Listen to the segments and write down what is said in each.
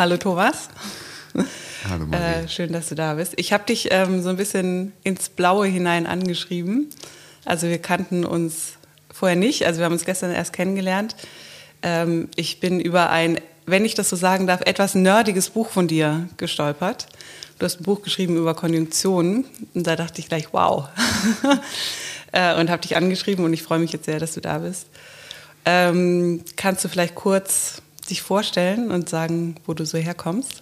Hallo Thomas. Hallo Marie. Äh, schön, dass du da bist. Ich habe dich ähm, so ein bisschen ins Blaue hinein angeschrieben. Also wir kannten uns vorher nicht, also wir haben uns gestern erst kennengelernt. Ähm, ich bin über ein, wenn ich das so sagen darf, etwas nerdiges Buch von dir gestolpert. Du hast ein Buch geschrieben über Konjunktionen und da dachte ich gleich, wow. äh, und habe dich angeschrieben und ich freue mich jetzt sehr, dass du da bist. Ähm, kannst du vielleicht kurz dich vorstellen und sagen, wo du so herkommst?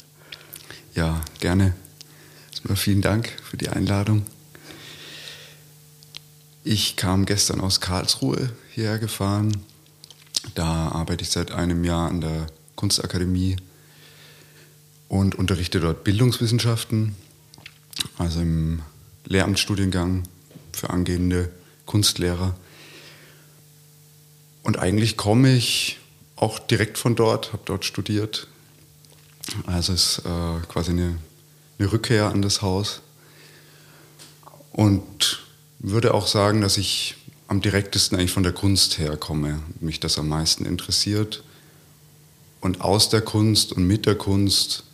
Ja, gerne. Erstmal vielen Dank für die Einladung. Ich kam gestern aus Karlsruhe hierher gefahren. Da arbeite ich seit einem Jahr an der Kunstakademie und unterrichte dort Bildungswissenschaften, also im Lehramtsstudiengang für angehende Kunstlehrer. Und eigentlich komme ich auch direkt von dort, habe dort studiert. Also es ist äh, quasi eine, eine Rückkehr an das Haus. Und würde auch sagen, dass ich am direktesten eigentlich von der Kunst herkomme, mich das am meisten interessiert. Und aus der Kunst und mit der Kunst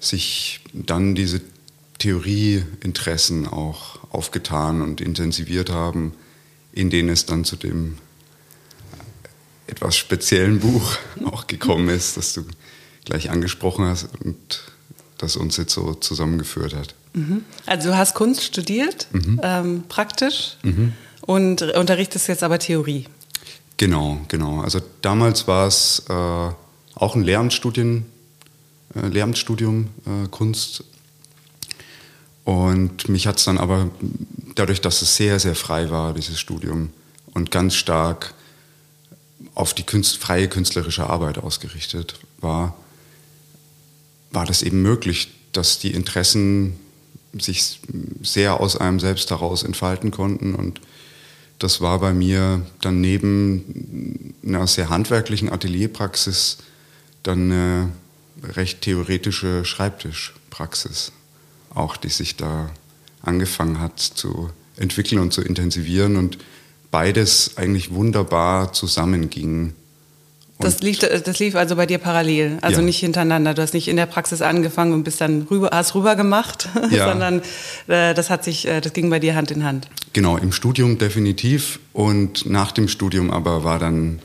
sich dann diese Theorieinteressen auch aufgetan und intensiviert haben, in denen es dann zu dem etwas speziellen Buch auch gekommen ist, das du gleich angesprochen hast und das uns jetzt so zusammengeführt hat. Mhm. Also du hast Kunst studiert, mhm. ähm, praktisch, mhm. und unterrichtest jetzt aber Theorie. Genau, genau. Also damals war es äh, auch ein Lehramtsstudien, äh, Lehramtsstudium äh, Kunst. Und mich hat es dann aber, dadurch, dass es sehr, sehr frei war, dieses Studium, und ganz stark auf die Künst, freie künstlerische Arbeit ausgerichtet war, war das eben möglich, dass die Interessen sich sehr aus einem selbst heraus entfalten konnten. Und das war bei mir dann neben einer sehr handwerklichen Atelierpraxis dann eine recht theoretische Schreibtischpraxis, auch die sich da angefangen hat zu entwickeln und zu intensivieren und beides eigentlich wunderbar zusammenging. Das lief, das lief also bei dir parallel, also ja. nicht hintereinander. Du hast nicht in der Praxis angefangen und bist dann rüber, hast rüber gemacht, ja. sondern äh, das hat sich, äh, das ging bei dir Hand in Hand. Genau, im Studium definitiv und nach dem Studium aber war dann,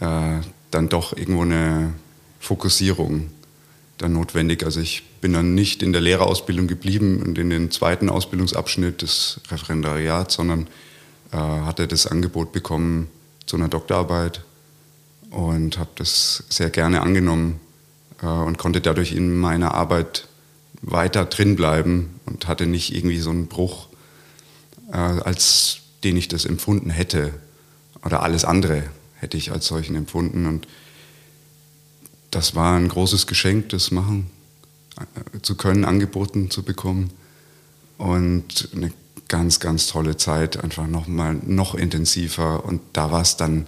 äh, dann doch irgendwo eine Fokussierung dann notwendig. Also ich bin dann nicht in der Lehrerausbildung geblieben und in den zweiten Ausbildungsabschnitt des Referendariats, sondern äh, hatte das Angebot bekommen zu einer Doktorarbeit und habe das sehr gerne angenommen äh, und konnte dadurch in meiner Arbeit weiter drin bleiben und hatte nicht irgendwie so einen Bruch, äh, als den ich das empfunden hätte. Oder alles andere hätte ich als solchen empfunden. Und das war ein großes Geschenk, das machen äh, zu können, angeboten zu bekommen. Und eine ganz, ganz tolle Zeit, einfach nochmal noch intensiver. Und da war es dann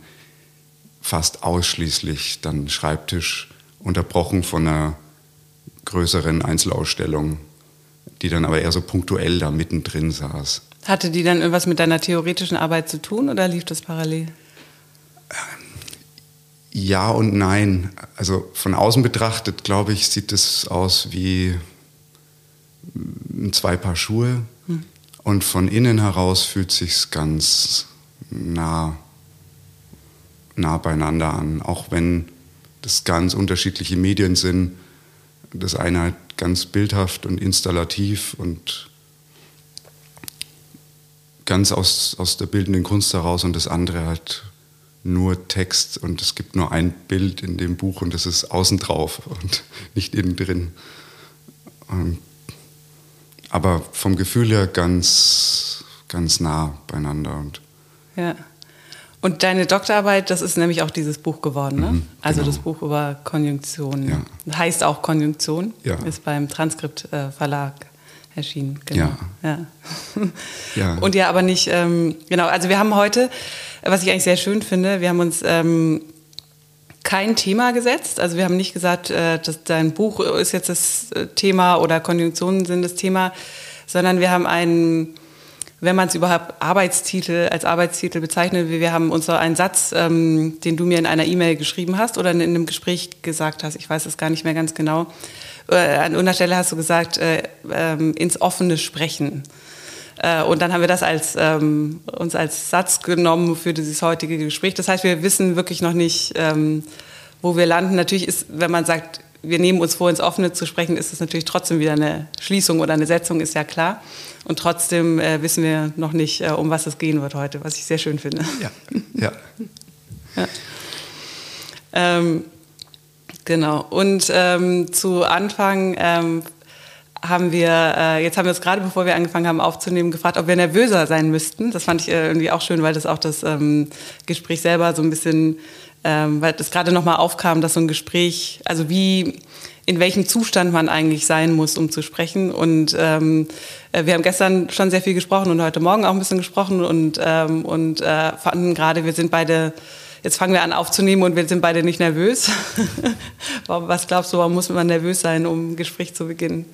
fast ausschließlich dann Schreibtisch, unterbrochen von einer größeren Einzelausstellung, die dann aber eher so punktuell da mittendrin saß. Hatte die dann irgendwas mit deiner theoretischen Arbeit zu tun oder lief das parallel? Ja und nein. Also von außen betrachtet, glaube ich, sieht es aus wie zwei Paar Schuhe. Hm. Und von innen heraus fühlt sich ganz nah nah beieinander an, auch wenn das ganz unterschiedliche Medien sind. Das eine halt ganz bildhaft und installativ und ganz aus, aus der bildenden Kunst heraus und das andere halt nur Text und es gibt nur ein Bild in dem Buch und das ist außen drauf und nicht innen drin. Und, aber vom Gefühl her ganz, ganz nah beieinander. Und ja. Und deine Doktorarbeit, das ist nämlich auch dieses Buch geworden, ne? Mhm, also genau. das Buch über Konjunktion. Ja. Heißt auch Konjunktion. Ja. Ist beim Transkript äh, Verlag erschienen. Genau. Ja. ja. ja. Und ja, aber nicht, ähm, genau, also wir haben heute, was ich eigentlich sehr schön finde, wir haben uns ähm, kein Thema gesetzt. Also wir haben nicht gesagt, äh, dass dein Buch ist jetzt das äh, Thema oder Konjunktionen sind das Thema, sondern wir haben einen wenn man es überhaupt Arbeitstitel als Arbeitstitel bezeichnet. Wir haben uns einen Satz, ähm, den du mir in einer E-Mail geschrieben hast oder in einem Gespräch gesagt hast, ich weiß es gar nicht mehr ganz genau. Äh, an irgendeiner Stelle hast du gesagt, äh, äh, ins offene Sprechen. Äh, und dann haben wir das als, ähm, uns als Satz genommen für dieses heutige Gespräch. Das heißt, wir wissen wirklich noch nicht, ähm, wo wir landen. Natürlich ist, wenn man sagt, wir nehmen uns vor, ins Offene zu sprechen, ist es natürlich trotzdem wieder eine Schließung oder eine Setzung, ist ja klar. Und trotzdem äh, wissen wir noch nicht, äh, um was es gehen wird heute, was ich sehr schön finde. Ja, ja. ja. Ähm, genau. Und ähm, zu Anfang ähm, haben wir, äh, jetzt haben wir uns gerade, bevor wir angefangen haben aufzunehmen, gefragt, ob wir nervöser sein müssten. Das fand ich äh, irgendwie auch schön, weil das auch das ähm, Gespräch selber so ein bisschen, ähm, weil das gerade nochmal aufkam, dass so ein Gespräch, also wie, in welchem Zustand man eigentlich sein muss, um zu sprechen. Und ähm, äh, wir haben gestern schon sehr viel gesprochen und heute Morgen auch ein bisschen gesprochen und, ähm, und äh, fanden gerade, wir sind beide jetzt fangen wir an aufzunehmen und wir sind beide nicht nervös. Was glaubst du, warum muss man nervös sein, um ein Gespräch zu beginnen?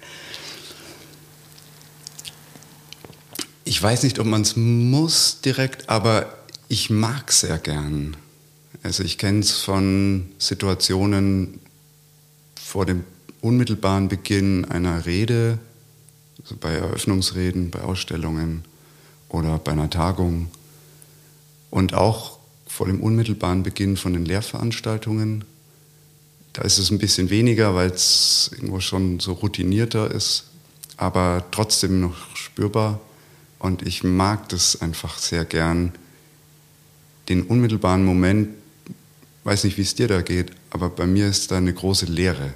Ich weiß nicht, ob man es muss direkt, aber ich mag sehr gern. Also ich kenne es von Situationen vor dem unmittelbaren Beginn einer Rede, also bei Eröffnungsreden, bei Ausstellungen oder bei einer Tagung und auch vor dem unmittelbaren Beginn von den Lehrveranstaltungen. Da ist es ein bisschen weniger, weil es irgendwo schon so routinierter ist, aber trotzdem noch spürbar. Und ich mag das einfach sehr gern, den unmittelbaren Moment, weiß nicht, wie es dir da geht, aber bei mir ist da eine große Leere.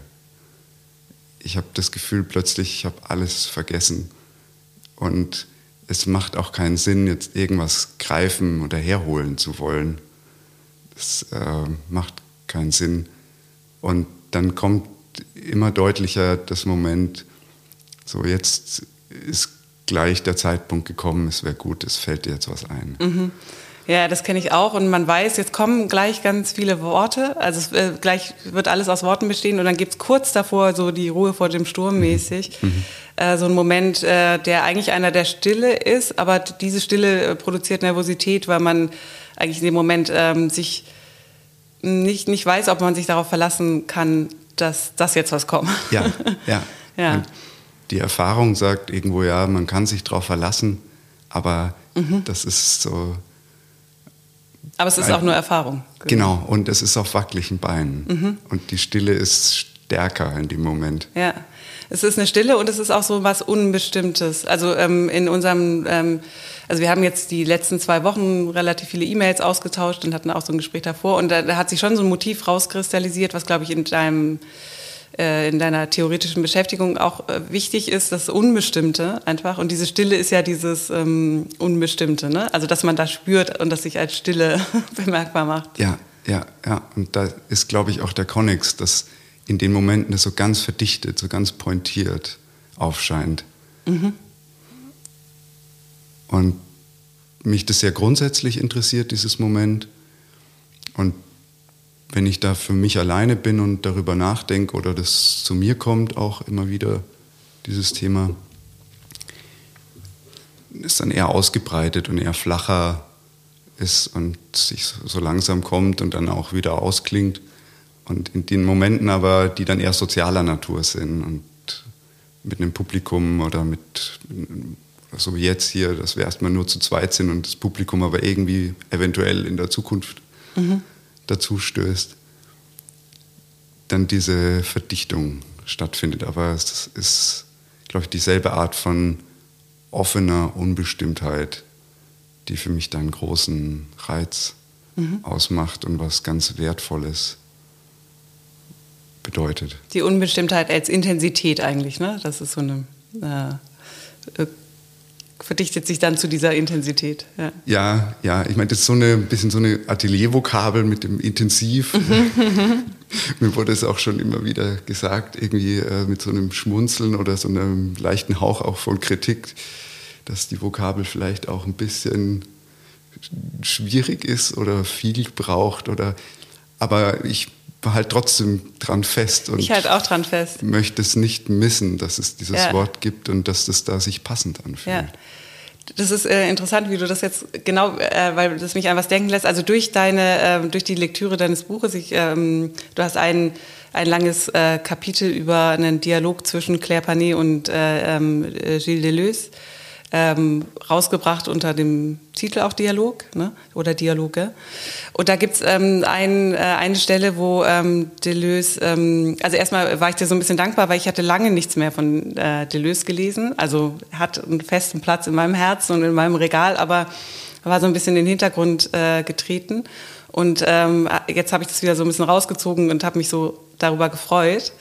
Ich habe das Gefühl plötzlich, ich habe alles vergessen. Und es macht auch keinen Sinn, jetzt irgendwas greifen oder herholen zu wollen. Das äh, macht keinen Sinn. Und dann kommt immer deutlicher das Moment, so jetzt ist gleich der Zeitpunkt gekommen, es wäre gut, es fällt dir jetzt was ein. Mhm. Ja, das kenne ich auch. Und man weiß, jetzt kommen gleich ganz viele Worte. Also es, äh, gleich wird alles aus Worten bestehen. Und dann gibt es kurz davor so die Ruhe vor dem Sturm mäßig. Mhm. Äh, so ein Moment, äh, der eigentlich einer der Stille ist. Aber diese Stille äh, produziert Nervosität, weil man eigentlich in dem Moment ähm, sich nicht, nicht weiß, ob man sich darauf verlassen kann, dass das jetzt was kommt. Ja, ja. ja. Und die Erfahrung sagt irgendwo, ja, man kann sich darauf verlassen, aber mhm. das ist so. Aber es ist ein, auch nur Erfahrung. Genau, und es ist auf wackeligen Beinen. Mhm. Und die Stille ist stärker in dem Moment. Ja, es ist eine Stille und es ist auch so was Unbestimmtes. Also ähm, in unserem, ähm, also wir haben jetzt die letzten zwei Wochen relativ viele E-Mails ausgetauscht und hatten auch so ein Gespräch davor und da, da hat sich schon so ein Motiv rauskristallisiert, was glaube ich in deinem in deiner theoretischen Beschäftigung auch äh, wichtig ist, das Unbestimmte einfach. Und diese Stille ist ja dieses ähm, Unbestimmte, ne? Also dass man da spürt und das sich als Stille bemerkbar macht. Ja, ja, ja. Und da ist, glaube ich, auch der Konnex, dass in den Momenten das so ganz verdichtet, so ganz pointiert aufscheint. Mhm. Und mich das sehr grundsätzlich interessiert, dieses Moment. Und wenn ich da für mich alleine bin und darüber nachdenke oder das zu mir kommt, auch immer wieder dieses Thema, ist dann eher ausgebreitet und eher flacher ist und sich so langsam kommt und dann auch wieder ausklingt. Und in den Momenten aber, die dann eher sozialer Natur sind und mit einem Publikum oder mit, so wie jetzt hier, dass wir erstmal nur zu zweit sind und das Publikum aber irgendwie eventuell in der Zukunft mhm dazu stößt, dann diese Verdichtung stattfindet. Aber es ist, glaube ich, dieselbe Art von offener Unbestimmtheit, die für mich da einen großen Reiz mhm. ausmacht und was ganz Wertvolles bedeutet. Die Unbestimmtheit als Intensität eigentlich, ne? Das ist so eine äh, verdichtet sich dann zu dieser Intensität. Ja, ja, ja. ich meine, das ist so eine bisschen so eine Ateliervokabel mit dem Intensiv. Mir wurde es auch schon immer wieder gesagt, irgendwie äh, mit so einem Schmunzeln oder so einem leichten Hauch auch von Kritik, dass die Vokabel vielleicht auch ein bisschen schwierig ist oder viel braucht oder aber ich halt trotzdem dran fest und ich halt auch dran fest. möchte es nicht missen, dass es dieses ja. Wort gibt und dass es da sich passend anfühlt. Ja. Das ist äh, interessant, wie du das jetzt genau, äh, weil das mich an was denken lässt. Also durch deine, äh, durch die Lektüre deines Buches, ich, ähm, du hast ein, ein langes äh, Kapitel über einen Dialog zwischen Claire Panet und äh, ähm, Gilles Deleuze ähm, rausgebracht unter dem Titel auch Dialog ne? oder Dialoge. Und da gibt's ähm, ein, äh, eine Stelle, wo ähm, Deleuze, ähm, also erstmal war ich dir so ein bisschen dankbar, weil ich hatte lange nichts mehr von äh, Deleuze gelesen. Also hat einen festen Platz in meinem Herzen und in meinem Regal, aber war so ein bisschen in den Hintergrund äh, getreten. Und ähm, jetzt habe ich das wieder so ein bisschen rausgezogen und habe mich so darüber gefreut.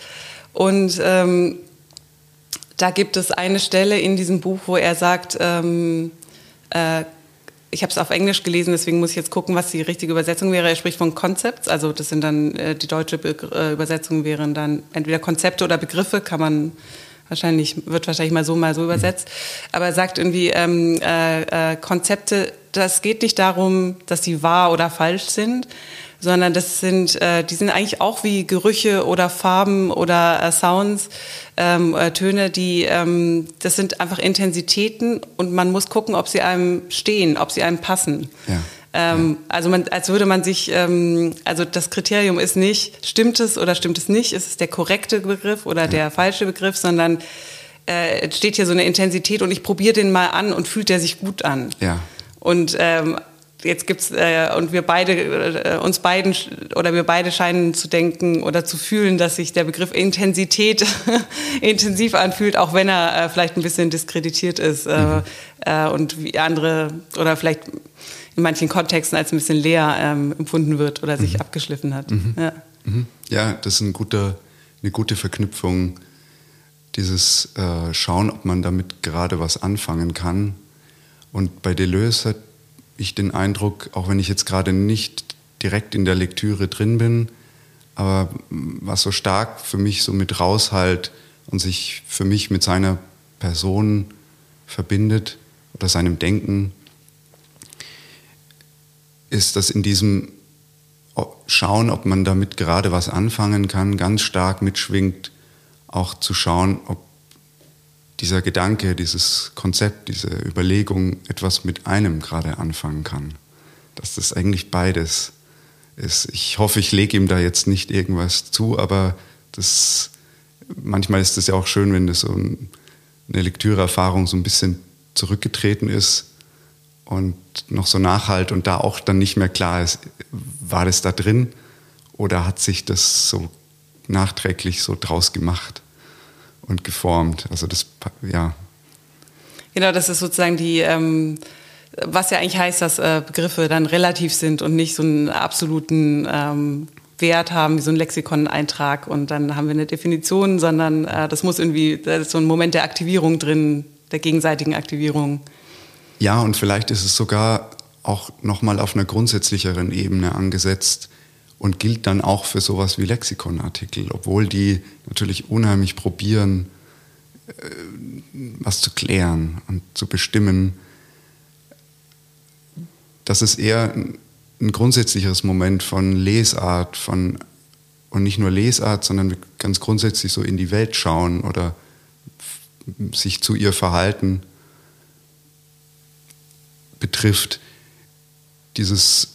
Und ähm, da gibt es eine Stelle in diesem Buch, wo er sagt, ähm, äh, ich habe es auf Englisch gelesen, deswegen muss ich jetzt gucken, was die richtige Übersetzung wäre. Er spricht von Concepts, also das sind dann äh, die deutsche Be äh, Übersetzung wären dann entweder Konzepte oder Begriffe, kann man wahrscheinlich wird wahrscheinlich mal so mal so übersetzt. Aber er sagt irgendwie ähm, äh, äh, Konzepte. Das geht nicht darum, dass sie wahr oder falsch sind, sondern das sind, äh, die sind eigentlich auch wie Gerüche oder Farben oder äh, Sounds, ähm, äh, Töne, die, ähm, das sind einfach Intensitäten und man muss gucken, ob sie einem stehen, ob sie einem passen. Ja. Ähm. Also man, als würde man sich, ähm, also das Kriterium ist nicht, stimmt es oder stimmt es nicht, ist es der korrekte Begriff oder ja. der falsche Begriff, sondern äh, entsteht hier so eine Intensität und ich probiere den mal an und fühlt der sich gut an. Ja. Und ähm, jetzt gibt's äh, und wir beide äh, uns beiden oder wir beide scheinen zu denken oder zu fühlen, dass sich der Begriff Intensität intensiv anfühlt, auch wenn er äh, vielleicht ein bisschen diskreditiert ist äh, mhm. äh, und wie andere oder vielleicht in manchen Kontexten als ein bisschen leer ähm, empfunden wird oder sich mhm. abgeschliffen hat. Mhm. Ja. Mhm. ja. das ist ein guter, eine gute Verknüpfung. Dieses äh, Schauen, ob man damit gerade was anfangen kann. Und bei Deleuze hat ich den Eindruck, auch wenn ich jetzt gerade nicht direkt in der Lektüre drin bin, aber was so stark für mich so mit raushalt und sich für mich mit seiner Person verbindet oder seinem Denken, ist, dass in diesem Schauen, ob man damit gerade was anfangen kann, ganz stark mitschwingt, auch zu schauen, ob dieser Gedanke, dieses Konzept, diese Überlegung etwas mit einem gerade anfangen kann. Dass das eigentlich beides ist. Ich hoffe, ich lege ihm da jetzt nicht irgendwas zu, aber das, manchmal ist es ja auch schön, wenn das so eine Lektüreerfahrung so ein bisschen zurückgetreten ist und noch so nachhalt und da auch dann nicht mehr klar ist, war das da drin oder hat sich das so nachträglich so draus gemacht? Und geformt. Also das, ja. Genau, das ist sozusagen die, ähm, was ja eigentlich heißt, dass äh, Begriffe dann relativ sind und nicht so einen absoluten ähm, Wert haben, wie so ein Lexikon-Eintrag und dann haben wir eine Definition, sondern äh, das muss irgendwie, da ist so ein Moment der Aktivierung drin, der gegenseitigen Aktivierung. Ja, und vielleicht ist es sogar auch nochmal auf einer grundsätzlicheren Ebene angesetzt, und gilt dann auch für sowas wie Lexikonartikel, obwohl die natürlich unheimlich probieren, äh, was zu klären und zu bestimmen. Das ist eher ein grundsätzlicheres Moment von Lesart, von und nicht nur Lesart, sondern ganz grundsätzlich so in die Welt schauen oder sich zu ihr verhalten betrifft. Dieses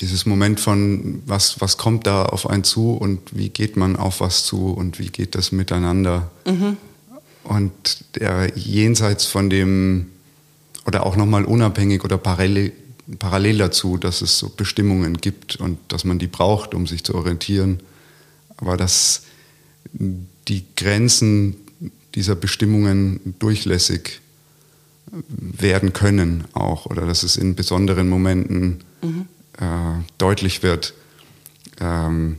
dieses Moment von, was, was kommt da auf einen zu und wie geht man auf was zu und wie geht das miteinander. Mhm. Und der jenseits von dem, oder auch nochmal unabhängig oder parallel, parallel dazu, dass es so Bestimmungen gibt und dass man die braucht, um sich zu orientieren, aber dass die Grenzen dieser Bestimmungen durchlässig werden können auch oder dass es in besonderen Momenten mhm äh, deutlich wird, ähm,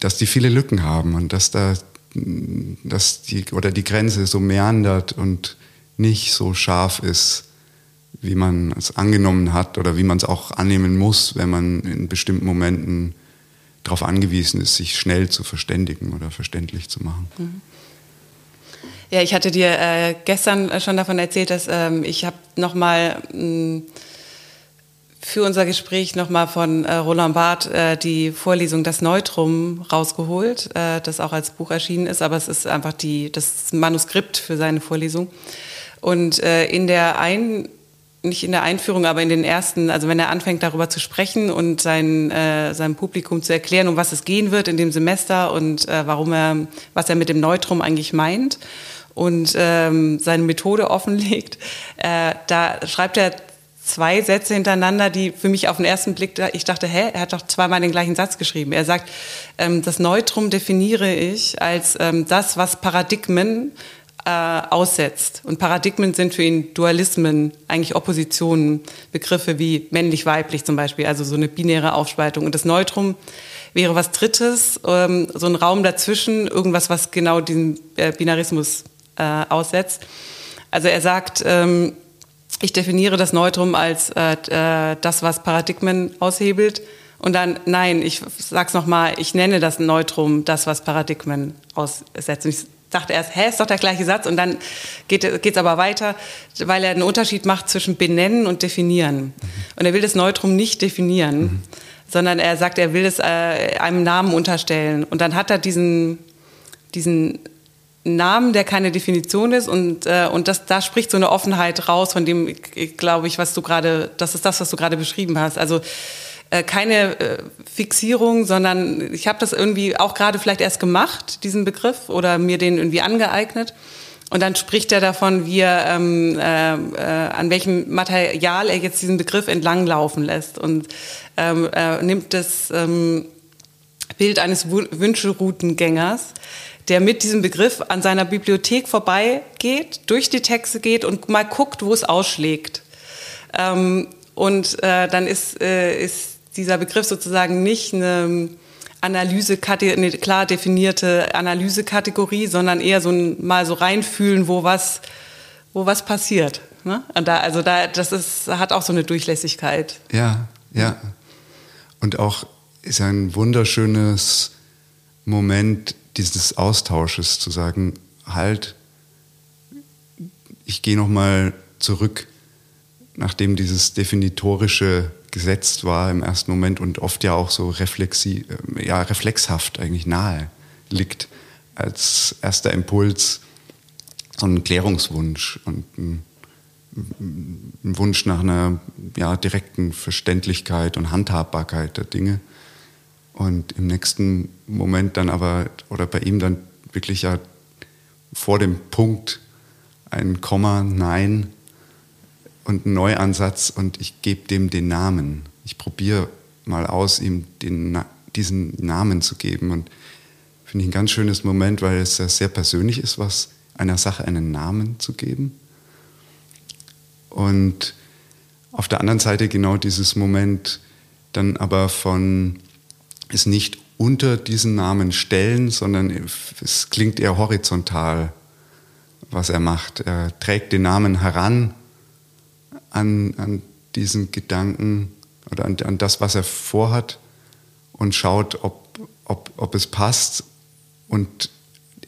dass die viele Lücken haben und dass da dass die oder die Grenze so meandert und nicht so scharf ist, wie man es angenommen hat oder wie man es auch annehmen muss, wenn man in bestimmten Momenten darauf angewiesen ist, sich schnell zu verständigen oder verständlich zu machen. Mhm. Ja, ich hatte dir äh, gestern schon davon erzählt, dass ähm, ich habe nochmal für unser Gespräch nochmal von äh, Roland Barth äh, die Vorlesung Das Neutrum rausgeholt, äh, das auch als Buch erschienen ist, aber es ist einfach die, das Manuskript für seine Vorlesung. Und äh, in der ein nicht in der Einführung, aber in den ersten, also wenn er anfängt darüber zu sprechen und sein, äh, seinem Publikum zu erklären, um was es gehen wird in dem Semester und äh, warum er, was er mit dem Neutrum eigentlich meint und ähm, seine Methode offenlegt, da schreibt er zwei Sätze hintereinander, die für mich auf den ersten Blick, ich dachte, hä, er hat doch zweimal den gleichen Satz geschrieben. Er sagt, ähm, das Neutrum definiere ich als ähm, das, was Paradigmen äh, aussetzt. Und Paradigmen sind für ihn Dualismen, eigentlich Oppositionen, Begriffe wie männlich-weiblich zum Beispiel, also so eine binäre Aufspaltung. Und das Neutrum wäre was Drittes, ähm, so ein Raum dazwischen, irgendwas, was genau diesen äh, Binarismus äh, aussetzt. Also er sagt, ähm, ich definiere das Neutrum als äh, äh das, was Paradigmen aushebelt. Und dann, nein, ich sag's nochmal, ich nenne das Neutrum das, was Paradigmen aussetzt. Und ich dachte erst, hä, ist doch der gleiche Satz. Und dann geht es aber weiter, weil er einen Unterschied macht zwischen benennen und definieren. Und er will das Neutrum nicht definieren, mhm. sondern er sagt, er will es äh, einem Namen unterstellen. Und dann hat er diesen, diesen Namen, der keine Definition ist und, äh, und das, da spricht so eine Offenheit raus, von dem, glaube ich, was du gerade, das ist das, was du gerade beschrieben hast. Also äh, keine äh, Fixierung, sondern ich habe das irgendwie auch gerade vielleicht erst gemacht, diesen Begriff, oder mir den irgendwie angeeignet. Und dann spricht er davon, wie er, ähm, äh, äh, an welchem Material er jetzt diesen Begriff entlanglaufen lässt und ähm, äh, nimmt das ähm, Bild eines Wünscheroutengängers, der mit diesem Begriff an seiner Bibliothek vorbeigeht, durch die Texte geht und mal guckt, wo es ausschlägt. Ähm, und äh, dann ist, äh, ist dieser Begriff sozusagen nicht eine Analyse, eine klar definierte Analysekategorie, sondern eher so ein, mal so reinfühlen, wo was, wo was passiert. Ne? Da, also da, das ist, hat auch so eine Durchlässigkeit. Ja, ja. Und auch ist ein wunderschönes Moment dieses Austausches zu sagen, halt, ich gehe noch mal zurück, nachdem dieses definitorische gesetzt war im ersten Moment und oft ja auch so reflexi äh, ja, reflexhaft eigentlich nahe liegt als erster Impuls so ein Klärungswunsch und ein, ein Wunsch nach einer ja, direkten Verständlichkeit und Handhabbarkeit der Dinge. Und im nächsten Moment dann aber, oder bei ihm dann wirklich ja vor dem Punkt ein Komma, Nein, und einen Neuansatz und ich gebe dem den Namen. Ich probiere mal aus, ihm den, diesen Namen zu geben. Und finde ich ein ganz schönes Moment, weil es ja sehr persönlich ist, was einer Sache einen Namen zu geben. Und auf der anderen Seite genau dieses Moment dann aber von es nicht unter diesen Namen stellen, sondern es klingt eher horizontal, was er macht. Er trägt den Namen heran an, an diesen Gedanken oder an, an das, was er vorhat und schaut, ob, ob, ob es passt. Und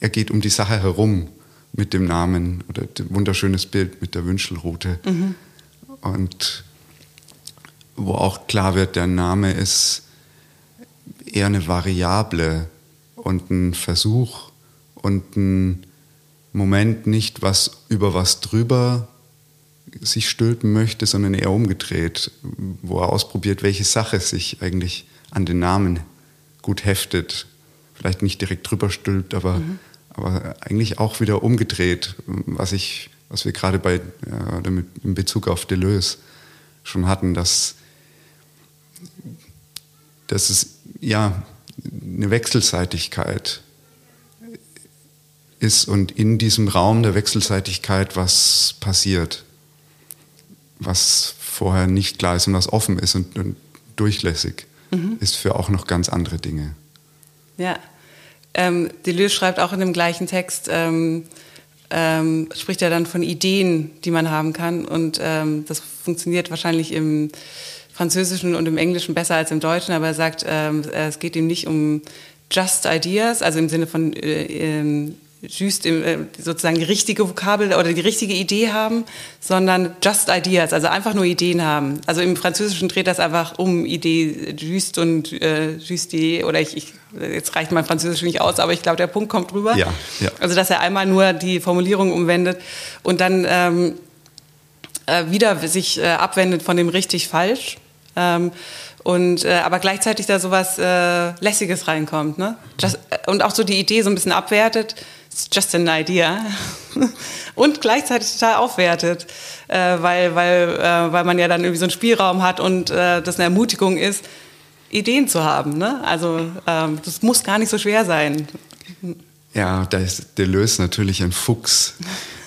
er geht um die Sache herum mit dem Namen oder dem wunderschönes Bild mit der Wünschelrute. Mhm. Und wo auch klar wird, der Name ist eher eine Variable und ein Versuch und ein Moment nicht was über was drüber sich stülpen möchte, sondern eher umgedreht, wo er ausprobiert, welche Sache sich eigentlich an den Namen gut heftet. Vielleicht nicht direkt drüber stülpt, aber, mhm. aber eigentlich auch wieder umgedreht, was ich, was wir gerade bei ja, mit, in Bezug auf Deleuze schon hatten, dass, dass es ja eine Wechselseitigkeit ist und in diesem Raum der Wechselseitigkeit was passiert was vorher nicht klar ist und was offen ist und, und durchlässig mhm. ist für auch noch ganz andere Dinge. Ja, ähm, Deleuze schreibt auch in dem gleichen Text, ähm, ähm, spricht er dann von Ideen, die man haben kann und ähm, das funktioniert wahrscheinlich im Französischen und im Englischen besser als im Deutschen, aber er sagt, ähm, es geht ihm nicht um just ideas, also im Sinne von äh, ähm, just im, äh, sozusagen die richtige Vokabel oder die richtige Idee haben, sondern just ideas, also einfach nur Ideen haben. Also im Französischen dreht das einfach um Idee just und äh, just Idee oder ich, ich jetzt reicht mein Französisch nicht aus, aber ich glaube, der Punkt kommt rüber. Ja, ja. Also dass er einmal nur die Formulierung umwendet und dann ähm, äh, wieder sich äh, abwendet von dem richtig falsch. Ähm, und äh, aber gleichzeitig da sowas äh, lässiges reinkommt, ne? Just, äh, und auch so die Idee so ein bisschen abwertet. It's just an idea. und gleichzeitig total aufwertet, äh, weil weil äh, weil man ja dann irgendwie so einen Spielraum hat und äh, das eine Ermutigung ist, Ideen zu haben, ne? Also ähm, das muss gar nicht so schwer sein. Ja, da ist Deleuze natürlich ein Fuchs.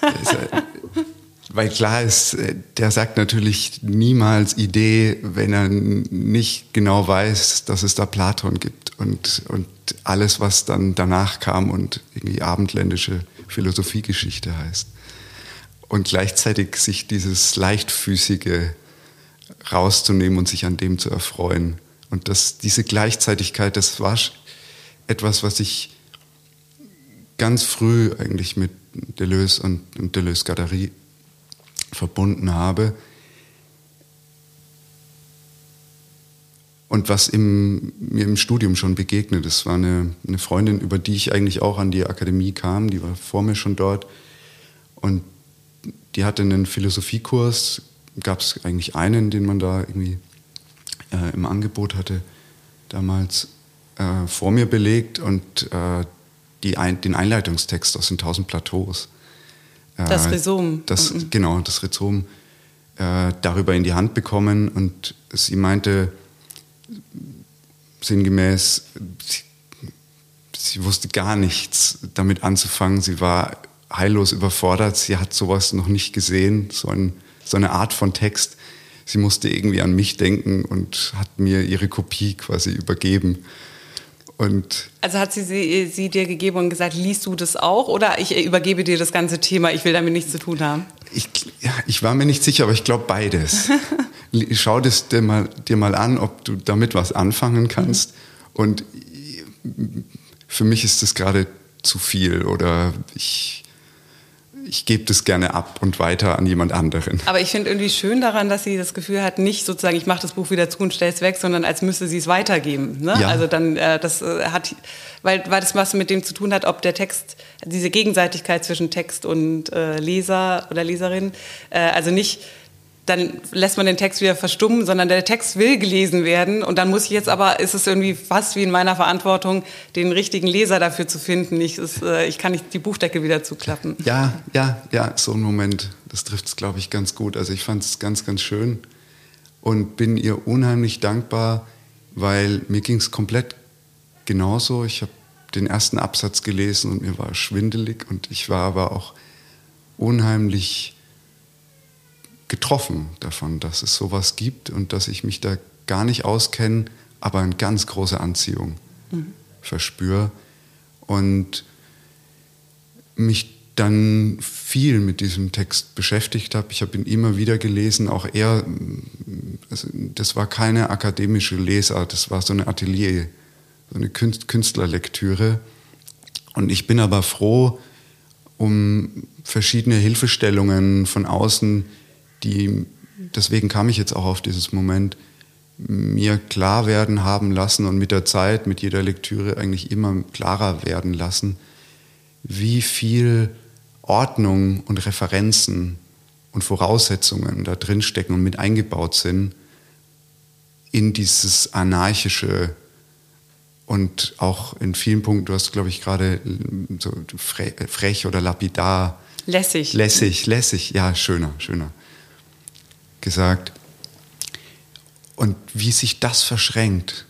Weil klar ist, äh, der sagt natürlich niemals Idee, wenn er nicht genau weiß, dass es da Platon gibt und, und alles, was dann danach kam und irgendwie abendländische Philosophiegeschichte heißt. Und gleichzeitig sich dieses Leichtfüßige rauszunehmen und sich an dem zu erfreuen. Und das, diese Gleichzeitigkeit, das war etwas, was ich ganz früh eigentlich mit Deleuze und, und Deleuze-Guattari verbunden habe. Und was im, mir im Studium schon begegnet, das war eine, eine Freundin, über die ich eigentlich auch an die Akademie kam, die war vor mir schon dort. Und die hatte einen Philosophiekurs, gab es eigentlich einen, den man da irgendwie äh, im Angebot hatte, damals äh, vor mir belegt und äh, ein, den Einleitungstext aus den Tausend Plateaus. Das äh, Rhizom. Das, mhm. Genau, das Rhizom äh, darüber in die Hand bekommen und sie meinte sinngemäß, sie, sie wusste gar nichts damit anzufangen. Sie war heillos überfordert. Sie hat sowas noch nicht gesehen, so, ein, so eine Art von Text. Sie musste irgendwie an mich denken und hat mir ihre Kopie quasi übergeben. Und also hat sie, sie sie dir gegeben und gesagt, liest du das auch oder ich übergebe dir das ganze Thema, ich will damit nichts zu tun haben? Ich, ja, ich war mir nicht sicher, aber ich glaube beides. Schau das dir mal, dir mal an, ob du damit was anfangen kannst. Mhm. Und für mich ist das gerade zu viel oder ich ich gebe das gerne ab und weiter an jemand anderen. Aber ich finde irgendwie schön daran, dass sie das Gefühl hat, nicht sozusagen, ich mache das Buch wieder zu und stelle es weg, sondern als müsste sie es weitergeben. Ne? Ja. Also dann, äh, das äh, hat, weil, weil das was mit dem zu tun hat, ob der Text, diese Gegenseitigkeit zwischen Text und äh, Leser oder Leserin, äh, also nicht dann lässt man den Text wieder verstummen, sondern der Text will gelesen werden. Und dann muss ich jetzt aber, ist es irgendwie fast wie in meiner Verantwortung, den richtigen Leser dafür zu finden. Ich, ist, äh, ich kann nicht die Buchdecke wieder zuklappen. Ja, ja, ja, so ein Moment, das trifft es, glaube ich, ganz gut. Also ich fand es ganz, ganz schön und bin ihr unheimlich dankbar, weil mir ging es komplett genauso. Ich habe den ersten Absatz gelesen und mir war schwindelig und ich war aber auch unheimlich getroffen davon, dass es sowas gibt und dass ich mich da gar nicht auskenne, aber eine ganz große Anziehung mhm. verspüre und mich dann viel mit diesem Text beschäftigt habe. Ich habe ihn immer wieder gelesen, auch er, also das war keine akademische Lesart, das war so eine Atelier, so eine Künstlerlektüre. Und ich bin aber froh um verschiedene Hilfestellungen von außen, die, deswegen kam ich jetzt auch auf dieses Moment, mir klar werden haben lassen und mit der Zeit, mit jeder Lektüre eigentlich immer klarer werden lassen, wie viel Ordnung und Referenzen und Voraussetzungen da drin stecken und mit eingebaut sind in dieses anarchische und auch in vielen Punkten, du hast, glaube ich, gerade so frech oder lapidar. Lässig. Lässig, lässig, ja, schöner, schöner gesagt. Und wie sich das verschränkt,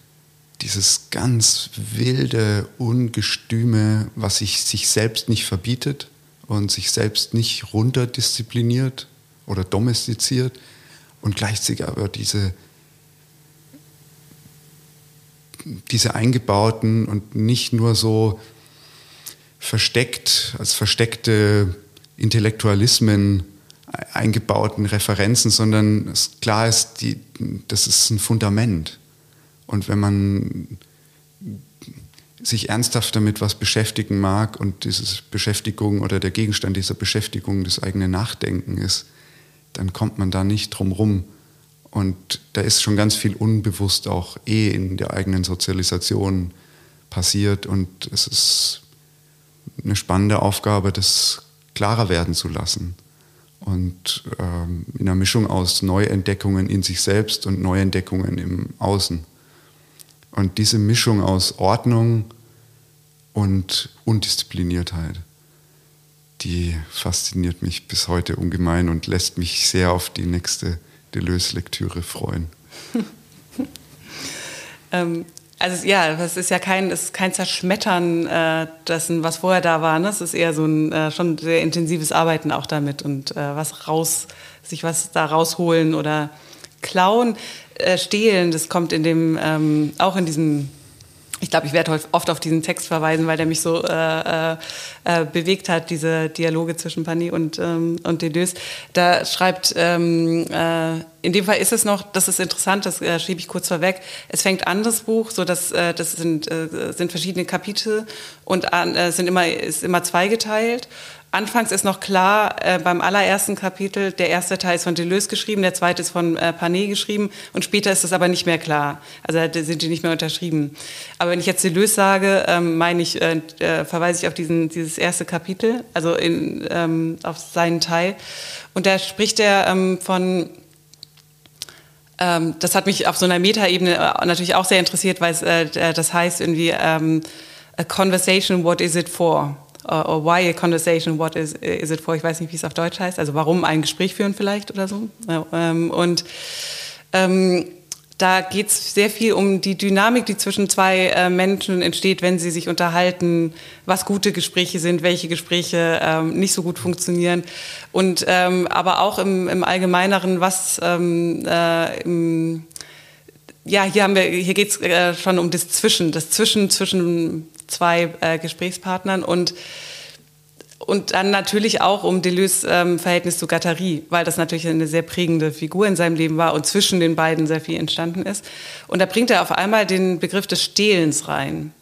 dieses ganz wilde, ungestüme, was sich, sich selbst nicht verbietet und sich selbst nicht runterdiszipliniert oder domestiziert und gleichzeitig aber diese, diese eingebauten und nicht nur so versteckt, als versteckte Intellektualismen eingebauten Referenzen, sondern es klar ist, die, das ist ein Fundament. Und wenn man sich ernsthaft damit was beschäftigen mag und diese Beschäftigung oder der Gegenstand dieser Beschäftigung das eigene Nachdenken ist, dann kommt man da nicht drum rum. Und da ist schon ganz viel unbewusst auch eh in der eigenen Sozialisation passiert und es ist eine spannende Aufgabe, das klarer werden zu lassen. Und ähm, in einer Mischung aus Neuentdeckungen in sich selbst und Neuentdeckungen im Außen. Und diese Mischung aus Ordnung und Undiszipliniertheit, die fasziniert mich bis heute ungemein und lässt mich sehr auf die nächste Deleuze-Lektüre freuen. ähm, also ja, das ist ja kein, ist kein Zerschmettern äh, dessen, was vorher da war. Ne? Es ist eher so ein äh, schon sehr intensives Arbeiten auch damit und äh, was raus, sich was da rausholen oder klauen, äh, stehlen. Das kommt in dem ähm, auch in diesem ich glaube, ich werde oft auf diesen Text verweisen, weil der mich so äh, äh, äh, bewegt hat, diese Dialoge zwischen Pani und, ähm, und Deleuze. Da schreibt, ähm, äh, in dem Fall ist es noch, das ist interessant, das äh, schiebe ich kurz vorweg, es fängt an, das Buch, so dass, äh, das sind, äh, sind verschiedene Kapitel und äh, sind immer, ist immer zweigeteilt Anfangs ist noch klar, äh, beim allerersten Kapitel, der erste Teil ist von Deleuze geschrieben, der zweite ist von äh, Panet geschrieben und später ist es aber nicht mehr klar. Also sind die nicht mehr unterschrieben. Aber wenn ich jetzt Deleuze sage, ähm, meine ich, äh, äh, verweise ich auf diesen, dieses erste Kapitel, also in, ähm, auf seinen Teil. Und da spricht er ähm, von ähm, das hat mich auf so einer Metaebene äh, natürlich auch sehr interessiert, weil es, äh, das heißt irgendwie ähm, a conversation, what is it for? Or why a conversation, what is, is it for, ich weiß nicht, wie es auf Deutsch heißt, also warum ein Gespräch führen vielleicht oder so. Ähm, und ähm, da geht es sehr viel um die Dynamik, die zwischen zwei äh, Menschen entsteht, wenn sie sich unterhalten, was gute Gespräche sind, welche Gespräche ähm, nicht so gut funktionieren. Und ähm, aber auch im, im Allgemeineren, was ähm, äh, im, ja, hier haben wir, hier geht es äh, schon um das Zwischen, das Zwischen zwischen zwei äh, Gesprächspartnern und und dann natürlich auch um Deleuze ähm, Verhältnis zu Gattari, weil das natürlich eine sehr prägende Figur in seinem Leben war und zwischen den beiden sehr viel entstanden ist. Und da bringt er auf einmal den Begriff des Stehlens rein.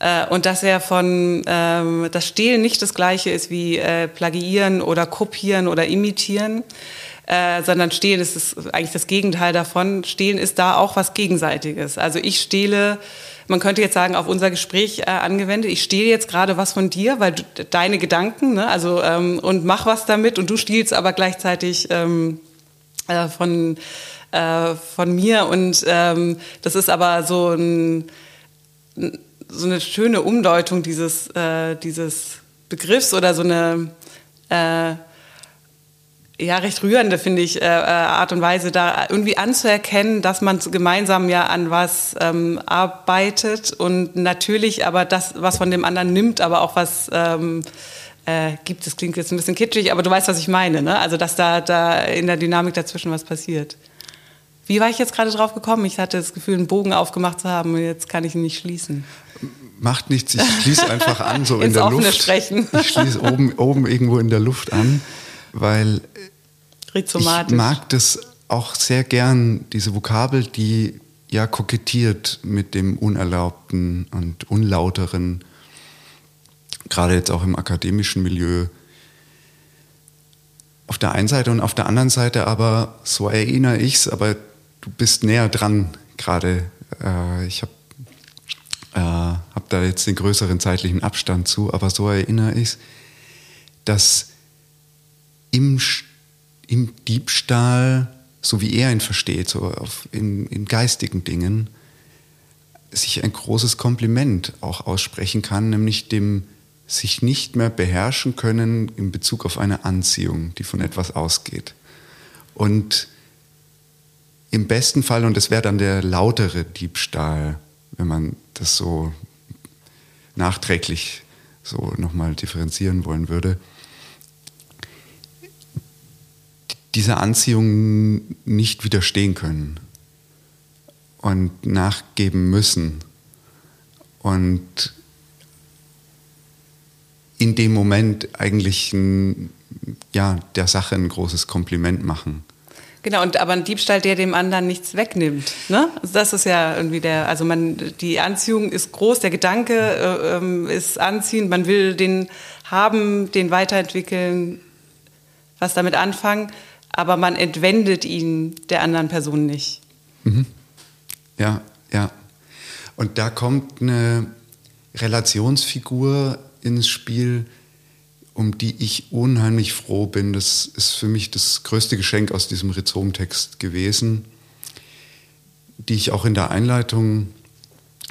Äh, und dass er von, ähm, das Stehlen nicht das gleiche ist wie äh, Plagiieren oder Kopieren oder Imitieren, äh, sondern Stehlen ist das, eigentlich das Gegenteil davon. Stehlen ist da auch was Gegenseitiges. Also ich stehle man könnte jetzt sagen, auf unser Gespräch äh, angewendet, ich stehle jetzt gerade was von dir, weil du, deine Gedanken, ne, also ähm, und mach was damit und du stiehlst aber gleichzeitig ähm, äh, von, äh, von mir und ähm, das ist aber so, ein, so eine schöne Umdeutung dieses, äh, dieses Begriffs oder so eine äh, ja, recht rührende, finde ich, äh, äh, Art und Weise, da irgendwie anzuerkennen, dass man gemeinsam ja an was ähm, arbeitet und natürlich aber das, was von dem anderen nimmt, aber auch was ähm, äh, gibt. Das klingt jetzt ein bisschen kitschig, aber du weißt, was ich meine, ne? Also, dass da, da in der Dynamik dazwischen was passiert. Wie war ich jetzt gerade drauf gekommen? Ich hatte das Gefühl, einen Bogen aufgemacht zu haben und jetzt kann ich ihn nicht schließen. Macht nichts, ich schließe einfach an, so in der Luft. Sprechen. Ich schließe oben, oben irgendwo in der Luft an, weil ich mag das auch sehr gern, diese Vokabel, die ja kokettiert mit dem Unerlaubten und Unlauteren, gerade jetzt auch im akademischen Milieu. Auf der einen Seite und auf der anderen Seite aber, so erinnere ich es, aber du bist näher dran gerade. Äh, ich habe äh, hab da jetzt den größeren zeitlichen Abstand zu, aber so erinnere ich es, dass im im Diebstahl, so wie er ihn versteht, so auf, in, in geistigen Dingen, sich ein großes Kompliment auch aussprechen kann, nämlich dem sich nicht mehr beherrschen können in Bezug auf eine Anziehung, die von etwas ausgeht. Und im besten Fall, und das wäre dann der lautere Diebstahl, wenn man das so nachträglich so nochmal differenzieren wollen würde, dieser Anziehung nicht widerstehen können und nachgeben müssen und in dem Moment eigentlich ein, ja, der Sache ein großes Kompliment machen. Genau, und aber ein Diebstahl, der dem anderen nichts wegnimmt. Ne? Also das ist ja irgendwie der, also man, die Anziehung ist groß, der Gedanke äh, ähm, ist anziehend, man will den haben, den weiterentwickeln, was damit anfangen, aber man entwendet ihn der anderen Person nicht. Mhm. Ja, ja. Und da kommt eine Relationsfigur ins Spiel, um die ich unheimlich froh bin. Das ist für mich das größte Geschenk aus diesem Rhizom-Text gewesen, die ich auch in der Einleitung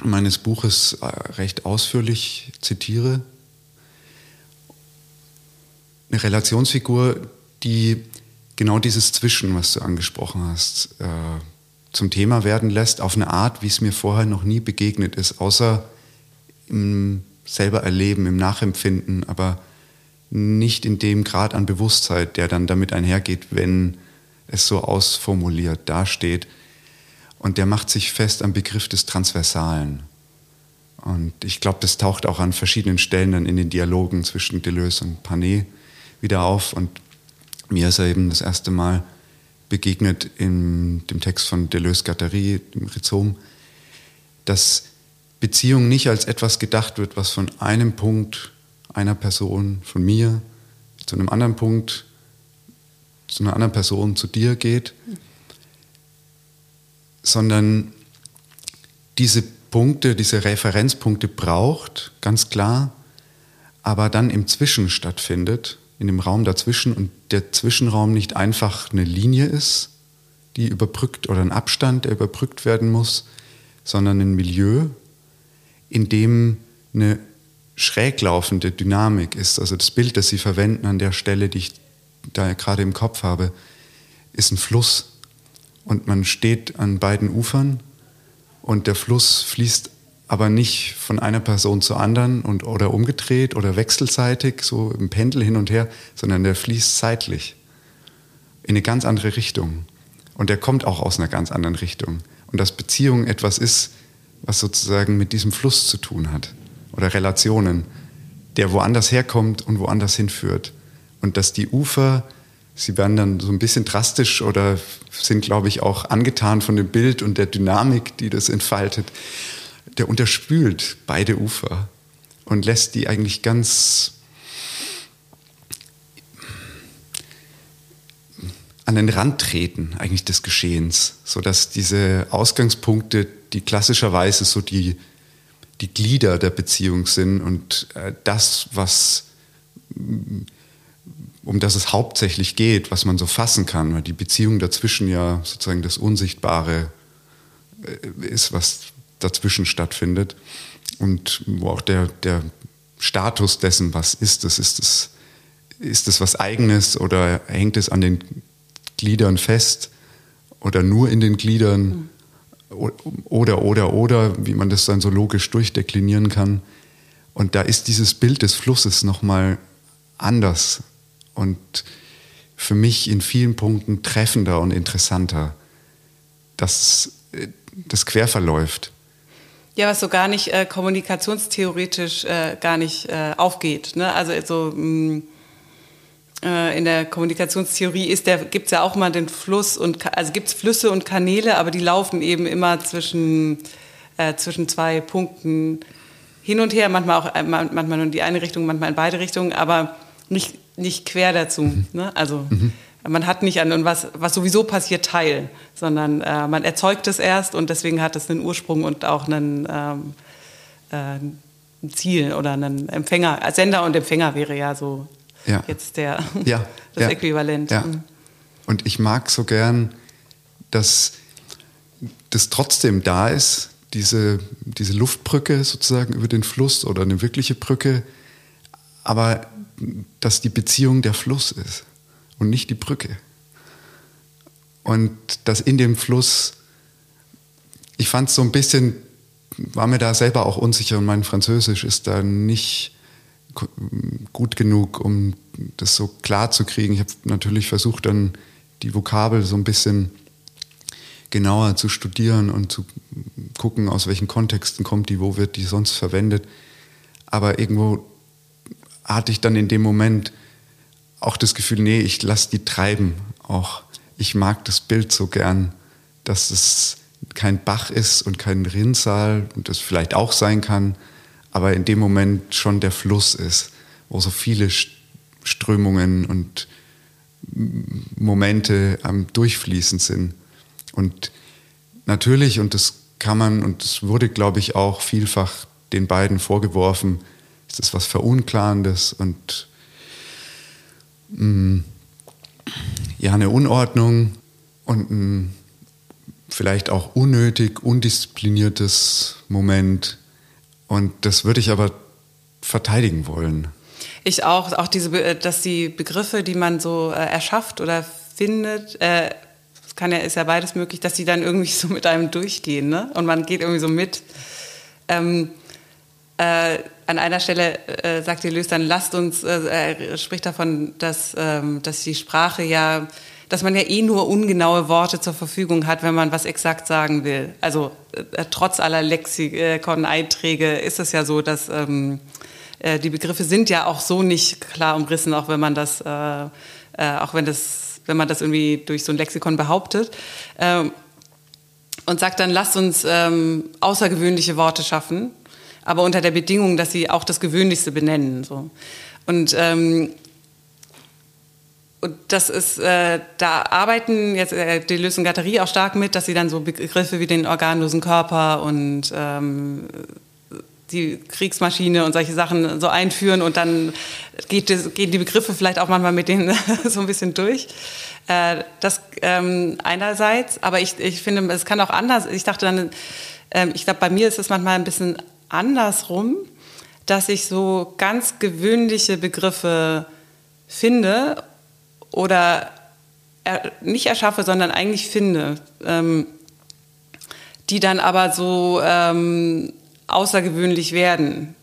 meines Buches äh, recht ausführlich zitiere. Eine Relationsfigur, die genau dieses Zwischen, was du angesprochen hast, äh, zum Thema werden lässt, auf eine Art, wie es mir vorher noch nie begegnet ist, außer im selber Erleben, im Nachempfinden, aber nicht in dem Grad an Bewusstheit, der dann damit einhergeht, wenn es so ausformuliert dasteht. Und der macht sich fest am Begriff des Transversalen. Und ich glaube, das taucht auch an verschiedenen Stellen dann in den Dialogen zwischen Deleuze und Panet wieder auf. Und mir ist er eben das erste Mal begegnet in dem Text von Deleuze-Guattari, dem Rhizom, dass Beziehung nicht als etwas gedacht wird, was von einem Punkt einer Person, von mir, zu einem anderen Punkt, zu einer anderen Person, zu dir geht, sondern diese Punkte, diese Referenzpunkte braucht, ganz klar, aber dann im Zwischen stattfindet, in dem Raum dazwischen und der Zwischenraum nicht einfach eine Linie ist, die überbrückt oder ein Abstand, der überbrückt werden muss, sondern ein Milieu, in dem eine schräg laufende Dynamik ist. Also das Bild, das Sie verwenden an der Stelle, die ich da gerade im Kopf habe, ist ein Fluss. Und man steht an beiden Ufern und der Fluss fließt aber nicht von einer Person zur anderen und, oder umgedreht oder wechselseitig, so im Pendel hin und her, sondern der fließt zeitlich in eine ganz andere Richtung. Und der kommt auch aus einer ganz anderen Richtung. Und dass Beziehung etwas ist, was sozusagen mit diesem Fluss zu tun hat oder Relationen, der woanders herkommt und woanders hinführt. Und dass die Ufer, sie werden dann so ein bisschen drastisch oder sind, glaube ich, auch angetan von dem Bild und der Dynamik, die das entfaltet, der unterspült beide Ufer und lässt die eigentlich ganz an den Rand treten, eigentlich des Geschehens, sodass diese Ausgangspunkte, die klassischerweise so die die Glieder der Beziehung sind und äh, das, was um das es hauptsächlich geht, was man so fassen kann, weil die Beziehung dazwischen ja sozusagen das Unsichtbare äh, ist, was dazwischen stattfindet und wo auch der, der Status dessen, was ist das, ist es ist was Eigenes oder hängt es an den Gliedern fest oder nur in den Gliedern? Oder, oder, oder, wie man das dann so logisch durchdeklinieren kann. Und da ist dieses Bild des Flusses nochmal anders und für mich in vielen Punkten treffender und interessanter, dass das quer verläuft. Ja, was so gar nicht äh, kommunikationstheoretisch äh, gar nicht äh, aufgeht. Ne? Also so, mh, mm, äh, in der Kommunikationstheorie gibt es ja auch mal den Fluss und also gibt es Flüsse und Kanäle, aber die laufen eben immer zwischen, äh, zwischen zwei Punkten hin und her, manchmal auch äh, manchmal nur in die eine Richtung, manchmal in beide Richtungen, aber nicht, nicht quer dazu. Mhm. Ne? Also mhm. man hat nicht an was, was sowieso passiert, teil, sondern äh, man erzeugt es erst und deswegen hat es einen Ursprung und auch einen ähm, äh, ein Ziel oder einen Empfänger. Sender und Empfänger wäre ja so ja. jetzt der, ja. das ja. Äquivalent. Ja. Mhm. Und ich mag so gern, dass das trotzdem da ist, diese, diese Luftbrücke sozusagen über den Fluss oder eine wirkliche Brücke, aber dass die Beziehung der Fluss ist und nicht die Brücke. Und dass in dem Fluss, ich fand es so ein bisschen, war mir da selber auch unsicher und mein Französisch ist da nicht gut genug, um das so klar zu kriegen. Ich habe natürlich versucht, dann die Vokabel so ein bisschen genauer zu studieren und zu gucken, aus welchen Kontexten kommt die, wo wird die sonst verwendet. Aber irgendwo hatte ich dann in dem Moment auch das Gefühl, nee, ich lasse die treiben auch. ich mag das Bild so gern, dass es kein Bach ist und kein Rinnsal und das vielleicht auch sein kann, aber in dem Moment schon der Fluss ist, wo so viele Strömungen und Momente am Durchfließen sind. Und natürlich, und das kann man, und das wurde, glaube ich, auch vielfach den beiden vorgeworfen, ist das was Verunklarendes und mh, mm, ja, eine Unordnung und ein vielleicht auch unnötig, undiszipliniertes Moment. Und das würde ich aber verteidigen wollen. Ich auch, auch diese, äh, dass die Begriffe, die man so äh, erschafft oder findet, äh, kann ja, ist ja beides möglich, dass die dann irgendwie so mit einem durchgehen, ne? Und man geht irgendwie so mit. Ähm, äh, an einer Stelle äh, sagt Deleuze dann, lasst uns, äh, er spricht davon, dass, ähm, dass die Sprache ja, dass man ja eh nur ungenaue Worte zur Verfügung hat, wenn man was exakt sagen will. Also äh, trotz aller Lexikon-Einträge ist es ja so, dass ähm, äh, die Begriffe sind ja auch so nicht klar umrissen, auch wenn man das, äh, äh, auch wenn das, wenn man das irgendwie durch so ein Lexikon behauptet. Ähm, und sagt dann, lasst uns ähm, außergewöhnliche Worte schaffen, aber unter der Bedingung, dass sie auch das Gewöhnlichste benennen. So. Und ähm, und das ist, äh, da arbeiten jetzt äh, Deleuze und Gattari auch stark mit, dass sie dann so Begriffe wie den organlosen Körper und ähm, die Kriegsmaschine und solche Sachen so einführen und dann geht gehen die Begriffe vielleicht auch manchmal mit denen so ein bisschen durch. Äh, das ähm, einerseits, aber ich, ich finde, es kann auch anders. Ich dachte dann, äh, ich glaube, bei mir ist es manchmal ein bisschen andersrum, dass ich so ganz gewöhnliche Begriffe finde oder er, nicht erschaffe, sondern eigentlich finde, ähm, die dann aber so ähm, außergewöhnlich werden.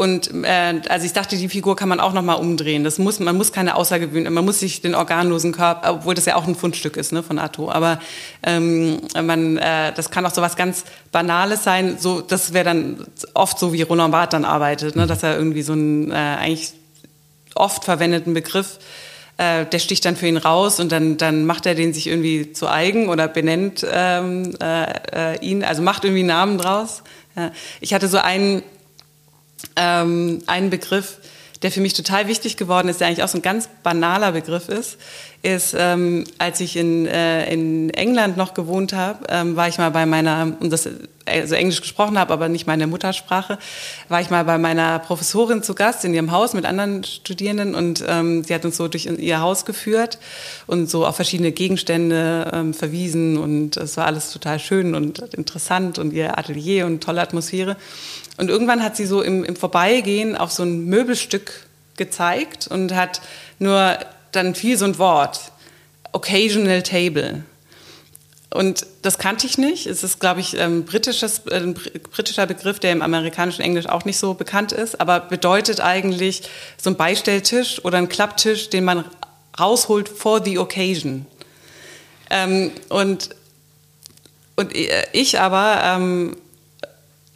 Und äh, also ich dachte, die Figur kann man auch noch mal umdrehen. Das muss, man muss keine außergewöhnliche, man muss sich den organlosen Körper, obwohl das ja auch ein Fundstück ist ne, von Atto, aber ähm, man, äh, das kann auch so was ganz Banales sein. So, das wäre dann oft so, wie Roland Barth dann arbeitet, ne, dass er irgendwie so einen äh, eigentlich oft verwendeten Begriff äh, der sticht dann für ihn raus und dann, dann macht er den sich irgendwie zu eigen oder benennt ähm, äh, äh ihn, also macht irgendwie einen Namen draus. Ja. Ich hatte so einen, ähm, einen Begriff, der für mich total wichtig geworden ist, der eigentlich auch so ein ganz banaler Begriff ist, ist, ähm, als ich in, äh, in England noch gewohnt habe, ähm, war ich mal bei meiner, und das also Englisch gesprochen habe, aber nicht meine Muttersprache, war ich mal bei meiner Professorin zu Gast in ihrem Haus mit anderen Studierenden und ähm, sie hat uns so durch ihr Haus geführt und so auf verschiedene Gegenstände ähm, verwiesen und es war alles total schön und interessant und ihr Atelier und tolle Atmosphäre. Und irgendwann hat sie so im, im Vorbeigehen auf so ein Möbelstück gezeigt und hat nur dann fiel so ein Wort, Occasional Table. Und das kannte ich nicht. Es ist, glaube ich, ein, britisches, ein britischer Begriff, der im amerikanischen Englisch auch nicht so bekannt ist, aber bedeutet eigentlich so ein Beistelltisch oder ein Klapptisch, den man rausholt for the occasion. Ähm, und, und ich aber ähm,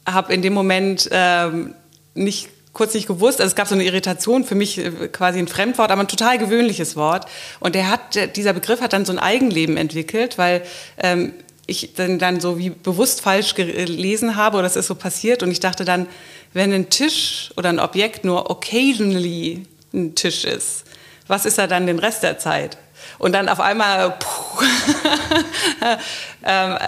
habe in dem Moment ähm, nicht kurz nicht gewusst. Also es gab so eine Irritation für mich äh, quasi ein Fremdwort, aber ein total gewöhnliches Wort. Und der hat, dieser Begriff hat dann so ein Eigenleben entwickelt, weil ähm, ich dann, dann so wie bewusst falsch gelesen habe oder das ist so passiert. Und ich dachte dann, wenn ein Tisch oder ein Objekt nur occasionally ein Tisch ist, was ist er dann den Rest der Zeit? Und dann auf einmal, puh, ähm,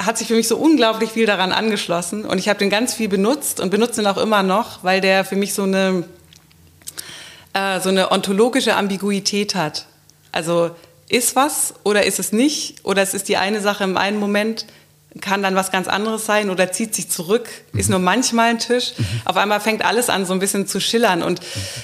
hat sich für mich so unglaublich viel daran angeschlossen und ich habe den ganz viel benutzt und benutze ihn auch immer noch, weil der für mich so eine, äh, so eine ontologische Ambiguität hat. Also ist was oder ist es nicht oder es ist die eine Sache im einen Moment, kann dann was ganz anderes sein oder zieht sich zurück, ist mhm. nur manchmal ein Tisch. Mhm. Auf einmal fängt alles an, so ein bisschen zu schillern. Und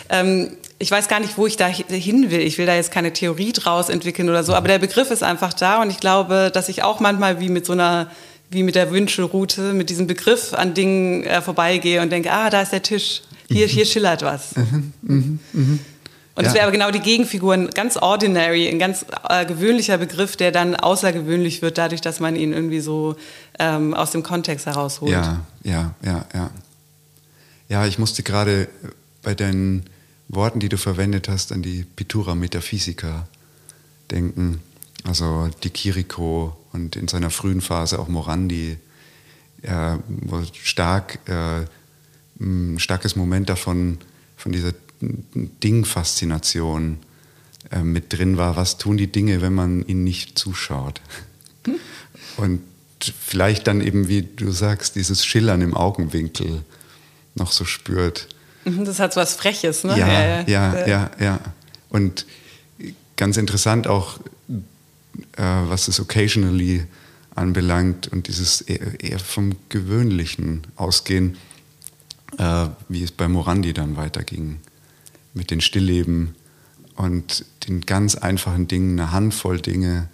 ähm, ich weiß gar nicht, wo ich da hin will. Ich will da jetzt keine Theorie draus entwickeln oder so, aber der Begriff ist einfach da und ich glaube, dass ich auch manchmal wie mit so einer, wie mit der Wünschelroute, mit diesem Begriff an Dingen äh, vorbeigehe und denke, ah, da ist der Tisch, hier, hier schillert was. Mhm, mh, mh. Und es wäre aber genau die Gegenfigur, ein ganz ordinary, ein ganz äh, gewöhnlicher Begriff, der dann außergewöhnlich wird, dadurch, dass man ihn irgendwie so ähm, aus dem Kontext herausholt. Ja, ja, ja, ja. Ja, ich musste gerade bei deinen Worten, die du verwendet hast, an die Pittura Metaphysica denken. Also die Kiriko und in seiner frühen Phase auch Morandi, äh, wo stark, äh, ein starkes Moment davon, von dieser Ding-Faszination äh, mit drin war. Was tun die Dinge, wenn man ihnen nicht zuschaut? Hm. Und vielleicht dann eben, wie du sagst, dieses Schillern im Augenwinkel noch so spürt. Mhm, das hat so was Freches, ne? Ja, ja, ja, ja. ja. Und ganz interessant auch, äh, was das Occasionally anbelangt und dieses eher, eher vom Gewöhnlichen ausgehen, äh, wie es bei Morandi dann weiterging. Mit den Stillleben und den ganz einfachen Dingen, eine Handvoll Dinge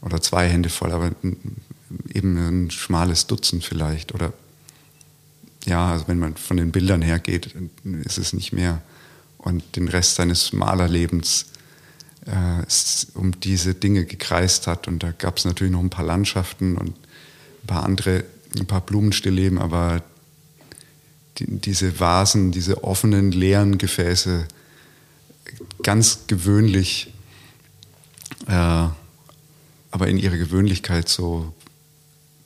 oder zwei Hände voll, aber eben ein schmales Dutzend vielleicht. Oder ja, also wenn man von den Bildern hergeht, ist es nicht mehr. Und den Rest seines Malerlebens äh, um diese Dinge gekreist hat. Und da gab es natürlich noch ein paar Landschaften und ein paar andere, ein paar Blumenstillleben, aber die, diese Vasen, diese offenen, leeren Gefäße, ganz gewöhnlich, äh, aber in ihrer Gewöhnlichkeit so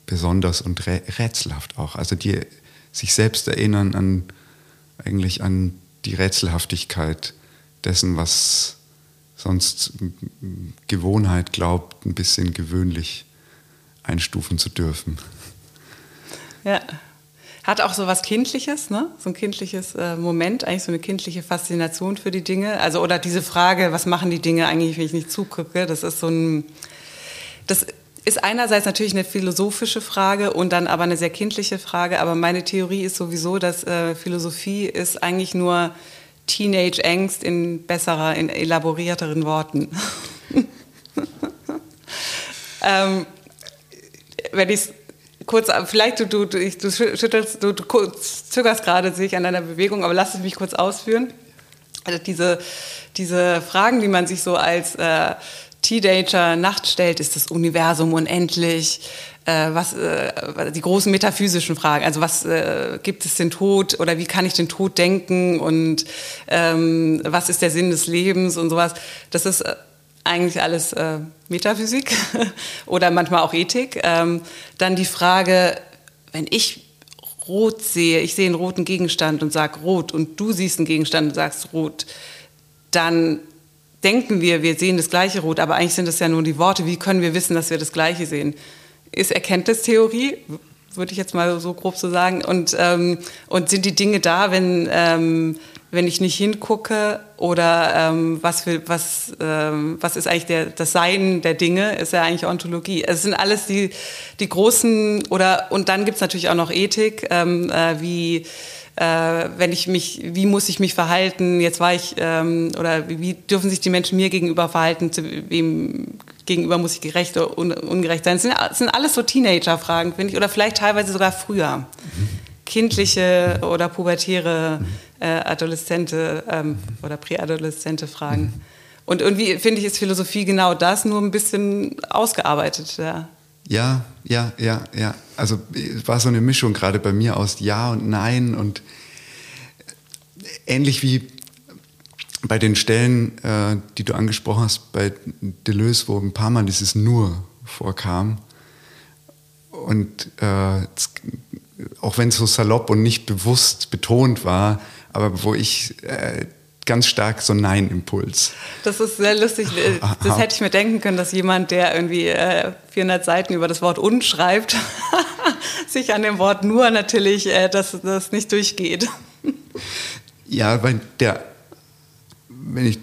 besonders und rätselhaft auch. Also die sich selbst erinnern an eigentlich an die Rätselhaftigkeit dessen, was sonst Gewohnheit glaubt, ein bisschen gewöhnlich einstufen zu dürfen. Ja. Hat auch so was Kindliches, ne? So ein kindliches äh, Moment, eigentlich so eine kindliche Faszination für die Dinge. Also, oder diese Frage, was machen die Dinge eigentlich, wenn ich nicht zugucke? Das ist so ein, das ist einerseits natürlich eine philosophische Frage und dann aber eine sehr kindliche Frage. Aber meine Theorie ist sowieso, dass äh, Philosophie ist eigentlich nur Teenage-Angst in besserer, in elaborierteren Worten. ähm, wenn ich kurz, vielleicht du, du, du schüttelst, du, du zögerst gerade sich an deiner Bewegung, aber lass es mich kurz ausführen. Also diese, diese Fragen, die man sich so als äh, Teenager Nacht stellt, ist das Universum unendlich? äh, was äh, die großen metaphysischen Fragen, also was äh, gibt es den Tod oder wie kann ich den Tod denken und ähm, was ist der Sinn des Lebens und sowas. Das ist eigentlich alles Metaphysik oder manchmal auch Ethik. Ähm, dann die Frage, wenn ich rot sehe, ich sehe einen roten Gegenstand und sage rot und du siehst einen Gegenstand und sagst rot, dann denken wir, wir sehen das gleiche rot, aber eigentlich sind das ja nur die Worte. Wie können wir wissen, dass wir das gleiche sehen? ist Erkenntnistheorie, würde ich jetzt mal so grob so sagen. Und, ähm, und sind die Dinge da, wenn, ähm, wenn ich nicht hingucke? Oder ähm, was, für, was, ähm, was ist eigentlich der, das Sein der Dinge? Ist ja eigentlich Ontologie. Es sind alles die, die großen, oder und dann gibt es natürlich auch noch Ethik, ähm, äh, wie äh, wenn ich mich, wie muss ich mich verhalten? Jetzt war ich, ähm, oder wie dürfen sich die Menschen mir gegenüber verhalten? Zu wem gegenüber muss ich gerecht oder un ungerecht sein? Das sind, das sind alles so Teenager-Fragen, finde ich, oder vielleicht teilweise sogar früher. Kindliche oder pubertäre äh, Adoleszente ähm, oder präadoleszente Fragen. Und irgendwie finde ich, ist Philosophie genau das, nur ein bisschen ausgearbeitet. Ja. Ja, ja, ja, ja. Also es war so eine Mischung gerade bei mir aus Ja und Nein und ähnlich wie bei den Stellen, äh, die du angesprochen hast, bei Deleuze, wo ein paar Mal dieses Nur vorkam. Und äh, auch wenn es so salopp und nicht bewusst betont war, aber wo ich äh, ganz stark so Nein-Impuls. Das ist sehr lustig. Das hätte ich mir denken können, dass jemand, der irgendwie 400 Seiten über das Wort und schreibt, sich an dem Wort nur natürlich, dass das nicht durchgeht. Ja, weil der wenn ich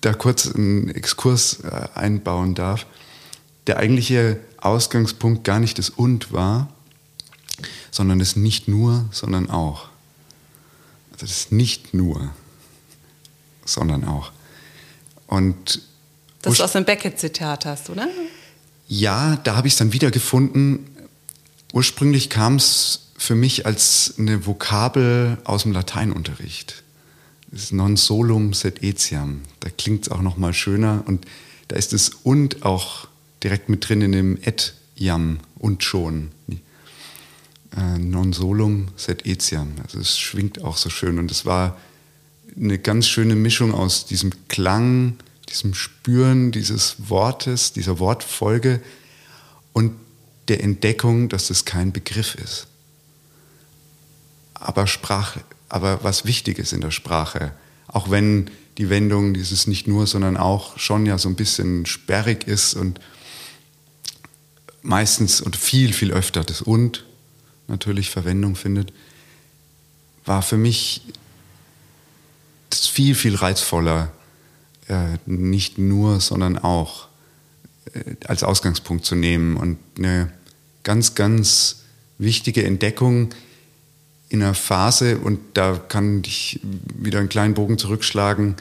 da kurz einen Exkurs äh, einbauen darf, der eigentliche Ausgangspunkt gar nicht das Und war, sondern das nicht nur, sondern auch. Also das nicht nur, sondern auch. Und das du aus dem Beckett-Zitat hast, oder? Ja, da habe ich es dann wieder gefunden. Ursprünglich kam es für mich als eine Vokabel aus dem Lateinunterricht. Das ist non solum sed etiam. Da klingt es auch noch mal schöner und da ist das und auch direkt mit drin in dem et jam und schon. Äh, non solum sed etiam. Also es schwingt auch so schön und es war eine ganz schöne Mischung aus diesem Klang diesem Spüren dieses Wortes, dieser Wortfolge und der Entdeckung, dass es kein Begriff ist. Aber Sprache, aber was wichtig ist in der Sprache, auch wenn die Wendung dieses nicht nur, sondern auch schon ja so ein bisschen sperrig ist und meistens und viel, viel öfter das und natürlich Verwendung findet, war für mich das viel, viel reizvoller, äh, nicht nur, sondern auch äh, als Ausgangspunkt zu nehmen und eine ganz, ganz wichtige Entdeckung in einer Phase, und da kann ich wieder einen kleinen Bogen zurückschlagen,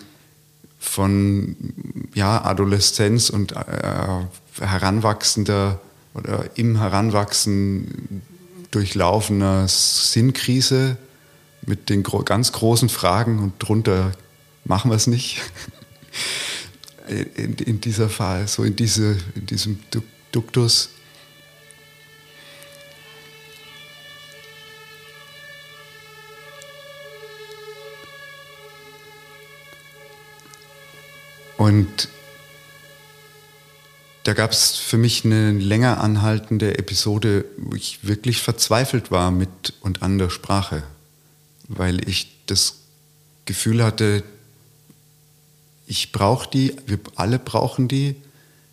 von ja, Adoleszenz und äh, heranwachsender oder im Heranwachsen durchlaufener Sinnkrise mit den gro ganz großen Fragen und drunter machen wir es nicht. in, in, dieser Phase, so in, diese, in diesem Duktus. Und da gab es für mich eine länger anhaltende Episode, wo ich wirklich verzweifelt war mit und an der Sprache, weil ich das Gefühl hatte, ich brauche die, wir alle brauchen die,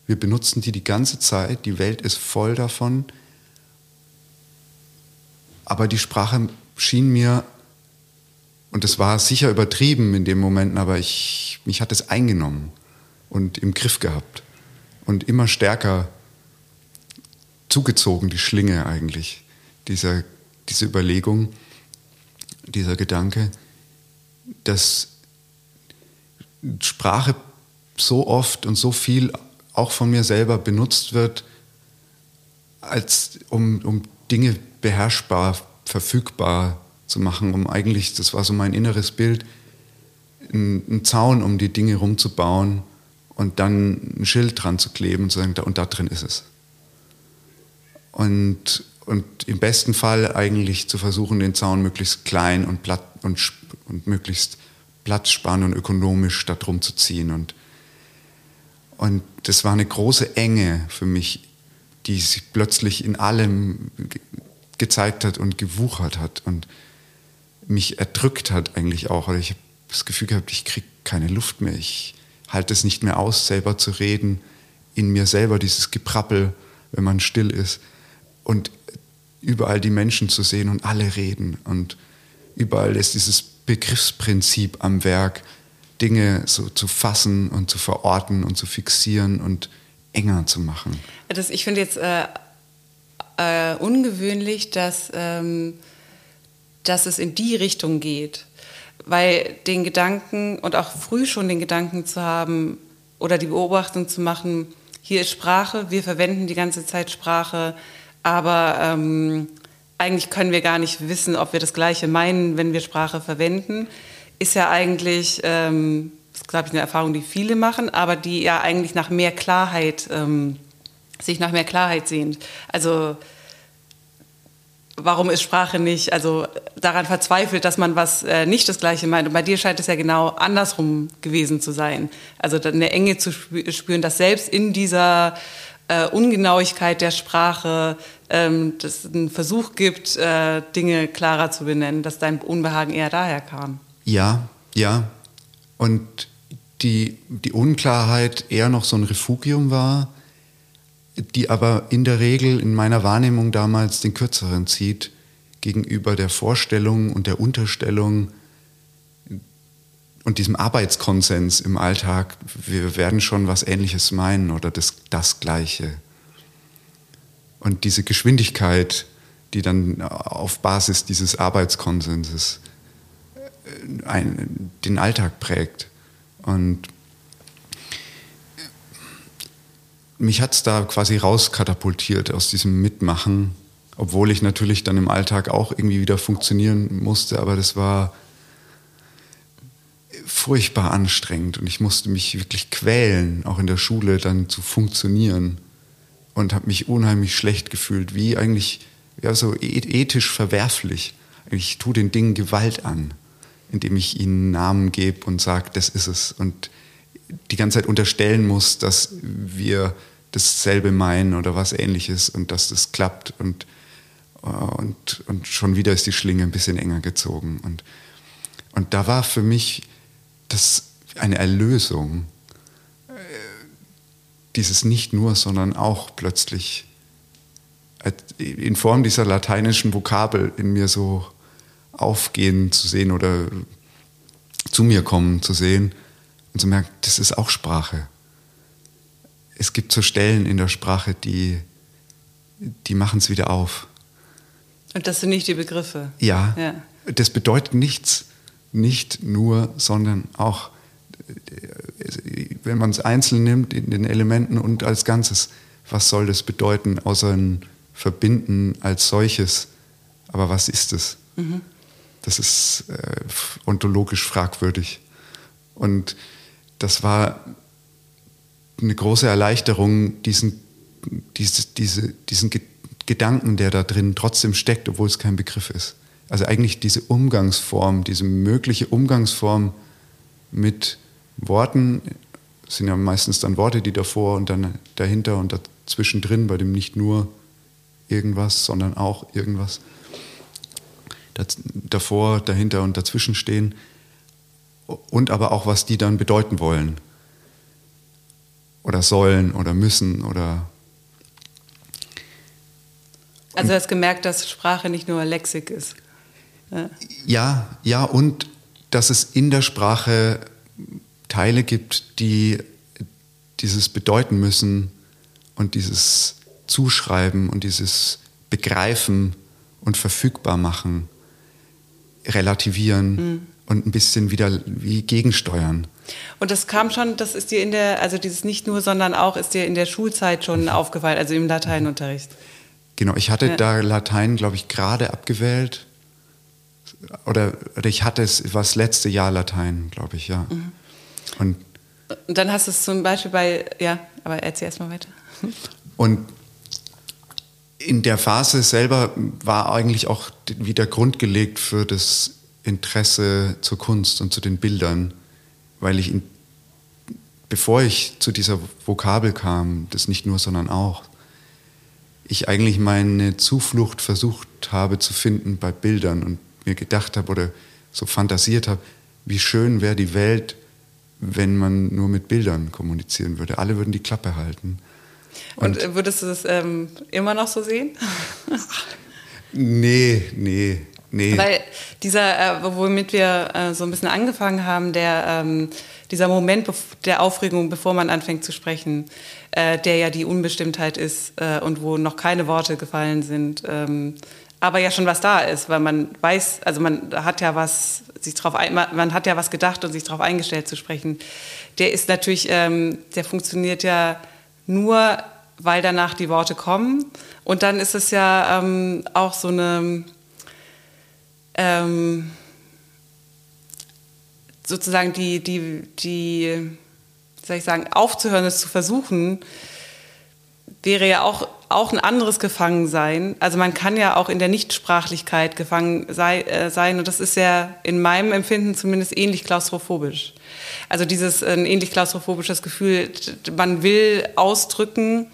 wir benutzen die die ganze Zeit, die Welt ist voll davon, aber die Sprache schien mir, und es war sicher übertrieben in dem Moment, aber ich, mich hat es eingenommen und im Griff gehabt und immer stärker zugezogen, die Schlinge eigentlich, dieser, diese Überlegung, dieser Gedanke, dass Sprache so oft und so viel auch von mir selber benutzt wird, als um, um Dinge beherrschbar, verfügbar zu machen, um eigentlich, das war so mein inneres Bild, einen Zaun um die Dinge rumzubauen und dann ein Schild dran zu kleben und zu sagen, da, und da drin ist es. Und, und im besten Fall eigentlich zu versuchen, den Zaun möglichst klein und, platt und, und möglichst platzspannend und ökonomisch da drum zu ziehen. Und, und das war eine große Enge für mich, die sich plötzlich in allem gezeigt hat und gewuchert hat und mich erdrückt hat eigentlich auch. Oder ich habe das Gefühl gehabt, ich kriege keine Luft mehr. Ich, halte es nicht mehr aus, selber zu reden, in mir selber dieses Geprappel, wenn man still ist und überall die Menschen zu sehen und alle reden und überall ist dieses Begriffsprinzip am Werk, Dinge so zu fassen und zu verorten und zu fixieren und enger zu machen. Das, ich finde jetzt äh, äh, ungewöhnlich, dass, ähm, dass es in die Richtung geht weil den Gedanken und auch früh schon den Gedanken zu haben oder die Beobachtung zu machen, hier ist Sprache, wir verwenden die ganze Zeit Sprache, aber ähm, eigentlich können wir gar nicht wissen, ob wir das Gleiche meinen, wenn wir Sprache verwenden, ist ja eigentlich, ähm, das ist, glaube ich, eine Erfahrung, die viele machen, aber die ja eigentlich nach mehr Klarheit, ähm, sich nach mehr Klarheit sehnt. Also warum ist Sprache nicht, also daran verzweifelt, dass man was äh, nicht das Gleiche meint. Und bei dir scheint es ja genau andersrum gewesen zu sein. Also eine Enge zu spüren, dass selbst in dieser äh, Ungenauigkeit der Sprache ähm, es einen Versuch gibt, äh, Dinge klarer zu benennen, dass dein Unbehagen eher daher kam. Ja, ja. Und die, die Unklarheit eher noch so ein Refugium war, die aber in der Regel in meiner Wahrnehmung damals den kürzeren zieht gegenüber der Vorstellung und der Unterstellung und diesem Arbeitskonsens im Alltag, wir werden schon was Ähnliches meinen oder das, das Gleiche. Und diese Geschwindigkeit, die dann auf Basis dieses Arbeitskonsenses äh, ein, den Alltag prägt. Und mich hat es da quasi rauskatapultiert aus diesem Mitmachen, obwohl ich natürlich dann im Alltag auch irgendwie wieder funktionieren musste, aber das war furchtbar anstrengend und ich musste mich wirklich quälen, auch in der Schule dann zu funktionieren und habe mich unheimlich schlecht gefühlt, wie eigentlich ja so ethisch verwerflich. Ich tue den Dingen Gewalt an, indem ich ihnen Namen gebe und sage, das ist es und die ganze Zeit unterstellen muss, dass wir dasselbe meinen oder was ähnliches und dass das klappt und, und, und schon wieder ist die Schlinge ein bisschen enger gezogen. Und, und da war für mich das eine Erlösung, äh, dieses nicht nur, sondern auch plötzlich in Form dieser lateinischen Vokabel in mir so aufgehen zu sehen oder zu mir kommen zu sehen und zu merken, das ist auch Sprache. Es gibt so Stellen in der Sprache, die, die machen es wieder auf. Und das sind nicht die Begriffe. Ja, ja. Das bedeutet nichts, nicht nur, sondern auch, wenn man es einzeln nimmt, in den Elementen und als Ganzes, was soll das bedeuten, außer ein Verbinden als solches? Aber was ist es? Mhm. Das ist äh, ontologisch fragwürdig. Und das war eine große Erleichterung, diesen, diese, diese, diesen Gedanken, der da drin trotzdem steckt, obwohl es kein Begriff ist. Also eigentlich diese Umgangsform, diese mögliche Umgangsform mit Worten, sind ja meistens dann Worte, die davor und dann dahinter und dazwischen drin, bei dem nicht nur irgendwas, sondern auch irgendwas davor, dahinter und dazwischen stehen und aber auch, was die dann bedeuten wollen oder sollen oder müssen oder also du hast gemerkt, dass Sprache nicht nur Lexik ist. Ja. ja, ja, und dass es in der Sprache Teile gibt, die dieses bedeuten müssen und dieses Zuschreiben und dieses Begreifen und verfügbar machen, relativieren mhm. und ein bisschen wieder wie gegensteuern. Und das kam schon, das ist dir in der, also dieses nicht nur, sondern auch ist dir in der Schulzeit schon mhm. aufgefallen, also im Lateinunterricht. Genau, ich hatte ja. da Latein, glaube ich, gerade abgewählt. Oder, oder ich hatte es, war das letzte Jahr Latein, glaube ich, ja. Mhm. Und, und dann hast du es zum Beispiel bei, ja, aber erzähl erstmal weiter. Und in der Phase selber war eigentlich auch wieder Grund gelegt für das Interesse zur Kunst und zu den Bildern, weil ich, in, bevor ich zu dieser Vokabel kam, das nicht nur, sondern auch, ich eigentlich meine Zuflucht versucht habe zu finden bei Bildern und mir gedacht habe oder so fantasiert habe, wie schön wäre die Welt, wenn man nur mit Bildern kommunizieren würde. Alle würden die Klappe halten. Und, und würdest du das ähm, immer noch so sehen? nee, nee, nee. Weil dieser, äh, womit wir äh, so ein bisschen angefangen haben, der, ähm, dieser Moment der Aufregung, bevor man anfängt zu sprechen, äh, der ja die Unbestimmtheit ist äh, und wo noch keine Worte gefallen sind, ähm, aber ja schon was da ist, weil man weiß, also man hat ja was, sich drauf ein, man hat ja was gedacht und sich darauf eingestellt zu sprechen. Der ist natürlich, ähm, der funktioniert ja nur, weil danach die Worte kommen. Und dann ist es ja ähm, auch so eine ähm, sozusagen die, die, die, soll ich sagen, aufzuhören, es zu versuchen, wäre ja auch, auch ein anderes Gefangensein. Also man kann ja auch in der Nichtsprachlichkeit gefangen sei, äh, sein und das ist ja in meinem Empfinden zumindest ähnlich klaustrophobisch. Also dieses ein ähnlich klaustrophobisches Gefühl, man will ausdrücken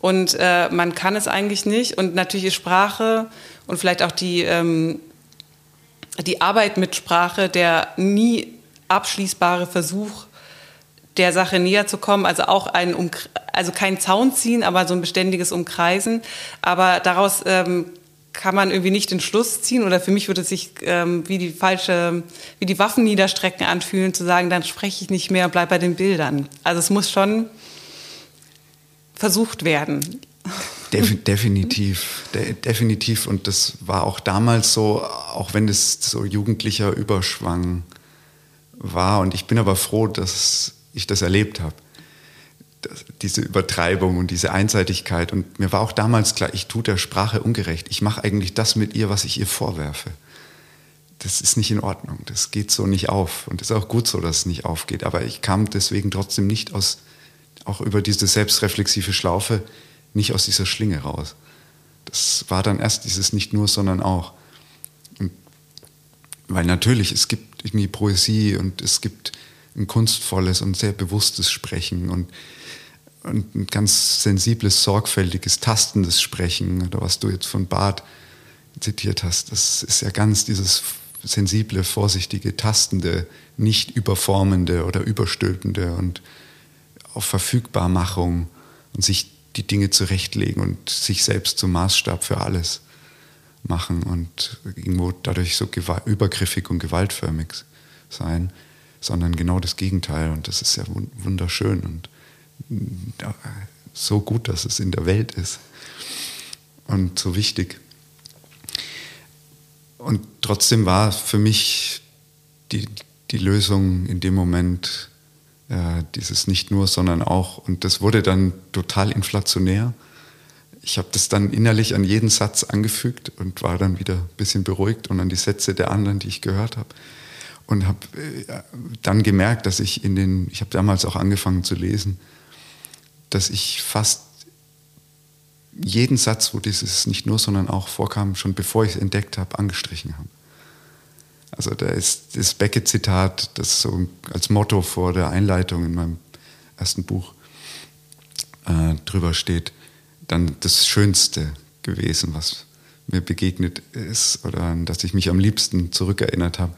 und äh, man kann es eigentlich nicht. Und natürlich ist Sprache und vielleicht auch die, ähm, die Arbeit mit Sprache der nie abschließbare Versuch, der Sache näher zu kommen, also auch ein, um, also kein Zaun ziehen, aber so ein beständiges Umkreisen. Aber daraus ähm, kann man irgendwie nicht den Schluss ziehen oder für mich würde es sich ähm, wie die falsche, wie die Waffen niederstrecken anfühlen, zu sagen, dann spreche ich nicht mehr und bleib bei den Bildern. Also es muss schon versucht werden. Def definitiv, de definitiv. Und das war auch damals so, auch wenn es so jugendlicher Überschwang war. Und ich bin aber froh, dass ich das erlebt habe diese Übertreibung und diese Einseitigkeit. Und mir war auch damals klar, ich tue der Sprache ungerecht. Ich mache eigentlich das mit ihr, was ich ihr vorwerfe. Das ist nicht in Ordnung. Das geht so nicht auf. Und es ist auch gut so, dass es nicht aufgeht. Aber ich kam deswegen trotzdem nicht aus, auch über diese selbstreflexive Schlaufe, nicht aus dieser Schlinge raus. Das war dann erst dieses nicht nur, sondern auch. Und weil natürlich, es gibt irgendwie Poesie und es gibt ein kunstvolles und sehr bewusstes Sprechen und, und ein ganz sensibles, sorgfältiges, tastendes Sprechen oder was du jetzt von Barth zitiert hast, das ist ja ganz dieses sensible, vorsichtige, tastende, nicht überformende oder überstülpende und auf Verfügbarmachung und sich die Dinge zurechtlegen und sich selbst zum Maßstab für alles machen und irgendwo dadurch so übergriffig und gewaltförmig sein, sondern genau das Gegenteil. Und das ist ja wunderschön und so gut, dass es in der Welt ist und so wichtig. Und trotzdem war für mich die, die Lösung in dem Moment äh, dieses nicht nur, sondern auch. Und das wurde dann total inflationär. Ich habe das dann innerlich an jeden Satz angefügt und war dann wieder ein bisschen beruhigt und an die Sätze der anderen, die ich gehört habe. Und habe äh, dann gemerkt, dass ich in den, ich habe damals auch angefangen zu lesen, dass ich fast jeden Satz, wo dieses nicht nur, sondern auch vorkam, schon bevor ich es entdeckt habe, angestrichen habe. Also da ist das Beckett-Zitat, das so als Motto vor der Einleitung in meinem ersten Buch äh, drüber steht, dann das Schönste gewesen, was mir begegnet ist oder an das ich mich am liebsten zurückerinnert habe.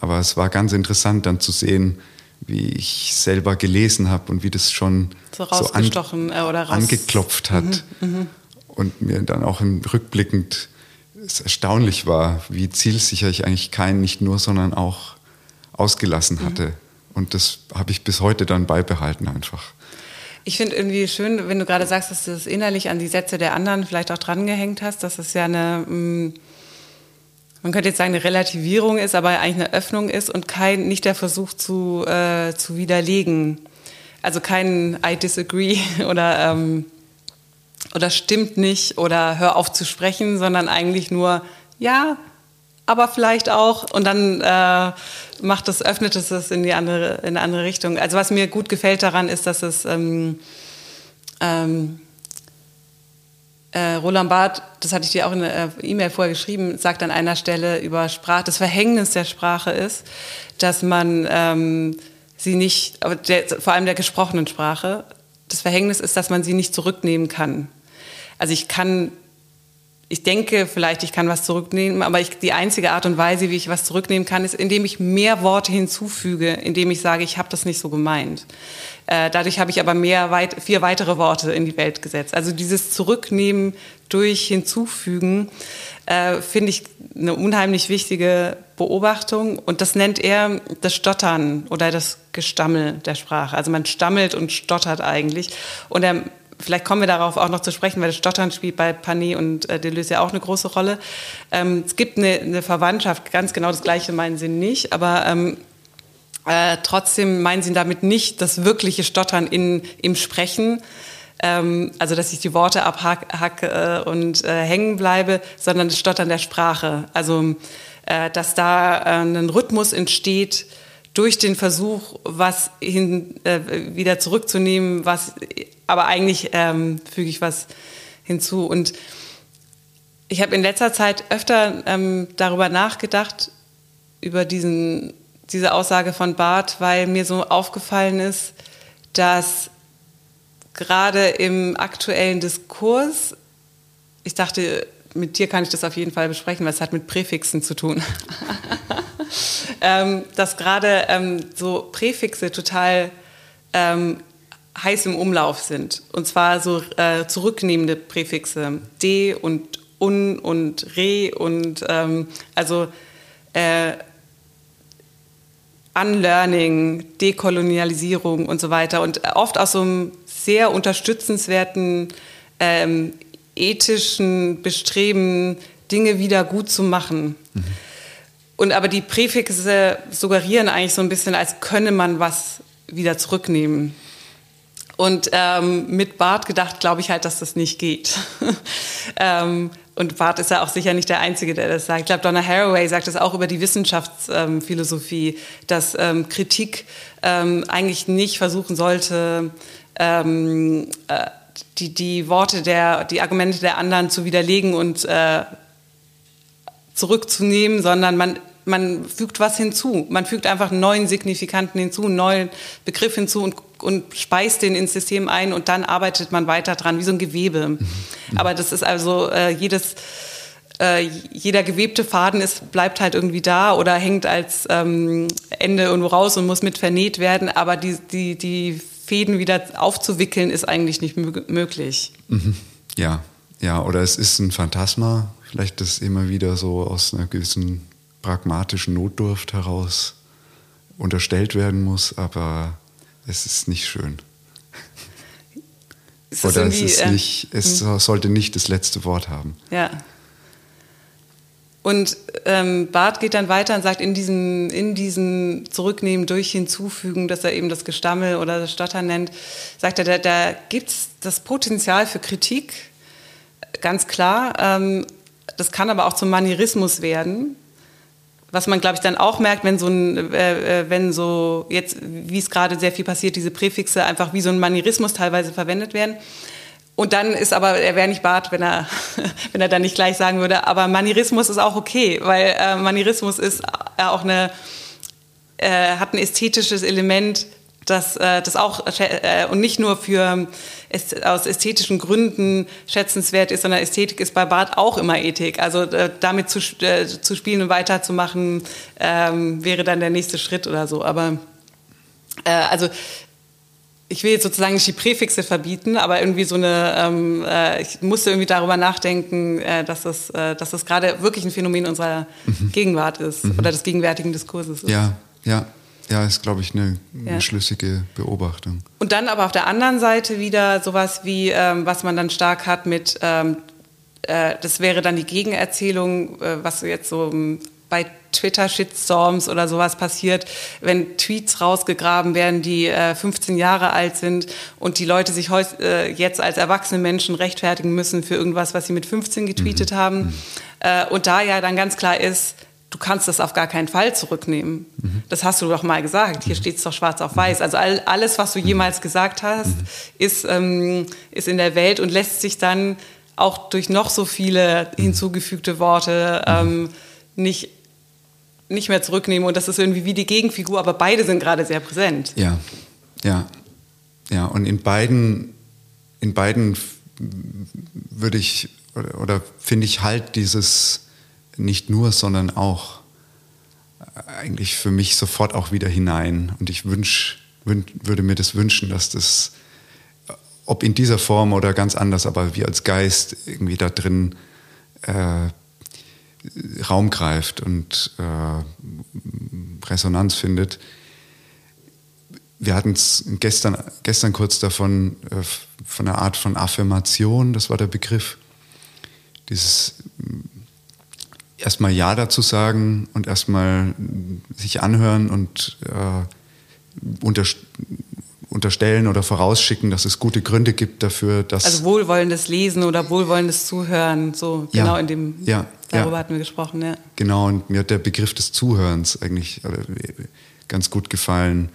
Aber es war ganz interessant dann zu sehen, wie ich selber gelesen habe und wie das schon so, so an, äh, raus. angeklopft hat. Mhm, mh. Und mir dann auch im rückblickend es erstaunlich war, wie zielsicher ich eigentlich keinen nicht nur, sondern auch ausgelassen hatte. Mhm. Und das habe ich bis heute dann beibehalten einfach. Ich finde irgendwie schön, wenn du gerade sagst, dass du das innerlich an die Sätze der anderen vielleicht auch drangehängt hast, dass es ja eine, mm, man könnte jetzt sagen, eine Relativierung ist, aber eigentlich eine Öffnung ist und kein, nicht der Versuch zu, äh, zu widerlegen. Also kein I disagree oder ähm, oder stimmt nicht oder hör auf zu sprechen, sondern eigentlich nur ja, aber vielleicht auch und dann äh, macht es, öffnet es es in die andere, in eine andere Richtung. Also was mir gut gefällt daran ist, dass es ähm, ähm, äh, Roland Barth, das hatte ich dir auch in der äh, E-Mail vorher geschrieben, sagt an einer Stelle über Sprache, das Verhängnis der Sprache ist, dass man ähm, sie nicht, der, vor allem der gesprochenen Sprache, das Verhängnis ist, dass man sie nicht zurücknehmen kann. Also ich kann, ich denke vielleicht, ich kann was zurücknehmen, aber ich, die einzige Art und Weise, wie ich was zurücknehmen kann, ist, indem ich mehr Worte hinzufüge, indem ich sage, ich habe das nicht so gemeint. Äh, dadurch habe ich aber mehr, weit, vier weitere Worte in die Welt gesetzt. Also dieses Zurücknehmen durch Hinzufügen äh, finde ich eine unheimlich wichtige Beobachtung. Und das nennt er das Stottern oder das Gestammel der Sprache. Also man stammelt und stottert eigentlich. Und er vielleicht kommen wir darauf auch noch zu sprechen, weil das Stottern spielt bei Panet und äh, Deleuze ja auch eine große Rolle. Ähm, es gibt eine, eine, Verwandtschaft, ganz genau das Gleiche meinen sie nicht, aber ähm, äh, trotzdem meinen sie damit nicht das wirkliche Stottern in, im Sprechen, ähm, also dass ich die Worte abhacke äh, und äh, hängen bleibe, sondern das Stottern der Sprache. Also äh, dass da äh, ein Rhythmus entsteht, durch den Versuch, was hin, äh, wieder zurückzunehmen, was aber eigentlich ähm, füge ich was hinzu. Und ich habe in letzter Zeit öfter ähm, darüber nachgedacht, über diesen, diese Aussage von Barth, weil mir so aufgefallen ist, dass gerade im aktuellen Diskurs, ich dachte, mit dir kann ich das auf jeden Fall besprechen, weil es hat mit Präfixen zu tun. ähm, dass gerade ähm, so Präfixe total ähm, heiß im Umlauf sind. Und zwar so äh, zurücknehmende Präfixe. De und un und re und ähm, also äh, Unlearning, Dekolonialisierung und so weiter. Und oft aus so einem sehr unterstützenswerten ähm, ethischen Bestreben, Dinge wieder gut zu machen. Mhm. Und aber die Präfixe suggerieren eigentlich so ein bisschen, als könne man was wieder zurücknehmen. Und ähm, mit Bart gedacht, glaube ich halt, dass das nicht geht. ähm, und Bart ist ja auch sicher nicht der Einzige, der das sagt. Ich glaube, Donna Haraway sagt das auch über die Wissenschaftsphilosophie, ähm, dass ähm, Kritik ähm, eigentlich nicht versuchen sollte, ähm, äh, die, die Worte der, die Argumente der anderen zu widerlegen und äh, zurückzunehmen, sondern man man fügt was hinzu. Man fügt einfach einen neuen Signifikanten hinzu, einen neuen Begriff hinzu und, und speist den ins System ein und dann arbeitet man weiter dran, wie so ein Gewebe. Mhm. Aber das ist also äh, jedes, äh, jeder gewebte Faden ist, bleibt halt irgendwie da oder hängt als ähm, Ende irgendwo raus und muss mit vernäht werden. Aber die, die, die Fäden wieder aufzuwickeln, ist eigentlich nicht möglich. Mhm. Ja, ja, oder es ist ein Phantasma, vielleicht das immer wieder so aus einer gewissen pragmatischen Notdurft heraus unterstellt werden muss, aber es ist nicht schön. Ist Oder es, ist äh, nicht, es hm. sollte nicht das letzte Wort haben. Ja. Und ähm, Barth geht dann weiter und sagt, in diesen, in diesen Zurücknehmen durch Hinzufügen, dass er eben das Gestammel oder das Stottern nennt, sagt er, da, da gibt es das Potenzial für Kritik, ganz klar. Ähm, das kann aber auch zum Manierismus werden was man, glaube ich, dann auch merkt, wenn so ein, äh, äh, wenn so jetzt, wie es gerade sehr viel passiert, diese Präfixe einfach wie so ein Manierismus teilweise verwendet werden. Und dann ist aber, er wäre nicht Bart, wenn er, wenn er dann nicht gleich sagen würde, aber Manierismus ist auch okay, weil äh, Manierismus ist äh, auch eine, äh, hat ein ästhetisches Element, das, äh, das auch und nicht nur für aus ästhetischen Gründen schätzenswert ist, sondern Ästhetik ist bei Barth auch immer Ethik. Also äh, damit zu, äh, zu spielen und weiterzumachen ähm, wäre dann der nächste Schritt oder so. Aber äh, also ich will jetzt sozusagen nicht die Präfixe verbieten, aber irgendwie so eine, ähm, äh, ich musste irgendwie darüber nachdenken, äh, dass das, äh, dass das gerade wirklich ein Phänomen unserer mhm. Gegenwart ist mhm. oder des gegenwärtigen Diskurses ist. Ja, ja. Ja, ist, glaube ich, eine, eine ja. schlüssige Beobachtung. Und dann aber auf der anderen Seite wieder sowas wie, ähm, was man dann stark hat mit, ähm, äh, das wäre dann die Gegenerzählung, äh, was jetzt so ähm, bei Twitter-Shitstorms oder sowas passiert, wenn Tweets rausgegraben werden, die äh, 15 Jahre alt sind und die Leute sich äh, jetzt als erwachsene Menschen rechtfertigen müssen für irgendwas, was sie mit 15 getweetet mhm. haben. Mhm. Äh, und da ja dann ganz klar ist, du kannst das auf gar keinen Fall zurücknehmen. Mhm. Das hast du doch mal gesagt. Hier mhm. steht es doch schwarz auf weiß. Also all, alles, was du mhm. jemals gesagt hast, mhm. ist, ähm, ist in der Welt und lässt sich dann auch durch noch so viele hinzugefügte Worte ähm, nicht, nicht mehr zurücknehmen. Und das ist irgendwie wie die Gegenfigur, aber beide sind gerade sehr präsent. Ja, ja, ja. Und in beiden, in beiden würde ich oder, oder finde ich halt dieses nicht nur, sondern auch eigentlich für mich sofort auch wieder hinein. Und ich wünsch, würde mir das wünschen, dass das, ob in dieser Form oder ganz anders, aber wie als Geist irgendwie da drin äh, Raum greift und äh, Resonanz findet. Wir hatten es gestern, gestern kurz davon, äh, von einer Art von Affirmation, das war der Begriff. Dieses erstmal Ja dazu sagen und erstmal sich anhören und äh, unter, unterstellen oder vorausschicken, dass es gute Gründe gibt dafür, dass. Also wohlwollendes Lesen oder wohlwollendes Zuhören, so ja, genau in dem, ja, darüber ja. hatten wir gesprochen, ja. Genau, und mir hat der Begriff des Zuhörens eigentlich ganz gut gefallen.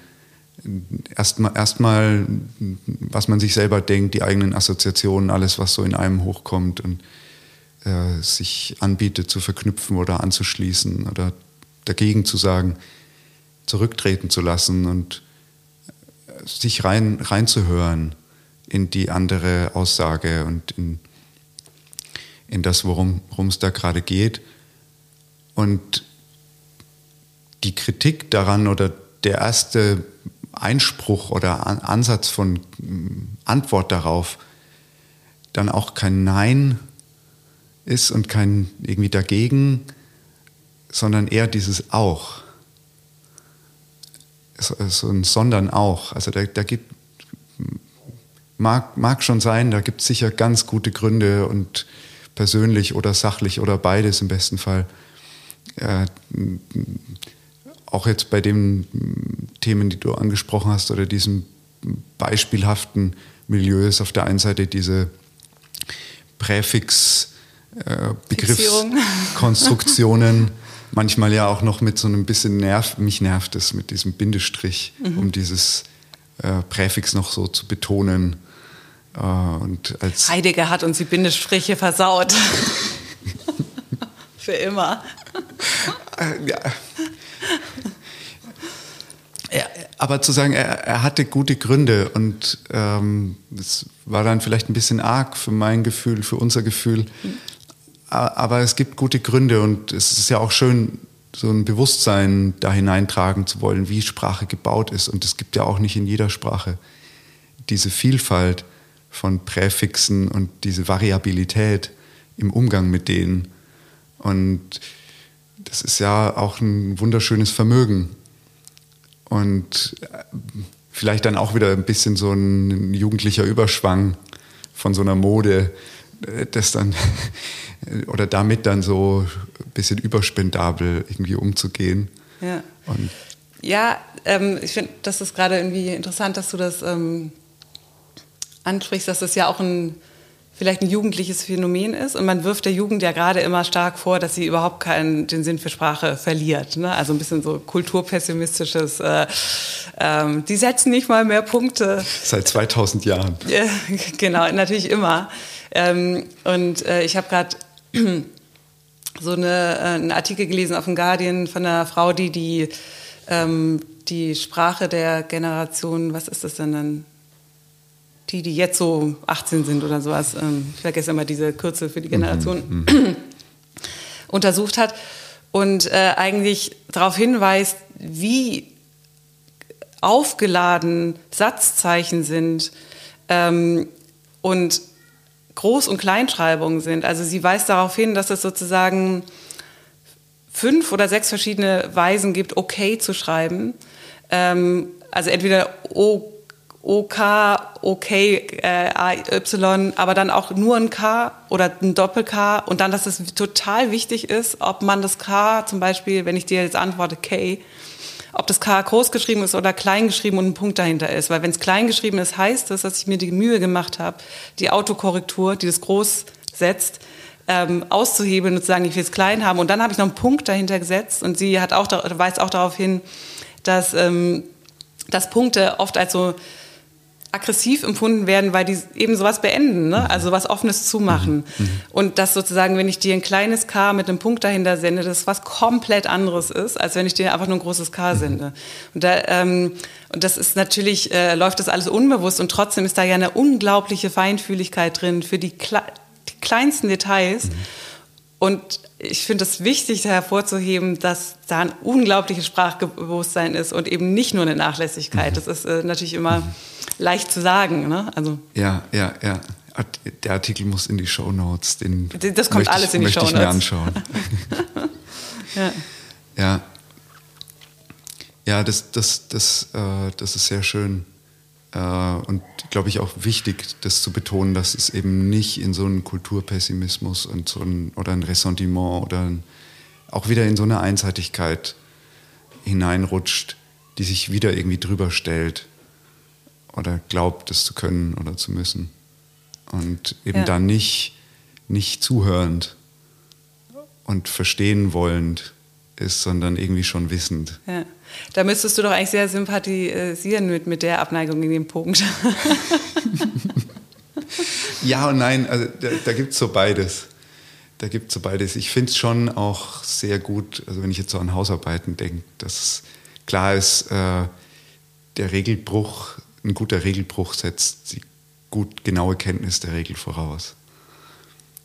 Erstmal, erstmal, was man sich selber denkt, die eigenen Assoziationen, alles, was so in einem hochkommt und äh, sich anbietet zu verknüpfen oder anzuschließen oder dagegen zu sagen, zurücktreten zu lassen und äh, sich rein, reinzuhören in die andere Aussage und in, in das, worum es da gerade geht. Und die Kritik daran oder der erste Einspruch oder Ansatz von Antwort darauf, dann auch kein Nein ist und kein irgendwie dagegen, sondern eher dieses auch. So, so ein Sondern auch. Also da, da gibt, mag, mag schon sein, da gibt es sicher ganz gute Gründe und persönlich oder sachlich oder beides im besten Fall. Äh, auch jetzt bei den Themen, die du angesprochen hast oder diesen beispielhaften Milieus auf der einen Seite diese Präfix- äh, Begriffskonstruktionen. manchmal ja auch noch mit so einem bisschen nerv, mich nervt es mit diesem Bindestrich, mhm. um dieses äh, Präfix noch so zu betonen. Äh, und als Heidegger hat uns die Bindestriche versaut. Für immer. ja. Er, aber zu sagen, er, er, hatte gute Gründe und ähm, das war dann vielleicht ein bisschen arg für mein Gefühl, für unser Gefühl. Mhm. Aber es gibt gute Gründe und es ist ja auch schön, so ein Bewusstsein da hineintragen zu wollen, wie Sprache gebaut ist. Und es gibt ja auch nicht in jeder Sprache diese Vielfalt von Präfixen und diese Variabilität im Umgang mit denen. Und das ist ja auch ein wunderschönes Vermögen. Und äh, vielleicht dann auch wieder ein bisschen so ein jugendlicher Überschwang von so einer Mode, das dann oder damit dann so ein bisschen überspendabel irgendwie umzugehen. Ja, Und ja ähm, ich finde, das ist gerade irgendwie interessant, dass du das ähm, ansprichst, dass das ja auch ein vielleicht ein jugendliches Phänomen ist. Und man wirft der Jugend ja gerade immer stark vor, dass sie überhaupt keinen den Sinn für Sprache verliert. Ne? Also ein bisschen so kulturpessimistisches. Äh, ähm, die setzen nicht mal mehr Punkte. Seit 2000 Jahren. Ja, genau, natürlich immer. Ähm, und äh, ich habe gerade so eine, äh, einen Artikel gelesen auf dem Guardian von einer Frau, die die, ähm, die Sprache der Generation, was ist das denn dann? Die, die jetzt so 18 sind oder sowas, ähm, ich vergesse immer diese Kürze für die mhm, Generation, mhm. untersucht hat und äh, eigentlich darauf hinweist, wie aufgeladen Satzzeichen sind ähm, und Groß- und Kleinschreibungen sind. Also sie weist darauf hin, dass es sozusagen fünf oder sechs verschiedene Weisen gibt, okay zu schreiben. Ähm, also entweder O, OK, OK, äh, Y, aber dann auch nur ein K oder ein Doppel-K und dann, dass es total wichtig ist, ob man das K zum Beispiel, wenn ich dir jetzt antworte K, ob das K groß geschrieben ist oder klein geschrieben und ein Punkt dahinter ist. Weil wenn es klein geschrieben ist, heißt das, dass ich mir die Mühe gemacht habe, die Autokorrektur, die das groß setzt, ähm, auszuhebeln und zu sagen, ich will es klein haben. Und dann habe ich noch einen Punkt dahinter gesetzt und sie hat auch, weist auch darauf hin, dass, ähm, dass Punkte oft als so aggressiv empfunden werden, weil die eben sowas beenden, ne? also sowas Offenes zumachen. Mhm. mhm. Und das sozusagen, wenn ich dir ein kleines K mit einem Punkt dahinter sende, das was komplett anderes ist, als wenn ich dir einfach nur ein großes K mhm. sende. Und, da, ähm, und das ist natürlich, äh, läuft das alles unbewusst und trotzdem ist da ja eine unglaubliche Feinfühligkeit drin für die, Kle die kleinsten Details. Mhm. Und ich finde es wichtig hervorzuheben, dass da ein unglaubliches Sprachbewusstsein ist und eben nicht nur eine Nachlässigkeit. Mhm. Das ist äh, natürlich immer leicht zu sagen. Ne? Also ja, ja, ja. Der Artikel muss in die Show Notes. Den das kommt alles ich, in die Show Notes. Ich mir anschauen. ja. ja. Ja, das, das, das, äh, das ist sehr schön. Äh, und glaube ich auch wichtig, das zu betonen, dass es eben nicht in so einen Kulturpessimismus und so ein, oder ein Ressentiment oder ein, auch wieder in so eine Einseitigkeit hineinrutscht, die sich wieder irgendwie drüber stellt oder glaubt, das zu können oder zu müssen. Und eben ja. dann nicht, nicht zuhörend und verstehen wollend ist, sondern irgendwie schon wissend. Ja. Da müsstest du doch eigentlich sehr sympathisieren mit, mit der Abneigung in dem Punkt. ja und nein, also da, da gibt es so beides. Da gibt es so beides. Ich finde es schon auch sehr gut, also wenn ich jetzt so an Hausarbeiten denke, dass klar ist, äh, der Regelbruch, ein guter Regelbruch setzt die gut genaue Kenntnis der Regel voraus.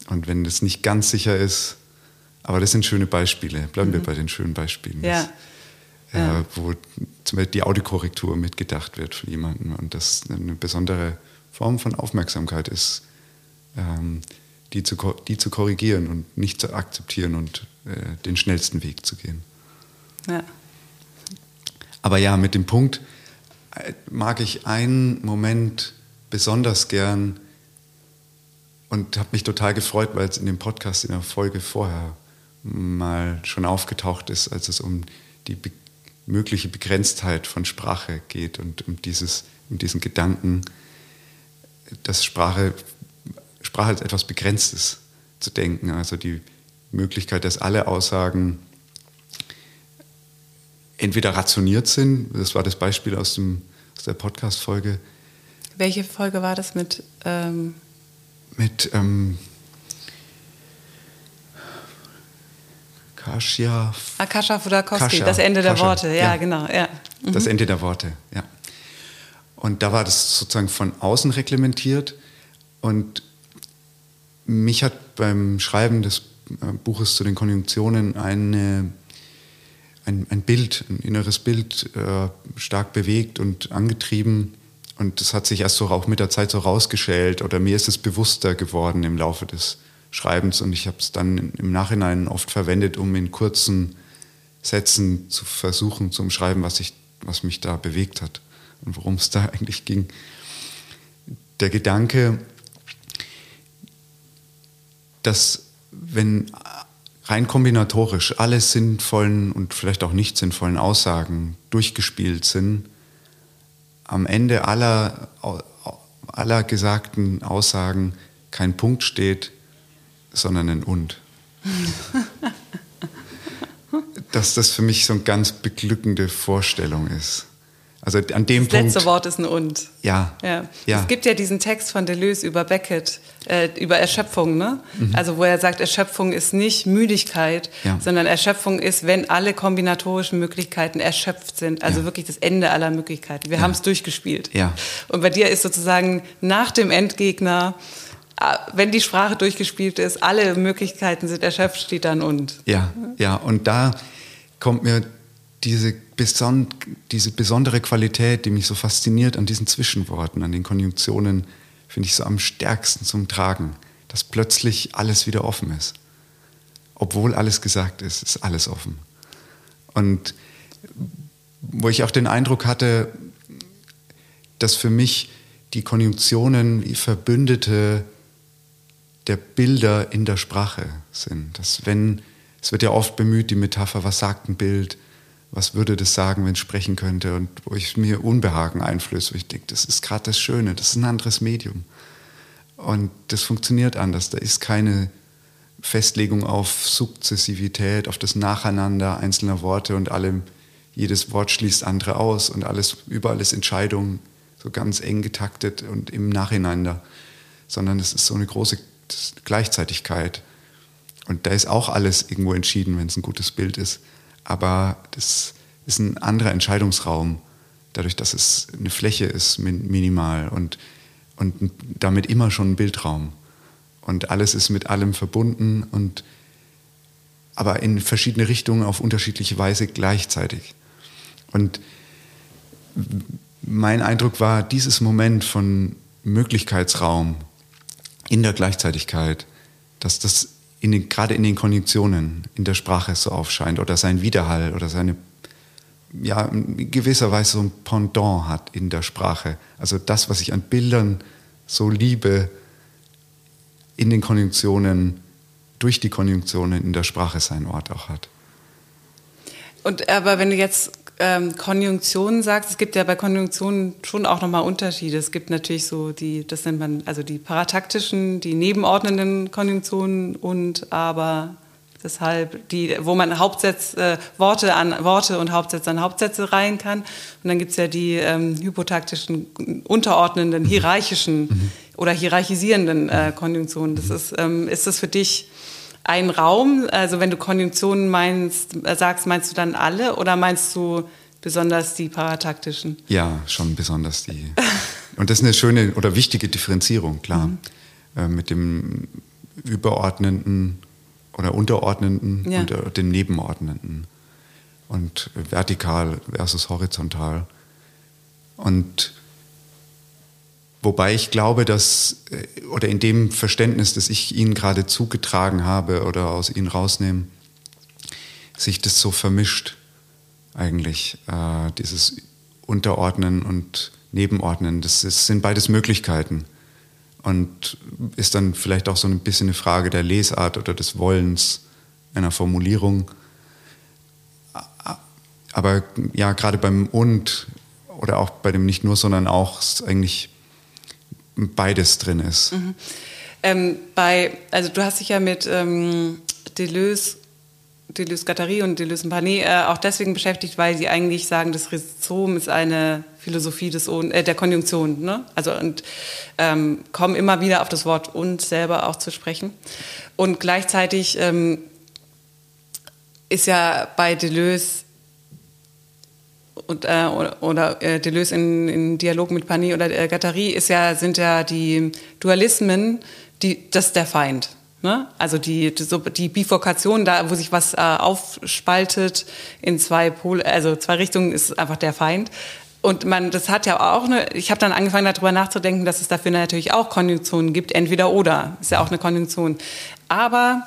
Und wenn das nicht ganz sicher ist, aber das sind schöne Beispiele. Bleiben mhm. wir bei den schönen Beispielen. Ja. Das, ja. Äh, wo zum Beispiel die Audiokorrektur mitgedacht wird von jemandem und das eine besondere Form von Aufmerksamkeit ist, ähm, die, zu, die zu korrigieren und nicht zu akzeptieren und äh, den schnellsten Weg zu gehen. Ja. Aber ja, mit dem Punkt äh, mag ich einen Moment besonders gern und habe mich total gefreut, weil es in dem Podcast in der Folge vorher mal schon aufgetaucht ist, als es um die be mögliche Begrenztheit von Sprache geht und um, dieses, um diesen Gedanken, dass Sprache, Sprache als etwas Begrenztes zu denken. Also die Möglichkeit, dass alle Aussagen entweder rationiert sind, das war das Beispiel aus, dem, aus der Podcast-Folge. Welche Folge war das mit? Ähm mit ähm, Akasha. Akasha Fudakowski, das Ende der Kascha, Worte, ja, ja, genau. Ja. Mhm. Das Ende der Worte, ja. Und da war das sozusagen von außen reglementiert. Und mich hat beim Schreiben des äh, Buches zu den Konjunktionen eine, ein, ein Bild, ein inneres Bild äh, stark bewegt und angetrieben. Und das hat sich erst so auch mit der Zeit so rausgeschält oder mir ist es bewusster geworden im Laufe des Schreibens und ich habe es dann im Nachhinein oft verwendet, um in kurzen Sätzen zu versuchen zu umschreiben, was, ich, was mich da bewegt hat und worum es da eigentlich ging. Der Gedanke, dass wenn rein kombinatorisch alle sinnvollen und vielleicht auch nicht sinnvollen Aussagen durchgespielt sind, am Ende aller, aller gesagten Aussagen kein Punkt steht, sondern ein Und. Dass das für mich so eine ganz beglückende Vorstellung ist. Also an dem das Punkt. Das letzte Wort ist ein Und. Ja. ja. ja. Es gibt ja diesen Text von Deleuze über Beckett, äh, über Erschöpfung, ne? Mhm. Also wo er sagt, Erschöpfung ist nicht Müdigkeit, ja. sondern Erschöpfung ist, wenn alle kombinatorischen Möglichkeiten erschöpft sind. Also ja. wirklich das Ende aller Möglichkeiten. Wir haben es durchgespielt. Ja. Und bei dir ist sozusagen nach dem Endgegner wenn die Sprache durchgespielt ist, alle Möglichkeiten sind erschöpft, steht dann und. Ja, ja, und da kommt mir diese, beson diese besondere Qualität, die mich so fasziniert an diesen Zwischenworten, an den Konjunktionen, finde ich so am stärksten zum Tragen, dass plötzlich alles wieder offen ist. Obwohl alles gesagt ist, ist alles offen. Und wo ich auch den Eindruck hatte, dass für mich die Konjunktionen wie Verbündete der Bilder in der Sprache sind. Dass wenn, es wird ja oft bemüht, die Metapher, was sagt ein Bild, was würde das sagen, wenn es sprechen könnte und wo ich mir Unbehagen einflöße, wo ich denke, das ist gerade das Schöne, das ist ein anderes Medium. Und das funktioniert anders. Da ist keine Festlegung auf Sukzessivität, auf das Nacheinander einzelner Worte und alle, jedes Wort schließt andere aus und alles, überall ist Entscheidung so ganz eng getaktet und im Nachhinein da. Sondern es ist so eine große Gleichzeitigkeit. Und da ist auch alles irgendwo entschieden, wenn es ein gutes Bild ist aber das ist ein anderer Entscheidungsraum, dadurch, dass es eine Fläche ist, minimal und, und damit immer schon ein Bildraum. Und alles ist mit allem verbunden und aber in verschiedene Richtungen auf unterschiedliche Weise gleichzeitig. Und mein Eindruck war, dieses Moment von Möglichkeitsraum in der Gleichzeitigkeit, dass das in den, gerade in den Konjunktionen in der Sprache so aufscheint oder sein Widerhall oder seine, ja, in gewisser Weise so ein Pendant hat in der Sprache. Also das, was ich an Bildern so liebe, in den Konjunktionen, durch die Konjunktionen in der Sprache seinen Ort auch hat. Und aber wenn du jetzt ähm, Konjunktionen sagst, es gibt ja bei Konjunktionen schon auch nochmal Unterschiede. Es gibt natürlich so die, das nennt man, also die parataktischen, die nebenordnenden Konjunktionen und aber deshalb die, wo man Hauptsätze, äh, Worte an Worte und Hauptsätze an Hauptsätze reihen kann. Und dann gibt es ja die ähm, hypotaktischen, unterordnenden, hierarchischen mhm. oder hierarchisierenden äh, Konjunktionen. Das ist, ähm, ist das für dich ein Raum? Also wenn du Konjunktionen meinst, äh, sagst, meinst du dann alle oder meinst du besonders die parataktischen? Ja, schon besonders die. Und das ist eine schöne oder wichtige Differenzierung, klar. Mhm. Äh, mit dem überordnenden oder unterordnenden ja. und äh, dem nebenordnenden. Und vertikal versus horizontal. Und Wobei ich glaube, dass, äh, oder in dem Verständnis, das ich Ihnen gerade zugetragen habe oder aus Ihnen rausnehme, sich das so vermischt eigentlich, äh, dieses Unterordnen und Nebenordnen. Das, ist, sind beides Möglichkeiten und ist dann vielleicht auch so ein bisschen eine Frage der Lesart oder des Wollens einer Formulierung. Aber ja, gerade beim Und oder auch bei dem nicht nur, sondern auch ist eigentlich beides drin ist. Mhm. Ähm, bei, also du hast dich ja mit ähm, Deleuze, Deleuze Guattari und Deleuze Panet äh, auch deswegen beschäftigt, weil sie eigentlich sagen, das Rhizom ist eine Philosophie des äh, der Konjunktion, ne? Also und ähm, kommen immer wieder auf das Wort und selber auch zu sprechen. Und gleichzeitig ähm, ist ja bei Deleuze und, äh, oder, äh, Deleuze in, in, Dialog mit Pani oder äh, Gattari ist ja, sind ja die Dualismen, die, das ist der Feind. Ne? Also die, die, die Bifurkation, da wo sich was äh, aufspaltet in zwei Pole, also zwei Richtungen, ist einfach der Feind. Und man, das hat ja auch eine, ich habe dann angefangen darüber nachzudenken, dass es dafür natürlich auch Konjunktionen gibt, entweder oder, ist ja auch eine Konjunktion. Aber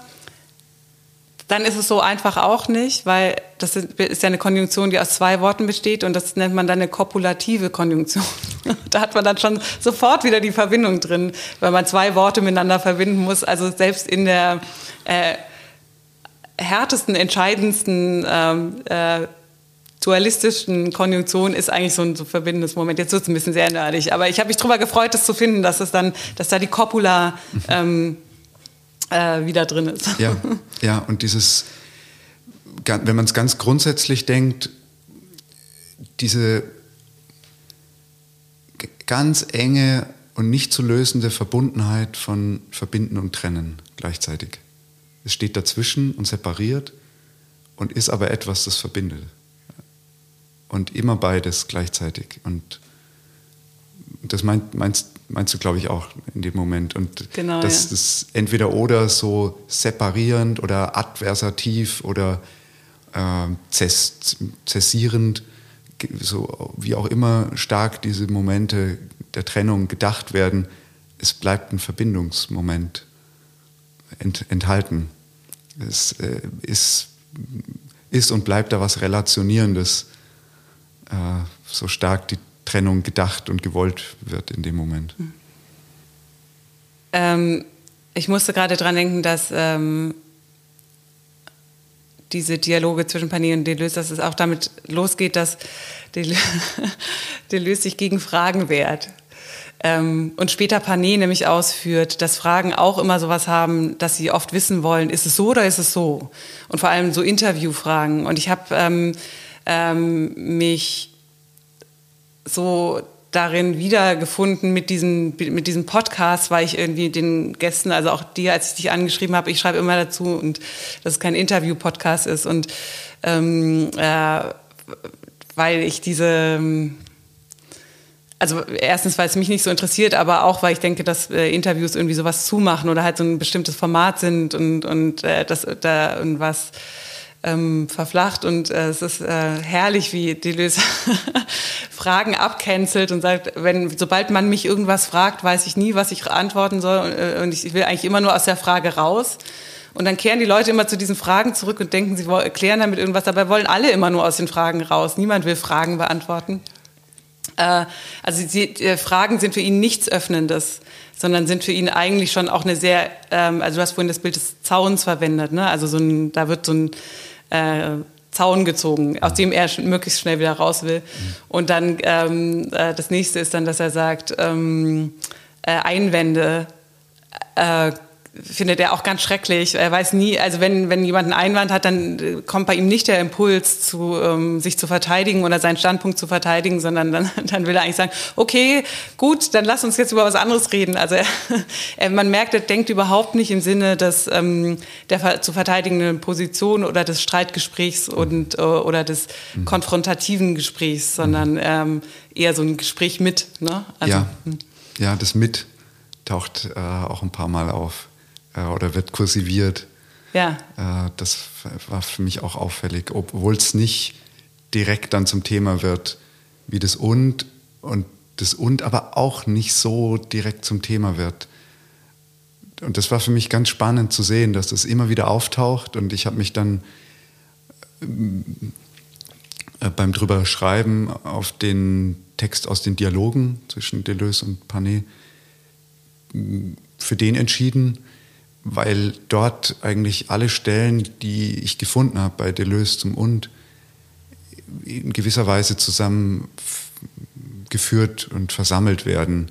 dann ist es so einfach auch nicht, weil das ist ja eine Konjunktion, die aus zwei Worten besteht und das nennt man dann eine kopulative Konjunktion. da hat man dann schon sofort wieder die Verbindung drin, weil man zwei Worte miteinander verbinden muss. Also selbst in der äh, härtesten, entscheidendsten ähm, äh, dualistischen Konjunktion ist eigentlich so ein so verbindendes Moment. Jetzt wird es ein bisschen sehr nerdig, aber ich habe mich darüber gefreut, das zu finden, dass es dann, dass da die Copula ähm, äh, wieder drin ist. Ja, ja, und dieses, wenn man es ganz grundsätzlich denkt, diese ganz enge und nicht zu lösende Verbundenheit von Verbinden und Trennen gleichzeitig. Es steht dazwischen und separiert und ist aber etwas, das verbindet. Und immer beides gleichzeitig. Und das meint, meinst, meinst du, glaube ich, auch in dem Moment. Und genau, das ja. ist entweder oder so separierend oder adversativ oder äh, zess, zessierend, so wie auch immer stark diese Momente der Trennung gedacht werden, es bleibt ein Verbindungsmoment ent, enthalten. Es äh, ist, ist und bleibt da was Relationierendes, äh, so stark die Trennung gedacht und gewollt wird in dem Moment. Hm. Ähm, ich musste gerade dran denken, dass ähm, diese Dialoge zwischen Panis und Deleuze, dass es auch damit losgeht, dass Deleuze sich gegen Fragen wehrt. Ähm, und später Panet nämlich ausführt, dass Fragen auch immer sowas haben, dass sie oft wissen wollen, ist es so oder ist es so? Und vor allem so Interviewfragen. Und ich habe ähm, ähm, mich so darin wiedergefunden mit diesem, mit diesem Podcast, weil ich irgendwie den Gästen, also auch dir, als ich dich angeschrieben habe, ich schreibe immer dazu und dass es kein Interview-Podcast ist. Und ähm, äh, weil ich diese also erstens, weil es mich nicht so interessiert, aber auch, weil ich denke, dass äh, Interviews irgendwie sowas zumachen oder halt so ein bestimmtes Format sind und, und äh, dass da irgendwas ähm, verflacht und äh, es ist äh, herrlich, wie Deleuze Fragen abcancelt und sagt, wenn sobald man mich irgendwas fragt, weiß ich nie, was ich antworten soll und, äh, und ich will eigentlich immer nur aus der Frage raus. Und dann kehren die Leute immer zu diesen Fragen zurück und denken, sie erklären damit irgendwas. Dabei wollen alle immer nur aus den Fragen raus. Niemand will Fragen beantworten. Äh, also die, die Fragen sind für ihn nichts Öffnendes sondern sind für ihn eigentlich schon auch eine sehr, ähm, also du hast vorhin das Bild des Zauns verwendet, ne? also so ein, da wird so ein äh, Zaun gezogen, aus dem er möglichst schnell wieder raus will. Und dann ähm, äh, das nächste ist dann, dass er sagt, ähm, äh, Einwände äh, findet er auch ganz schrecklich. Er weiß nie, also wenn, wenn jemand einen Einwand hat, dann äh, kommt bei ihm nicht der Impuls, zu, ähm, sich zu verteidigen oder seinen Standpunkt zu verteidigen, sondern dann, dann will er eigentlich sagen, okay, gut, dann lass uns jetzt über was anderes reden. Also er, er, man merkt, er denkt überhaupt nicht im Sinne des, ähm, der zu verteidigenden Position oder des Streitgesprächs und, äh, oder des mhm. konfrontativen Gesprächs, sondern mhm. ähm, eher so ein Gespräch mit. Ne? Also, ja. Hm. ja, das mit taucht äh, auch ein paar Mal auf oder wird kursiviert. Ja. Äh, das war für mich auch auffällig, obwohl es nicht direkt dann zum Thema wird wie das und und das und aber auch nicht so direkt zum Thema wird. Und das war für mich ganz spannend zu sehen, dass das immer wieder auftaucht und ich habe mich dann äh, beim drüber schreiben auf den Text aus den Dialogen zwischen Deleuze und Panet für den entschieden, weil dort eigentlich alle Stellen, die ich gefunden habe bei Deleuze zum Und, in gewisser Weise zusammengeführt und versammelt werden.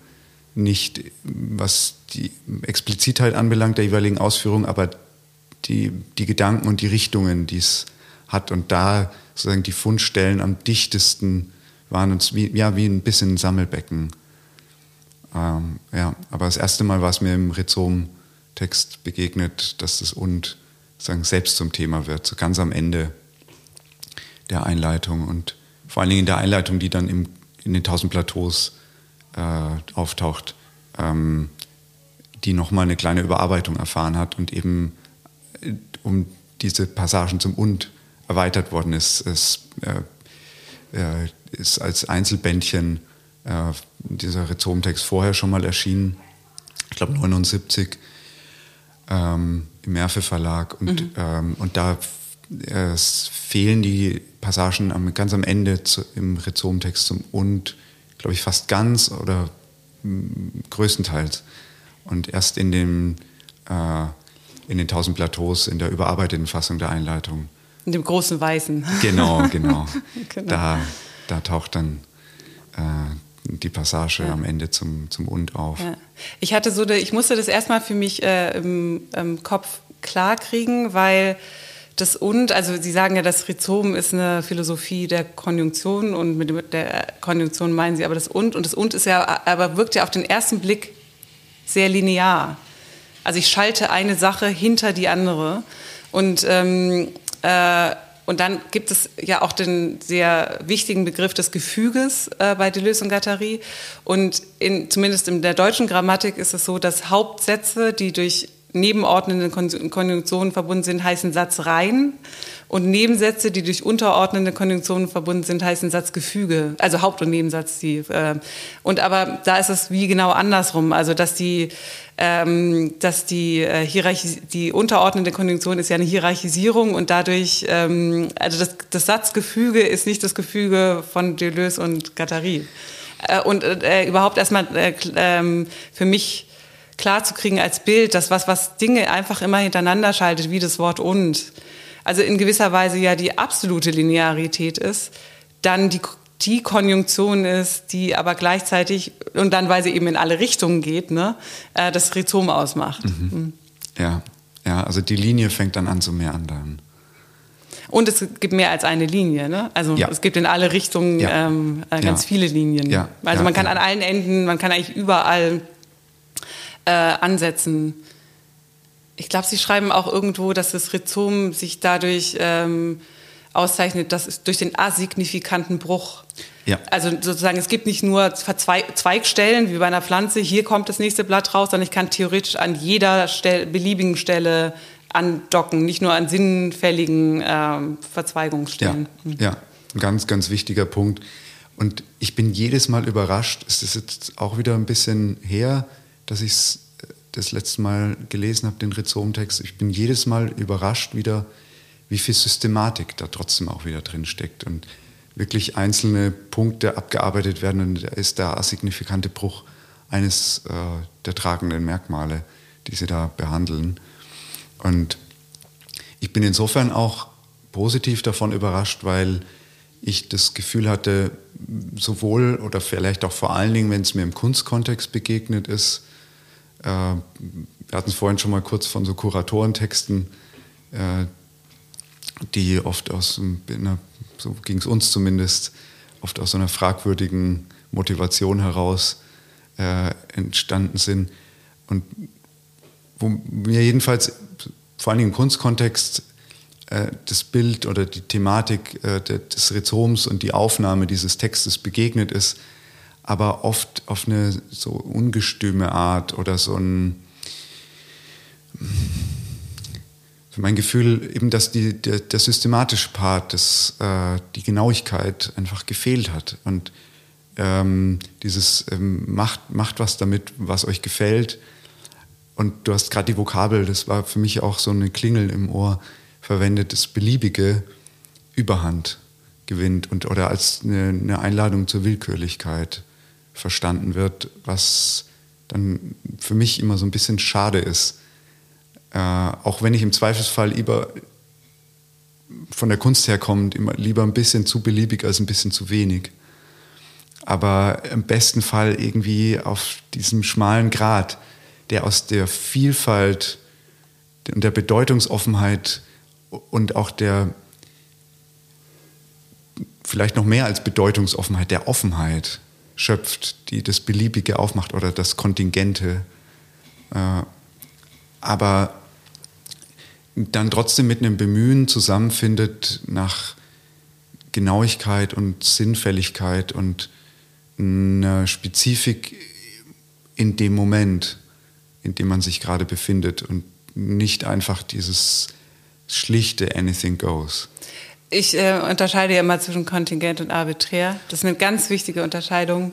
Nicht was die Explizitheit anbelangt der jeweiligen Ausführung, aber die, die Gedanken und die Richtungen, die es hat. Und da sozusagen die Fundstellen am dichtesten waren uns wie, ja, wie ein bisschen ein Sammelbecken. Ähm, ja, aber das erste Mal war es mir im Rhizom Text begegnet, dass das und sagen, selbst zum Thema wird, so ganz am Ende der Einleitung und vor allen Dingen in der Einleitung, die dann im, in den tausend Plateaus äh, auftaucht, ähm, die nochmal eine kleine Überarbeitung erfahren hat und eben äh, um diese Passagen zum Und erweitert worden ist. Es äh, äh ist als Einzelbändchen äh, dieser Rhizomtext vorher schon mal erschienen, ich glaube 79 ähm, im Merfe Verlag und, mhm. ähm, und da äh, fehlen die Passagen am, ganz am Ende zu, im Rhizomtext zum Und, glaube ich, fast ganz oder größtenteils. Und erst in, dem, äh, in den tausend Plateaus, in der überarbeiteten Fassung der Einleitung. In dem großen Weißen. Genau, genau. genau. Da, da taucht dann äh, die Passage ja. am Ende zum, zum Und auf. Ja. Ich hatte so, ich musste das erstmal für mich äh, im, im Kopf klar kriegen, weil das Und, also Sie sagen ja, das Rhizom ist eine Philosophie der Konjunktion und mit der Konjunktion meinen Sie aber das Und. Und das Und ist ja, aber wirkt ja auf den ersten Blick sehr linear. Also ich schalte eine Sache hinter die andere. Und, ähm, äh, und dann gibt es ja auch den sehr wichtigen Begriff des Gefüges äh, bei Deleuze und Guattari. Und in, zumindest in der deutschen Grammatik ist es so, dass Hauptsätze, die durch nebenordnende Konjunktionen verbunden sind, heißen Satzreihen. Und Nebensätze, die durch unterordnende Konjunktionen verbunden sind, heißen Satzgefüge. Also Haupt- und Nebensatz. Die, äh, und aber da ist es wie genau andersrum. Also dass die, ähm, dass die äh, Hierarchie, die unterordnende Konjunktion ist ja eine Hierarchisierung und dadurch, ähm, also das, das Satzgefüge ist nicht das Gefüge von Deleuze und Guattari. Äh, und äh, überhaupt erstmal äh, ähm, für mich klar zu kriegen als Bild, dass was, was Dinge einfach immer hintereinander schaltet, wie das Wort und, also in gewisser Weise ja die absolute Linearität ist, dann die, die Konjunktion ist, die aber gleichzeitig, und dann, weil sie eben in alle Richtungen geht, ne, äh, das Rhizom ausmacht. Mhm. Mhm. Ja, ja, also die Linie fängt dann an zu meandern. Und es gibt mehr als eine Linie, ne? Also ja. es gibt in alle Richtungen ja. ähm, äh, ganz ja. viele Linien. Also man kann an allen Enden, man kann eigentlich überall äh, ansetzen. Ich glaube, Sie schreiben auch irgendwo, dass das Rhizom sich dadurch ähm, auszeichnet, dass es durch den asignifikanten Bruch. Ja. Also sozusagen, es gibt nicht nur Zweigstellen wie bei einer Pflanze, hier kommt das nächste Blatt raus, sondern ich kann theoretisch an jeder Stelle, beliebigen Stelle andocken, nicht nur an sinnfälligen ähm, Verzweigungsstellen. Ja, ja, ein ganz, ganz wichtiger Punkt. Und ich bin jedes Mal überrascht, es ist jetzt auch wieder ein bisschen her, dass ich es äh, das letzte Mal gelesen habe, den Rhizomtext. Ich bin jedes Mal überrascht wieder, wie viel Systematik da trotzdem auch wieder drin steckt und wirklich einzelne Punkte abgearbeitet werden und da ist der asignifikante Bruch eines äh, der tragenden Merkmale, die sie da behandeln. Und ich bin insofern auch positiv davon überrascht, weil ich das Gefühl hatte, sowohl oder vielleicht auch vor allen Dingen, wenn es mir im Kunstkontext begegnet ist, äh, wir hatten es vorhin schon mal kurz von so Kuratorentexten, äh, die oft aus, einer, so ging es uns zumindest, oft aus so einer fragwürdigen Motivation heraus äh, entstanden sind. Und wo mir jedenfalls vor Dingen im Kunstkontext äh, das Bild oder die Thematik äh, des Rhizoms und die Aufnahme dieses Textes begegnet ist, aber oft auf eine so ungestüme Art oder so ein mein Gefühl eben, dass die, der, der systematische Part, das, äh, die Genauigkeit einfach gefehlt hat. Und ähm, dieses ähm, macht, macht was damit, was euch gefällt. Und du hast gerade die Vokabel, das war für mich auch so eine Klingel im Ohr verwendet, das Beliebige Überhand gewinnt und oder als eine, eine Einladung zur Willkürlichkeit verstanden wird, was dann für mich immer so ein bisschen schade ist. Äh, auch wenn ich im Zweifelsfall lieber von der Kunst herkommend immer lieber ein bisschen zu beliebig als ein bisschen zu wenig. Aber im besten Fall irgendwie auf diesem schmalen Grat, der aus der Vielfalt und der Bedeutungsoffenheit und auch der vielleicht noch mehr als Bedeutungsoffenheit, der Offenheit schöpft, die das Beliebige aufmacht oder das Kontingente. Äh, aber dann trotzdem mit einem Bemühen zusammenfindet nach Genauigkeit und Sinnfälligkeit und einer Spezifik in dem Moment, in dem man sich gerade befindet und nicht einfach dieses schlichte Anything Goes. Ich äh, unterscheide ja immer zwischen Kontingent und arbiträr. Das ist eine ganz wichtige Unterscheidung.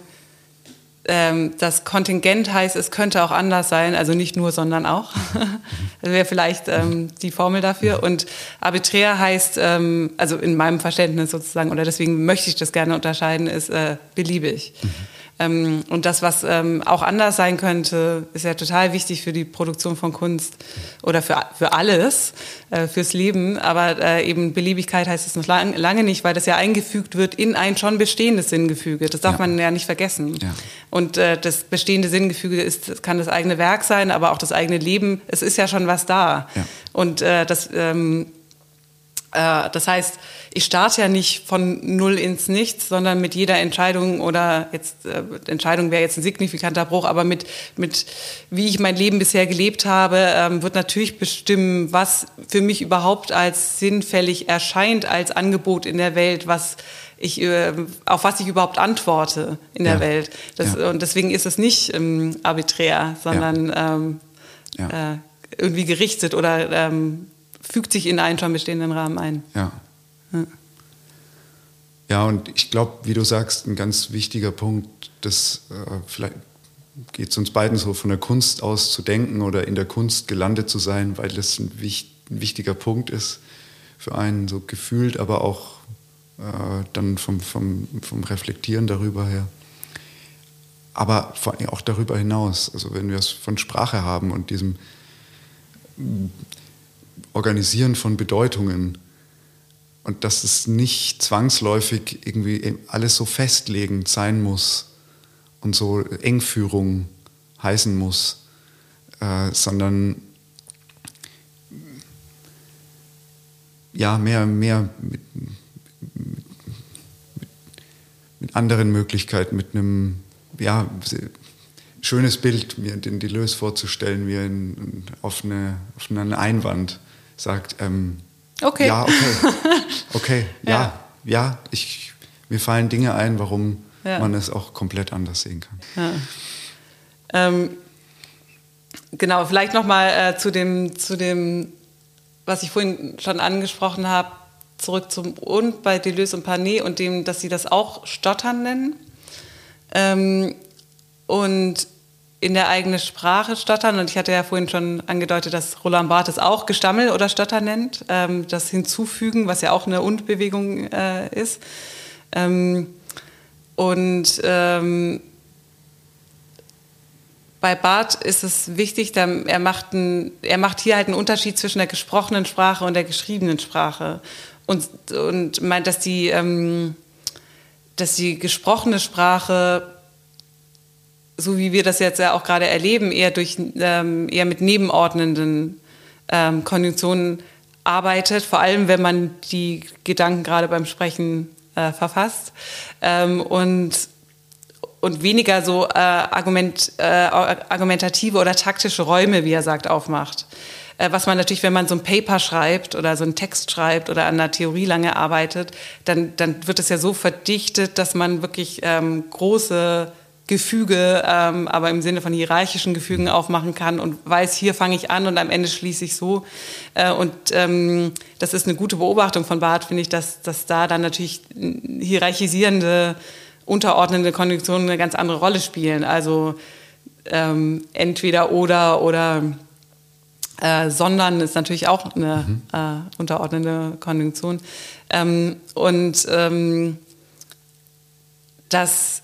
Ähm, das Kontingent heißt, es könnte auch anders sein, also nicht nur, sondern auch. das wäre vielleicht ähm, die Formel dafür. Und arbiträr heißt, ähm, also in meinem Verständnis sozusagen, oder deswegen möchte ich das gerne unterscheiden, ist äh, beliebig. Mhm. Ähm, und das, was ähm, auch anders sein könnte, ist ja total wichtig für die Produktion von Kunst oder für, für alles, äh, fürs Leben. Aber äh, eben Beliebigkeit heißt es noch lang, lange nicht, weil das ja eingefügt wird in ein schon bestehendes Sinngefüge. Das darf ja. man ja nicht vergessen. Ja. Und äh, das bestehende Sinngefüge ist, kann das eigene Werk sein, aber auch das eigene Leben. Es ist ja schon was da. Ja. Und äh, das, ähm, äh, das heißt, ich starte ja nicht von null ins Nichts, sondern mit jeder Entscheidung oder jetzt äh, Entscheidung wäre jetzt ein signifikanter Bruch, aber mit mit wie ich mein Leben bisher gelebt habe, ähm, wird natürlich bestimmen, was für mich überhaupt als sinnfällig erscheint als Angebot in der Welt, was ich, äh, auf was ich überhaupt antworte in der ja. Welt. Das, ja. Und deswegen ist es nicht ähm, arbiträr, sondern ja. Ähm, äh, irgendwie gerichtet oder ähm, fügt sich in einen schon bestehenden Rahmen ein. Ja. Ja, und ich glaube, wie du sagst, ein ganz wichtiger Punkt, das äh, vielleicht geht es uns beiden so von der Kunst aus zu denken oder in der Kunst gelandet zu sein, weil das ein, wich ein wichtiger Punkt ist für einen, so gefühlt, aber auch äh, dann vom, vom, vom Reflektieren darüber her. Aber vor allem auch darüber hinaus, also wenn wir es von Sprache haben und diesem Organisieren von Bedeutungen und dass es nicht zwangsläufig irgendwie alles so festlegend sein muss und so Engführung heißen muss, äh, sondern ja, mehr, mehr mit, mit, mit anderen Möglichkeiten, mit einem ja, schönes Bild, mir den Deleuze vorzustellen, wie ein, auf, eine, auf einen Einwand sagt, ähm, okay. ja, okay, okay, ja, ja, ja, ich, mir fallen Dinge ein, warum ja. man es auch komplett anders sehen kann. Ja. Ähm, genau, vielleicht nochmal äh, zu, dem, zu dem, was ich vorhin schon angesprochen habe, zurück zum Und bei Deleuze und Panet und dem, dass sie das auch Stottern nennen. Ähm, und in der eigenen Sprache stottern. Und ich hatte ja vorhin schon angedeutet, dass Roland Barthes auch Gestammel oder Stotter nennt. Ähm, das Hinzufügen, was ja auch eine Und-Bewegung äh, ist. Ähm, und ähm, bei Barth ist es wichtig, er macht, ein, er macht hier halt einen Unterschied zwischen der gesprochenen Sprache und der geschriebenen Sprache. Und, und meint, dass die, ähm, dass die gesprochene Sprache so wie wir das jetzt ja auch gerade erleben, eher durch ähm, eher mit nebenordnenden ähm, Konjunktionen arbeitet, vor allem wenn man die Gedanken gerade beim Sprechen äh, verfasst ähm, und und weniger so äh, Argument, äh, argumentative oder taktische Räume, wie er sagt, aufmacht. Äh, was man natürlich, wenn man so ein Paper schreibt oder so einen Text schreibt oder an einer Theorie lange arbeitet, dann, dann wird es ja so verdichtet, dass man wirklich ähm, große Gefüge, ähm, aber im Sinne von hierarchischen Gefügen aufmachen kann und weiß, hier fange ich an und am Ende schließe ich so. Äh, und ähm, das ist eine gute Beobachtung von Barth, finde ich, dass, dass da dann natürlich hierarchisierende, unterordnende Konjunktionen eine ganz andere Rolle spielen. Also ähm, entweder oder oder äh, sondern ist natürlich auch eine mhm. äh, unterordnende Konjunktion. Ähm, und ähm, das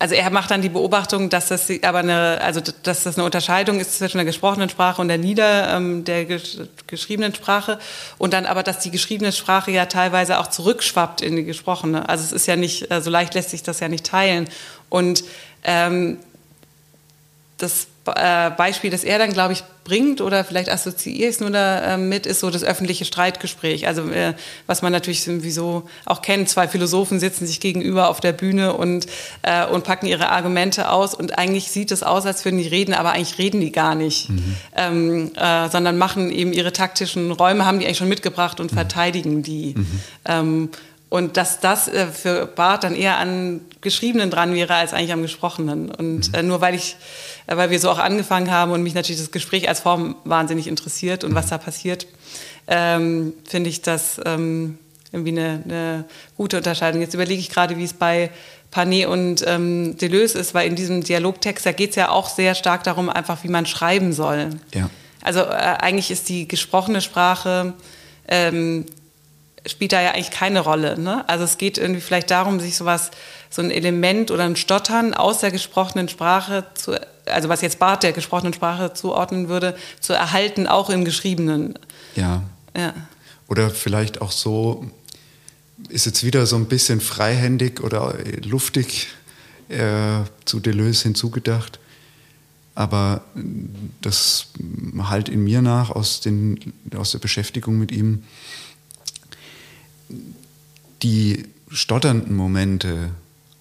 also er macht dann die Beobachtung, dass das aber eine, also dass das eine Unterscheidung ist zwischen der gesprochenen Sprache und der Nieder, ähm, der gesch geschriebenen Sprache und dann aber, dass die geschriebene Sprache ja teilweise auch zurückschwappt in die gesprochene. Also es ist ja nicht, so also leicht lässt sich das ja nicht teilen und ähm, das äh, Beispiel, das er dann, glaube ich, bringt oder vielleicht assoziiere ich es nur damit, ist so das öffentliche Streitgespräch. Also äh, was man natürlich sowieso auch kennt, zwei Philosophen sitzen sich gegenüber auf der Bühne und, äh, und packen ihre Argumente aus und eigentlich sieht es aus, als würden die reden, aber eigentlich reden die gar nicht, mhm. ähm, äh, sondern machen eben ihre taktischen Räume, haben die eigentlich schon mitgebracht und mhm. verteidigen die. Mhm. Ähm, und dass das äh, für Bart dann eher an Geschriebenen dran wäre als eigentlich am Gesprochenen. Und mhm. äh, nur weil ich, äh, weil wir so auch angefangen haben und mich natürlich das Gespräch als Form wahnsinnig interessiert und was da passiert, ähm, finde ich das ähm, irgendwie eine, eine, gute Unterscheidung. Jetzt überlege ich gerade, wie es bei Panet und ähm, Deleuze ist, weil in diesem Dialogtext, da geht es ja auch sehr stark darum, einfach wie man schreiben soll. Ja. Also äh, eigentlich ist die gesprochene Sprache ähm, spielt da ja eigentlich keine Rolle. Ne? Also es geht irgendwie vielleicht darum, sich sowas, so ein Element oder ein Stottern aus der gesprochenen Sprache zu, also was jetzt Barth der gesprochenen Sprache zuordnen würde, zu erhalten, auch im Geschriebenen. Ja. ja. Oder vielleicht auch so, ist jetzt wieder so ein bisschen freihändig oder luftig äh, zu Deleuze hinzugedacht. Aber das halt in mir nach aus, den, aus der Beschäftigung mit ihm die stotternden Momente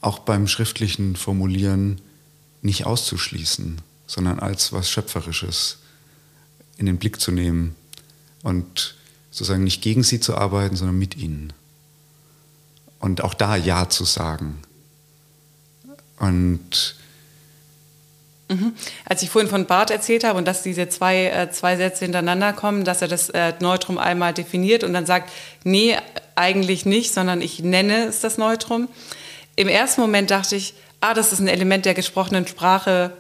auch beim schriftlichen Formulieren nicht auszuschließen, sondern als was Schöpferisches in den Blick zu nehmen und sozusagen nicht gegen sie zu arbeiten, sondern mit ihnen. Und auch da Ja zu sagen. Und Mhm. Als ich vorhin von Barth erzählt habe und dass diese zwei, äh, zwei Sätze hintereinander kommen, dass er das äh, Neutrum einmal definiert und dann sagt, nee, eigentlich nicht, sondern ich nenne es das Neutrum. Im ersten Moment dachte ich, ah, das ist ein Element der gesprochenen Sprache.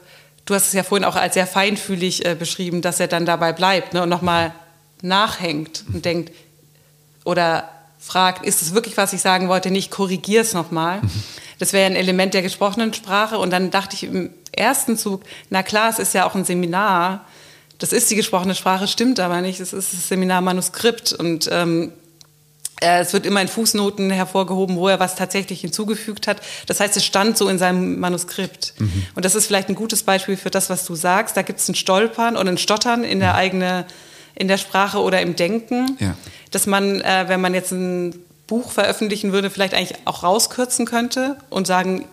Du hast es ja vorhin auch als sehr feinfühlig äh, beschrieben, dass er dann dabei bleibt ne, und nochmal nachhängt und denkt oder fragt, ist es wirklich, was ich sagen wollte? Nicht, korrigiere es nochmal. Mhm. Das wäre ein Element der gesprochenen Sprache. Und dann dachte ich im ersten Zug, na klar, es ist ja auch ein Seminar. Das ist die gesprochene Sprache, stimmt aber nicht. Es ist das Seminarmanuskript. Und ähm, äh, es wird immer in Fußnoten hervorgehoben, wo er was tatsächlich hinzugefügt hat. Das heißt, es stand so in seinem Manuskript. Mhm. Und das ist vielleicht ein gutes Beispiel für das, was du sagst. Da gibt es ein Stolpern und ein Stottern in der mhm. eigenen in der Sprache oder im Denken, ja. dass man, äh, wenn man jetzt ein Buch veröffentlichen würde, vielleicht eigentlich auch rauskürzen könnte und sagen,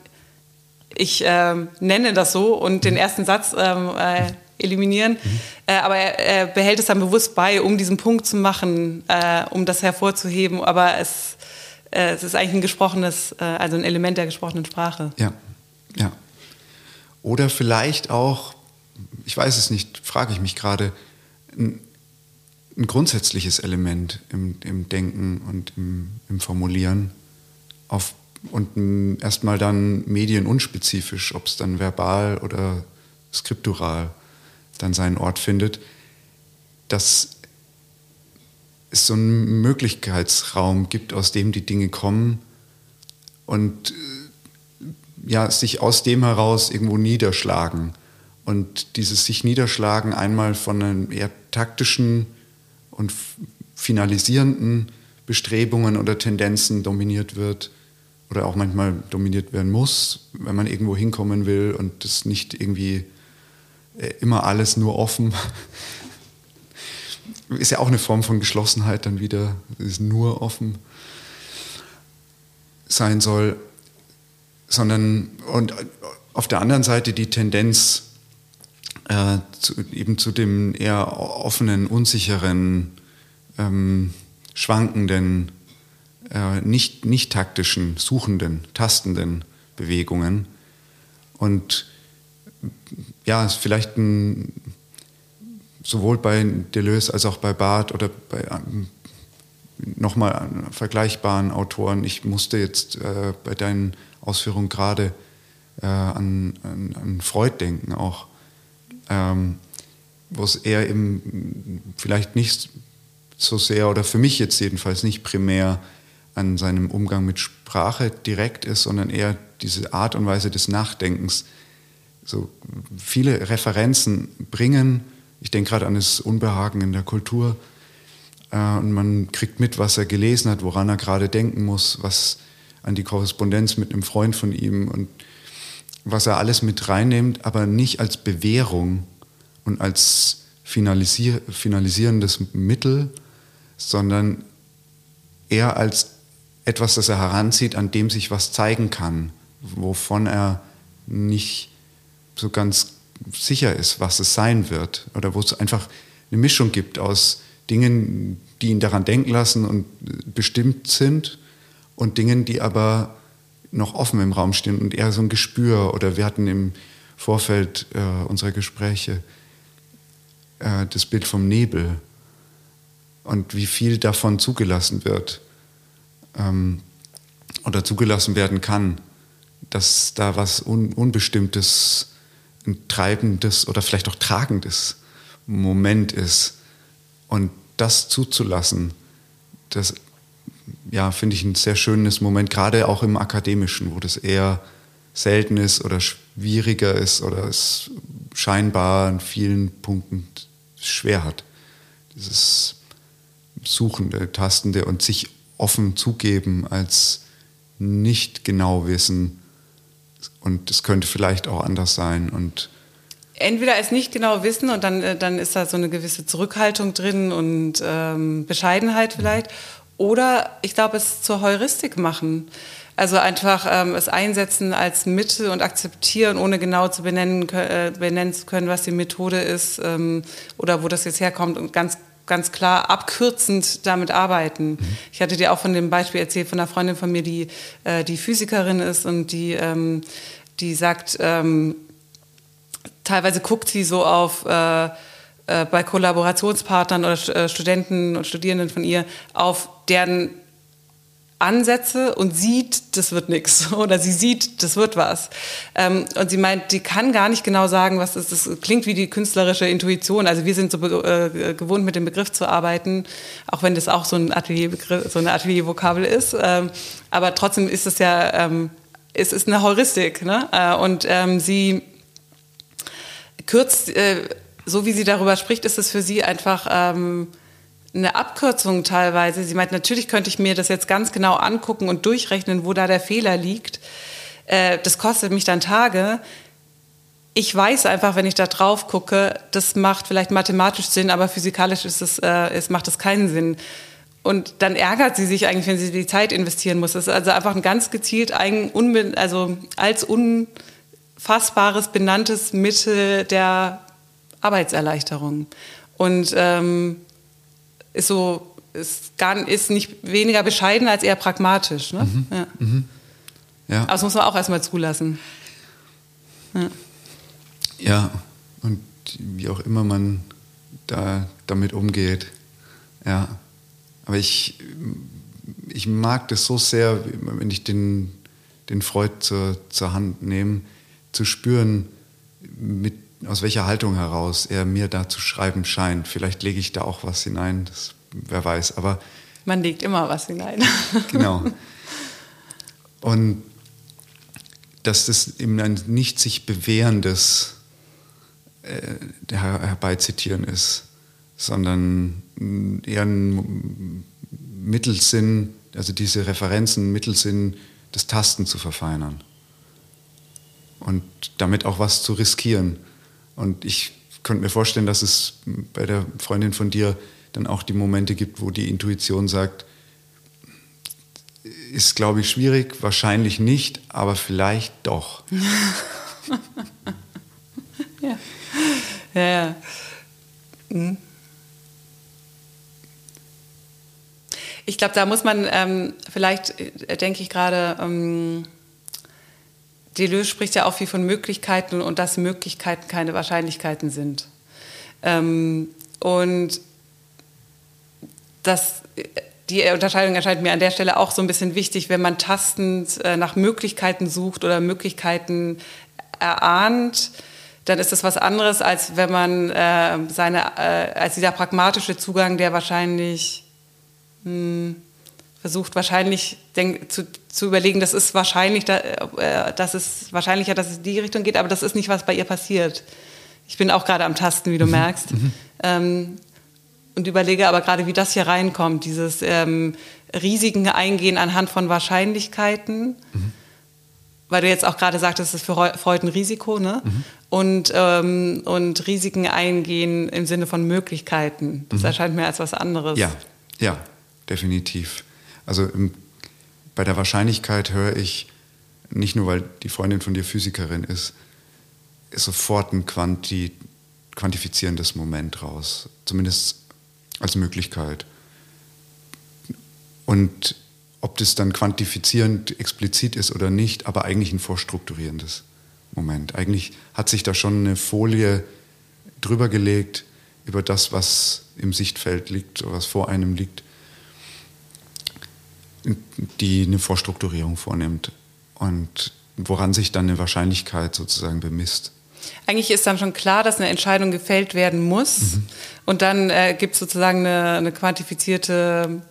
ich äh, nenne das so und den ersten Satz ähm, äh, eliminieren. Mhm. Äh, aber er, er, behält es dann bewusst bei, um diesen Punkt zu machen, äh, um das hervorzuheben. Aber es, äh, es ist eigentlich ein gesprochenes, äh, also ein Element der gesprochenen Sprache. Ja, ja. Oder vielleicht auch, ich weiß es nicht, frage ich mich gerade, ein, ein grundsätzliches Element im, im Denken und im, im Formulieren auf, und erstmal dann medienunspezifisch, ob es dann verbal oder skriptural dann seinen Ort findet, dass es so einen Möglichkeitsraum gibt, aus dem die Dinge kommen und äh, ja, sich aus dem heraus irgendwo niederschlagen. Und dieses sich niederschlagen einmal von einem eher taktischen und finalisierenden Bestrebungen oder Tendenzen dominiert wird oder auch manchmal dominiert werden muss, wenn man irgendwo hinkommen will und das nicht irgendwie immer alles nur offen ist ja auch eine Form von Geschlossenheit dann wieder, ist nur offen sein soll, sondern und auf der anderen Seite die Tendenz äh, zu, eben zu dem eher offenen, unsicheren, ähm, schwankenden, äh, nicht, nicht taktischen, suchenden, tastenden Bewegungen. Und ja, ist vielleicht ein, sowohl bei Deleuze als auch bei Barth oder bei ähm, nochmal vergleichbaren Autoren. Ich musste jetzt äh, bei deinen Ausführungen gerade äh, an, an, an Freud denken auch ähm, wo es eher eben vielleicht nicht so sehr oder für mich jetzt jedenfalls nicht primär an seinem Umgang mit Sprache direkt ist, sondern eher diese Art und Weise des Nachdenkens. So viele Referenzen bringen. Ich denke gerade an das Unbehagen in der Kultur. Äh, und man kriegt mit, was er gelesen hat, woran er gerade denken muss, was an die Korrespondenz mit einem Freund von ihm und was er alles mit reinnimmt, aber nicht als Bewährung und als finalisier finalisierendes Mittel, sondern eher als etwas, das er heranzieht, an dem sich was zeigen kann, wovon er nicht so ganz sicher ist, was es sein wird. Oder wo es einfach eine Mischung gibt aus Dingen, die ihn daran denken lassen und bestimmt sind und Dingen, die aber noch offen im Raum stehen und eher so ein Gespür. Oder wir hatten im Vorfeld äh, unserer Gespräche äh, das Bild vom Nebel und wie viel davon zugelassen wird ähm, oder zugelassen werden kann, dass da was Un Unbestimmtes, ein treibendes oder vielleicht auch tragendes Moment ist. Und das zuzulassen, das ja, finde ich ein sehr schönes Moment, gerade auch im Akademischen, wo das eher selten ist oder schwieriger ist oder es scheinbar an vielen Punkten schwer hat. Dieses Suchende, Tastende und sich offen zugeben als nicht genau wissen und es könnte vielleicht auch anders sein und entweder es nicht genau wissen und dann, äh, dann ist da so eine gewisse Zurückhaltung drin und ähm, Bescheidenheit vielleicht. Oder ich glaube, es zur Heuristik machen. Also einfach ähm, es einsetzen als Mittel und akzeptieren, ohne genau zu benennen, äh, benennen zu können, was die Methode ist ähm, oder wo das jetzt herkommt und ganz ganz klar abkürzend damit arbeiten. Mhm. Ich hatte dir auch von dem Beispiel erzählt von einer Freundin von mir, die äh, die Physikerin ist und die ähm, die sagt, ähm, teilweise guckt sie so auf äh, äh, bei Kollaborationspartnern oder äh, Studenten und Studierenden von ihr auf deren Ansätze und sieht, das wird nichts. Oder sie sieht, das wird was. Ähm, und sie meint, die kann gar nicht genau sagen, was das ist. Das klingt wie die künstlerische Intuition. Also wir sind so äh, gewohnt, mit dem Begriff zu arbeiten, auch wenn das auch so ein Atelierbegriff, so eine Ateliervokabel ist. Ähm, aber trotzdem ist es ja, ähm, es ist eine Heuristik. Ne? Äh, und ähm, sie kürzt, äh, so wie sie darüber spricht, ist es für sie einfach ähm, eine Abkürzung teilweise. Sie meint, natürlich könnte ich mir das jetzt ganz genau angucken und durchrechnen, wo da der Fehler liegt. Äh, das kostet mich dann Tage. Ich weiß einfach, wenn ich da drauf gucke, das macht vielleicht mathematisch Sinn, aber physikalisch ist es, äh, es macht es keinen Sinn. Und dann ärgert sie sich eigentlich, wenn sie die Zeit investieren muss. Das ist also einfach ein ganz gezielt, also als un fassbares, benanntes Mittel der Arbeitserleichterung. Und ähm, ist so, ist, gar, ist nicht weniger bescheiden als eher pragmatisch. Ne? Mhm. Ja. Mhm. ja. Aber das muss man auch erstmal zulassen. Ja. ja, und wie auch immer man da damit umgeht. Ja. Aber ich, ich mag das so sehr, wenn ich den, den Freud zur, zur Hand nehme, zu spüren, mit, aus welcher Haltung heraus er mir da zu schreiben scheint. Vielleicht lege ich da auch was hinein, das, wer weiß. Aber man legt immer was hinein. genau. Und dass das eben ein nicht sich bewährendes äh, herbeizitieren ist, sondern eher ein Mittelsinn, also diese Referenzen, Mittelsinn des Tasten zu verfeinern und damit auch was zu riskieren. Und ich könnte mir vorstellen, dass es bei der Freundin von dir dann auch die Momente gibt, wo die Intuition sagt, ist, glaube ich, schwierig, wahrscheinlich nicht, aber vielleicht doch. ja. Ja, ja. Mhm. Ich glaube, da muss man ähm, vielleicht, äh, denke ich gerade, ähm, Deleuze spricht ja auch viel von Möglichkeiten und dass Möglichkeiten keine Wahrscheinlichkeiten sind. Ähm, und das, die Unterscheidung erscheint mir an der Stelle auch so ein bisschen wichtig, wenn man tastend äh, nach Möglichkeiten sucht oder Möglichkeiten erahnt, dann ist das was anderes, als wenn man äh, seine, äh, als dieser pragmatische Zugang, der wahrscheinlich mh, hm, versucht, wahrscheinlich denk, zu, zu überlegen, das ist wahrscheinlich, da, äh, das ist wahrscheinlicher, dass es in die Richtung geht, aber das ist nicht, was bei ihr passiert. Ich bin auch gerade am Tasten, wie du mhm. merkst. Mhm. Ähm, und überlege aber gerade, wie das hier reinkommt, dieses ähm, Risiken eingehen anhand von Wahrscheinlichkeiten. Mhm. weil du jetzt auch gerade sagtest, es ist für Freud ein Risiko, ne? Mhm. Und, ähm, und Risiken eingehen im Sinne von Möglichkeiten. Das mhm. erscheint mir als was anderes. Ja, ja, definitiv. Also im, bei der Wahrscheinlichkeit höre ich, nicht nur weil die Freundin von dir Physikerin ist, ist sofort ein Quanti, quantifizierendes Moment raus. Zumindest als Möglichkeit. Und ob das dann quantifizierend explizit ist oder nicht, aber eigentlich ein vorstrukturierendes Moment. Eigentlich hat sich da schon eine Folie drüber gelegt über das, was im Sichtfeld liegt, was vor einem liegt, die eine Vorstrukturierung vornimmt und woran sich dann eine Wahrscheinlichkeit sozusagen bemisst. Eigentlich ist dann schon klar, dass eine Entscheidung gefällt werden muss. Mhm. Und dann äh, gibt es sozusagen eine, eine quantifizierte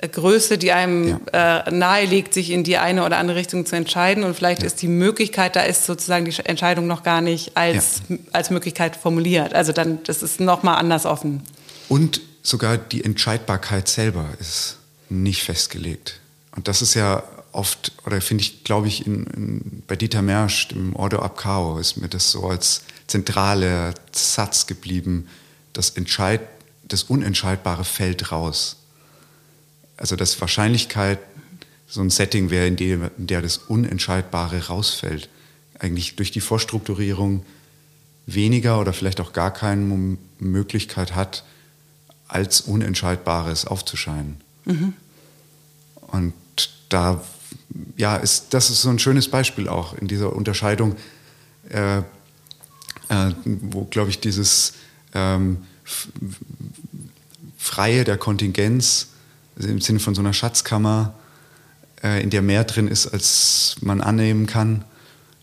Größe, die einem ja. äh, nahelegt, sich in die eine oder andere Richtung zu entscheiden. Und vielleicht ja. ist die Möglichkeit, da ist sozusagen die Entscheidung noch gar nicht als, ja. als Möglichkeit formuliert. Also dann, das ist nochmal anders offen. Und sogar die Entscheidbarkeit selber ist nicht festgelegt. Und das ist ja oft, oder finde ich, glaube ich, in, in, bei Dieter Mersch, dem Ordo ab Cao, ist mir das so als zentraler Satz geblieben. Das, Entscheid, das Unentscheidbare fällt raus also dass Wahrscheinlichkeit so ein Setting wäre, in dem in der das Unentscheidbare rausfällt. Eigentlich durch die Vorstrukturierung weniger oder vielleicht auch gar keine Möglichkeit hat, als Unentscheidbares aufzuscheinen. Mhm. Und da, ja, ist, das ist so ein schönes Beispiel auch in dieser Unterscheidung, äh, äh, wo, glaube ich, dieses ähm, Freie der Kontingenz im Sinne von so einer Schatzkammer, äh, in der mehr drin ist, als man annehmen kann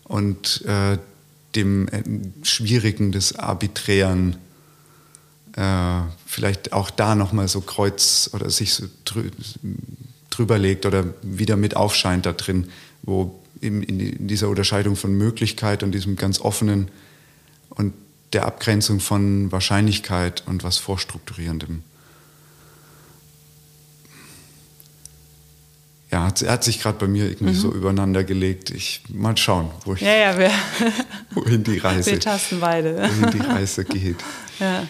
und äh, dem Schwierigen des Arbiträren äh, vielleicht auch da nochmal so kreuz oder sich so drü drüber legt oder wieder mit aufscheint da drin, wo in, in dieser Unterscheidung von Möglichkeit und diesem ganz offenen und der Abgrenzung von Wahrscheinlichkeit und was Vorstrukturierendem ja, hat, hat sich gerade bei mir irgendwie mhm. so übereinander gelegt. Ich mal schauen, wo ich, ja, ja, wir, wohin die Reise, wir tasten beide. wohin die Reise geht. Ja.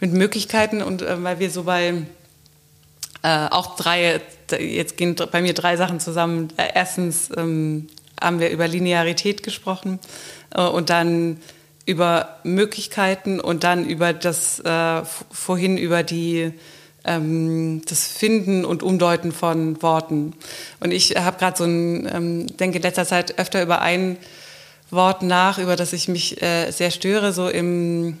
Mit Möglichkeiten und äh, weil wir so bei äh, auch drei, jetzt gehen bei mir drei Sachen zusammen. Äh, erstens ähm, haben wir über Linearität gesprochen äh, und dann über Möglichkeiten und dann über das äh, vorhin über die ähm, das Finden und Umdeuten von Worten. Und ich habe gerade so ein, ähm, denke in letzter Zeit öfter über ein Wort nach, über das ich mich äh, sehr störe, so im,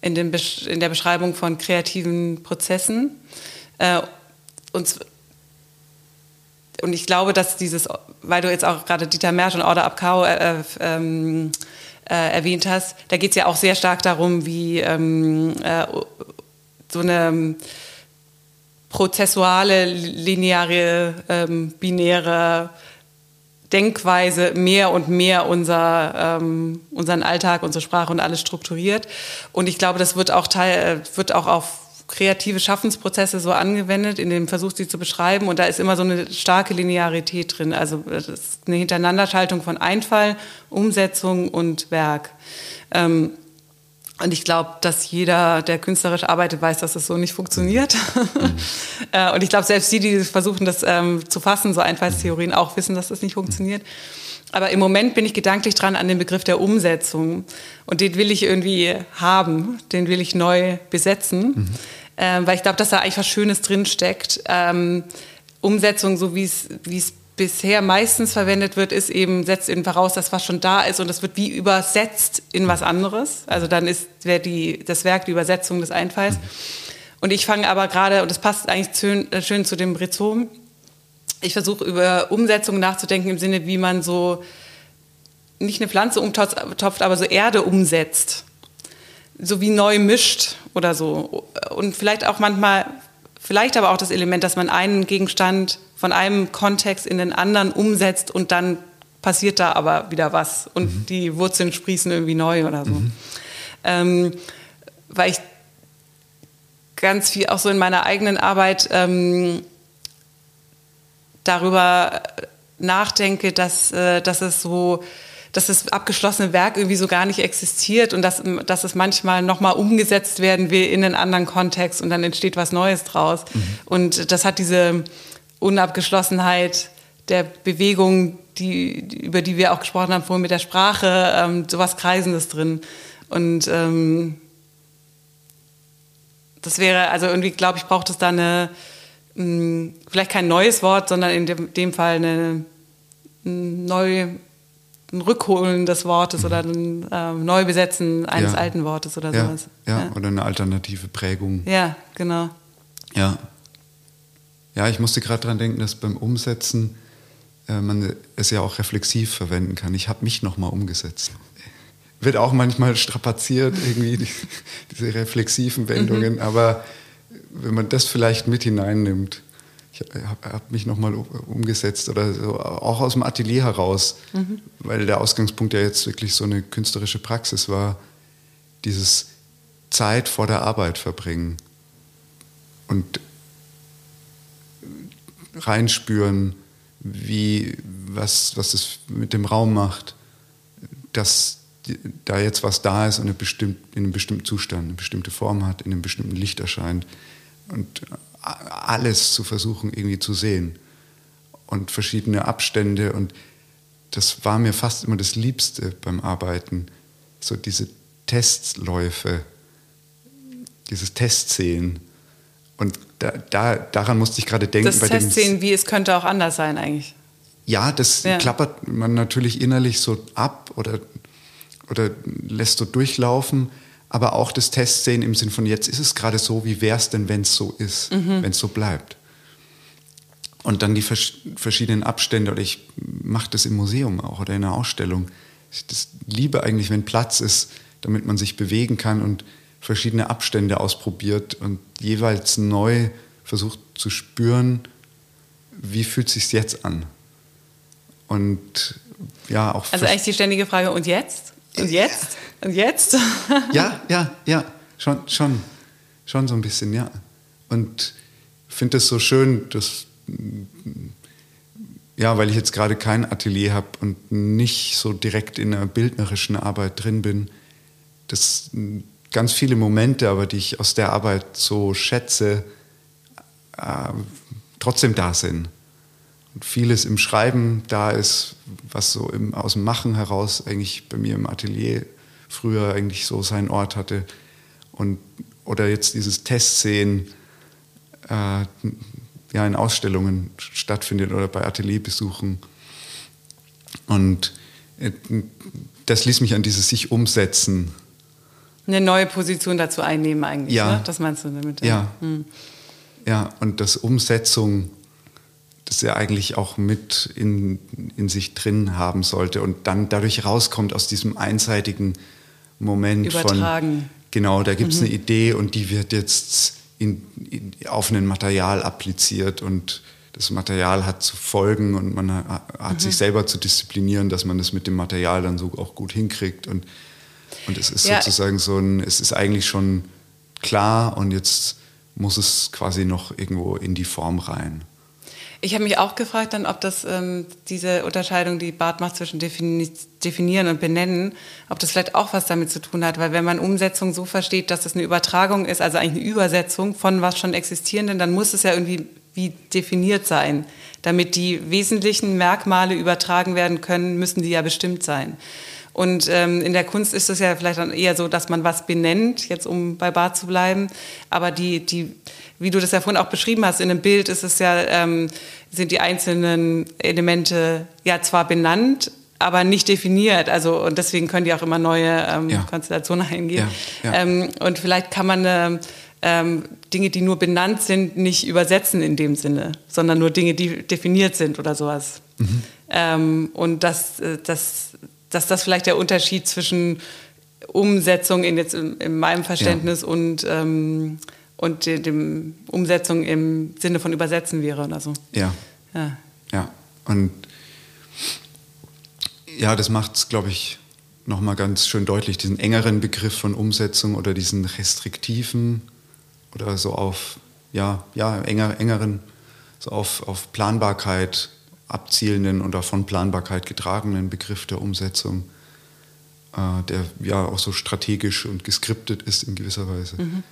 in, den in der Beschreibung von kreativen Prozessen. Äh, und, und ich glaube, dass dieses, weil du jetzt auch gerade Dieter Mersch und Order Abkau äh, äh, ähm, äh, erwähnt hast, da geht es ja auch sehr stark darum, wie ähm, äh, so eine prozessuale, lineare, ähm, binäre Denkweise mehr und mehr unser, ähm, unseren Alltag, unsere Sprache und alles strukturiert. Und ich glaube, das wird auch, Teil, äh, wird auch auf kreative Schaffensprozesse so angewendet, in dem Versuch, sie zu beschreiben. Und da ist immer so eine starke Linearität drin. Also das ist eine Hintereinanderschaltung von Einfall, Umsetzung und Werk. Ähm, und ich glaube, dass jeder, der künstlerisch arbeitet, weiß, dass das so nicht funktioniert. Mhm. Äh, und ich glaube, selbst die, die versuchen, das ähm, zu fassen, so Einfallstheorien, auch wissen, dass das nicht funktioniert. Aber im Moment bin ich gedanklich dran an den Begriff der Umsetzung. Und den will ich irgendwie haben, den will ich neu besetzen. Mhm. Ähm, weil ich glaube, dass da eigentlich was Schönes drinsteckt. Ähm, Umsetzung, so wie es bisher meistens verwendet wird, ist eben, setzt eben voraus, dass was schon da ist und das wird wie übersetzt in was anderes. Also dann ist die, das Werk die Übersetzung des Einfalls. Und ich fange aber gerade, und das passt eigentlich schön, äh, schön zu dem Rhizom, ich versuche über Umsetzung nachzudenken im Sinne, wie man so nicht eine Pflanze umtopft, aber so Erde umsetzt. So wie neu mischt oder so. Und vielleicht auch manchmal, vielleicht aber auch das Element, dass man einen Gegenstand von einem Kontext in den anderen umsetzt und dann passiert da aber wieder was und mhm. die Wurzeln sprießen irgendwie neu oder so. Mhm. Ähm, weil ich ganz viel auch so in meiner eigenen Arbeit ähm, darüber nachdenke, dass, äh, dass es so dass das abgeschlossene Werk irgendwie so gar nicht existiert und dass, dass es manchmal nochmal umgesetzt werden will in einen anderen Kontext und dann entsteht was Neues draus. Mhm. Und das hat diese Unabgeschlossenheit der Bewegung, die, über die wir auch gesprochen haben vorhin mit der Sprache, ähm, sowas Kreisendes drin. Und ähm, das wäre, also irgendwie glaube ich, braucht es da eine, mh, hm, vielleicht kein neues Wort, sondern in dem, dem Fall eine, ein, neu, ein Rückholen des Wortes mhm. oder ein äh, Neubesetzen eines ja. alten Wortes oder ja. sowas. Ja. ja, oder eine alternative Prägung. Ja, genau. Ja. Ja, ich musste gerade daran denken, dass beim Umsetzen äh, man es ja auch reflexiv verwenden kann. Ich habe mich nochmal umgesetzt wird auch manchmal strapaziert, irgendwie die, diese reflexiven Wendungen. Mhm. Aber wenn man das vielleicht mit hineinnimmt, ich habe hab mich nochmal umgesetzt oder so, auch aus dem Atelier heraus, mhm. weil der Ausgangspunkt ja jetzt wirklich so eine künstlerische Praxis war, dieses Zeit vor der Arbeit verbringen und reinspüren, wie, was, was es mit dem Raum macht, dass da jetzt was da ist und in einem bestimmten Zustand, eine bestimmte Form hat, in einem bestimmten Licht erscheint und alles zu versuchen irgendwie zu sehen und verschiedene Abstände und das war mir fast immer das Liebste beim Arbeiten, so diese Testläufe, dieses Testsehen und da, da, daran musste ich gerade denken. Das Testsehen, wie es könnte auch anders sein eigentlich. Ja, das ja. klappert man natürlich innerlich so ab oder oder lässt du durchlaufen, aber auch das Testsehen im Sinn von jetzt ist es gerade so, wie wäre es denn, wenn es so ist, mhm. wenn es so bleibt. Und dann die vers verschiedenen Abstände, oder ich mache das im Museum auch oder in einer Ausstellung. Ich das liebe eigentlich, wenn Platz ist, damit man sich bewegen kann und verschiedene Abstände ausprobiert und jeweils neu versucht zu spüren, wie fühlt es sich jetzt an. Und ja, auch. Also eigentlich die ständige Frage, und jetzt? Und jetzt? Und jetzt? ja, ja, ja, schon, schon, schon so ein bisschen, ja. Und ich finde es so schön, dass, ja, weil ich jetzt gerade kein Atelier habe und nicht so direkt in einer bildnerischen Arbeit drin bin, dass ganz viele Momente, aber die ich aus der Arbeit so schätze, äh, trotzdem da sind und vieles im Schreiben da ist, was so im, aus dem Machen heraus eigentlich bei mir im Atelier früher eigentlich so seinen Ort hatte. Und, oder jetzt dieses Testsehen äh, ja, in Ausstellungen stattfindet oder bei Atelierbesuchen. Und äh, das ließ mich an dieses sich umsetzen. Eine neue Position dazu einnehmen eigentlich, ja. Ne? das meinst du damit? Ja. Hm. Ja, und das Umsetzung das er eigentlich auch mit in, in sich drin haben sollte und dann dadurch rauskommt aus diesem einseitigen Moment Übertragen. von, genau, da gibt es mhm. eine Idee und die wird jetzt in, in, auf ein Material appliziert und das Material hat zu folgen und man hat mhm. sich selber zu disziplinieren, dass man das mit dem Material dann so auch gut hinkriegt und, und es ist ja. sozusagen so ein, es ist eigentlich schon klar und jetzt muss es quasi noch irgendwo in die Form rein. Ich habe mich auch gefragt dann, ob das ähm, diese Unterscheidung, die Barth macht zwischen defini definieren und benennen, ob das vielleicht auch was damit zu tun hat, weil wenn man Umsetzung so versteht, dass das eine Übertragung ist, also eigentlich eine Übersetzung von was schon existierenden, dann muss es ja irgendwie wie definiert sein. Damit die wesentlichen Merkmale übertragen werden können, müssen die ja bestimmt sein. Und ähm, in der Kunst ist es ja vielleicht dann eher so, dass man was benennt, jetzt um bei Barth zu bleiben, aber die, die wie du das ja vorhin auch beschrieben hast, in einem Bild ist es ja, ähm, sind die einzelnen Elemente ja zwar benannt, aber nicht definiert. Also und deswegen können die auch immer neue ähm, ja. Konstellationen eingehen. Ja, ja. Ähm, und vielleicht kann man äh, ähm, Dinge, die nur benannt sind, nicht übersetzen in dem Sinne, sondern nur Dinge, die definiert sind oder sowas. Mhm. Ähm, und dass, äh, dass, dass das vielleicht der Unterschied zwischen Umsetzung in, jetzt in, in meinem Verständnis und ähm, und die, dem Umsetzung im Sinne von Übersetzen wäre oder so. Ja. Ja. Ja. Und ja, das macht es, glaube ich, nochmal ganz schön deutlich, diesen engeren Begriff von Umsetzung oder diesen restriktiven oder so auf, ja, ja, enger, engeren so auf, auf Planbarkeit abzielenden oder von Planbarkeit getragenen Begriff der Umsetzung, äh, der ja auch so strategisch und geskriptet ist in gewisser Weise. Mhm.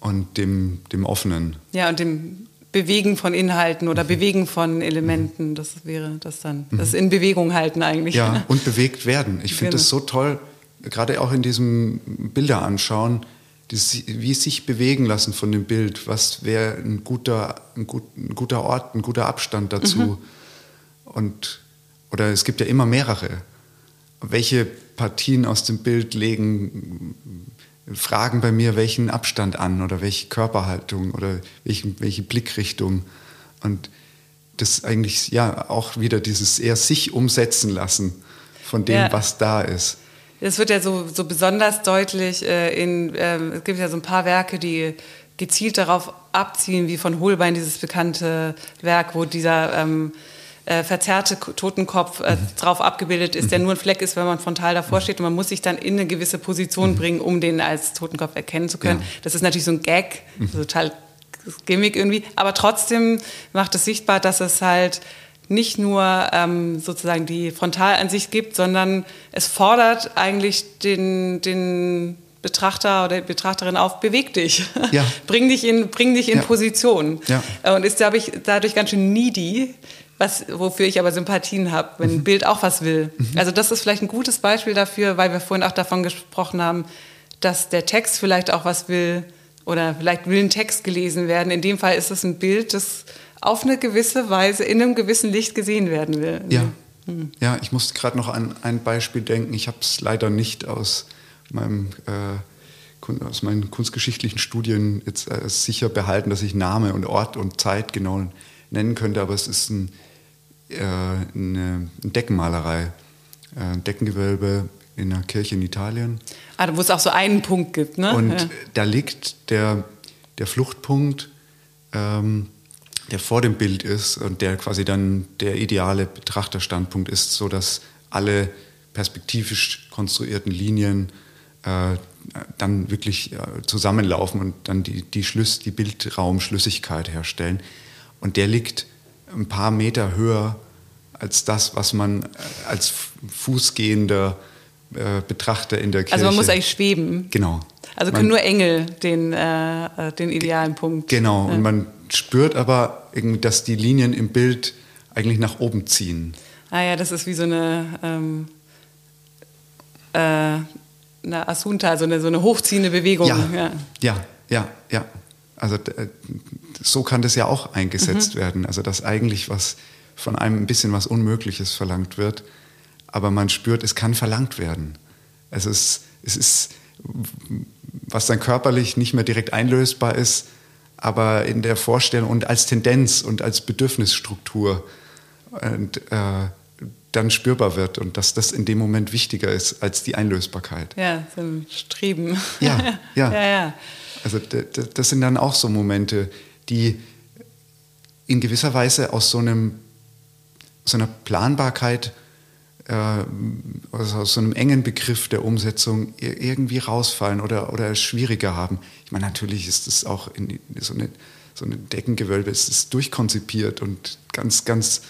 Und dem, dem offenen. Ja, und dem Bewegen von Inhalten oder mhm. Bewegen von Elementen, das wäre das dann. Mhm. Das in Bewegung halten eigentlich. Ja, und bewegt werden. Ich finde genau. das so toll, gerade auch in diesem Bilder anschauen, wie sich bewegen lassen von dem Bild. Was wäre ein guter, ein, gut, ein, guter Ort, ein guter Abstand dazu? Mhm. Und, oder es gibt ja immer mehrere. Welche Partien aus dem Bild legen Fragen bei mir welchen Abstand an oder welche Körperhaltung oder welche, welche Blickrichtung. Und das eigentlich ja auch wieder dieses eher sich umsetzen lassen von dem, ja. was da ist. Das wird ja so, so besonders deutlich äh, in, äh, es gibt ja so ein paar Werke, die gezielt darauf abziehen, wie von Holbein dieses bekannte Werk, wo dieser ähm, äh, verzerrte Totenkopf äh, mhm. drauf abgebildet ist, der mhm. nur ein Fleck ist, wenn man frontal davor mhm. steht und man muss sich dann in eine gewisse Position mhm. bringen, um den als Totenkopf erkennen zu können. Ja. Das ist natürlich so ein Gag, mhm. total Gimmick irgendwie, aber trotzdem macht es sichtbar, dass es halt nicht nur ähm, sozusagen die Frontalansicht gibt, sondern es fordert eigentlich den, den Betrachter oder Betrachterin auf, beweg dich. Ja. bring dich in, bring dich in ja. Position. Ja. Und ist, glaube ich, dadurch ganz schön needy, was, wofür ich aber Sympathien habe, wenn ein mhm. Bild auch was will. Mhm. Also das ist vielleicht ein gutes Beispiel dafür, weil wir vorhin auch davon gesprochen haben, dass der Text vielleicht auch was will oder vielleicht will ein Text gelesen werden. In dem Fall ist es ein Bild, das auf eine gewisse Weise in einem gewissen Licht gesehen werden will. Ja, mhm. ja ich musste gerade noch an ein Beispiel denken. Ich habe es leider nicht aus meinem äh, aus meinen kunstgeschichtlichen Studien jetzt äh, sicher behalten, dass ich Name und Ort und Zeit genau nennen könnte, aber es ist ein eine Deckenmalerei, äh, ein Deckengewölbe in einer Kirche in Italien. Ah, wo es auch so einen Punkt gibt, ne? Und ja. da liegt der, der Fluchtpunkt, ähm, der vor dem Bild ist und der quasi dann der ideale Betrachterstandpunkt ist, sodass alle perspektivisch konstruierten Linien äh, dann wirklich äh, zusammenlaufen und dann die, die, Schlüss, die Bildraumschlüssigkeit herstellen. Und der liegt ein paar Meter höher als das, was man äh, als fußgehender äh, Betrachter in der Kirche. Also man muss eigentlich schweben. Genau. Also können man, nur Engel den, äh, äh den idealen Punkt. Genau. Ja. Und man spürt aber, dass die Linien im Bild eigentlich nach oben ziehen. Ah ja, das ist wie so eine, ähm, äh, eine Asunta, so eine, so eine hochziehende Bewegung. Ja, ja, ja, ja. ja. Also so kann das ja auch eingesetzt mhm. werden. Also dass eigentlich was von einem ein bisschen was Unmögliches verlangt wird, aber man spürt, es kann verlangt werden. Es ist, es ist, was dann körperlich nicht mehr direkt einlösbar ist, aber in der Vorstellung und als Tendenz und als Bedürfnisstruktur und, äh, dann spürbar wird und dass das in dem Moment wichtiger ist als die Einlösbarkeit. Ja, so ein Streben. Ja, ja. ja, ja. Also das sind dann auch so Momente, die in gewisser Weise aus so, einem, so einer Planbarkeit, äh, also aus so einem engen Begriff der Umsetzung irgendwie rausfallen oder, oder schwieriger haben. Ich meine, natürlich ist es auch in so eine, so eine Deckengewölbe, es ist durchkonzipiert und ganz, ganz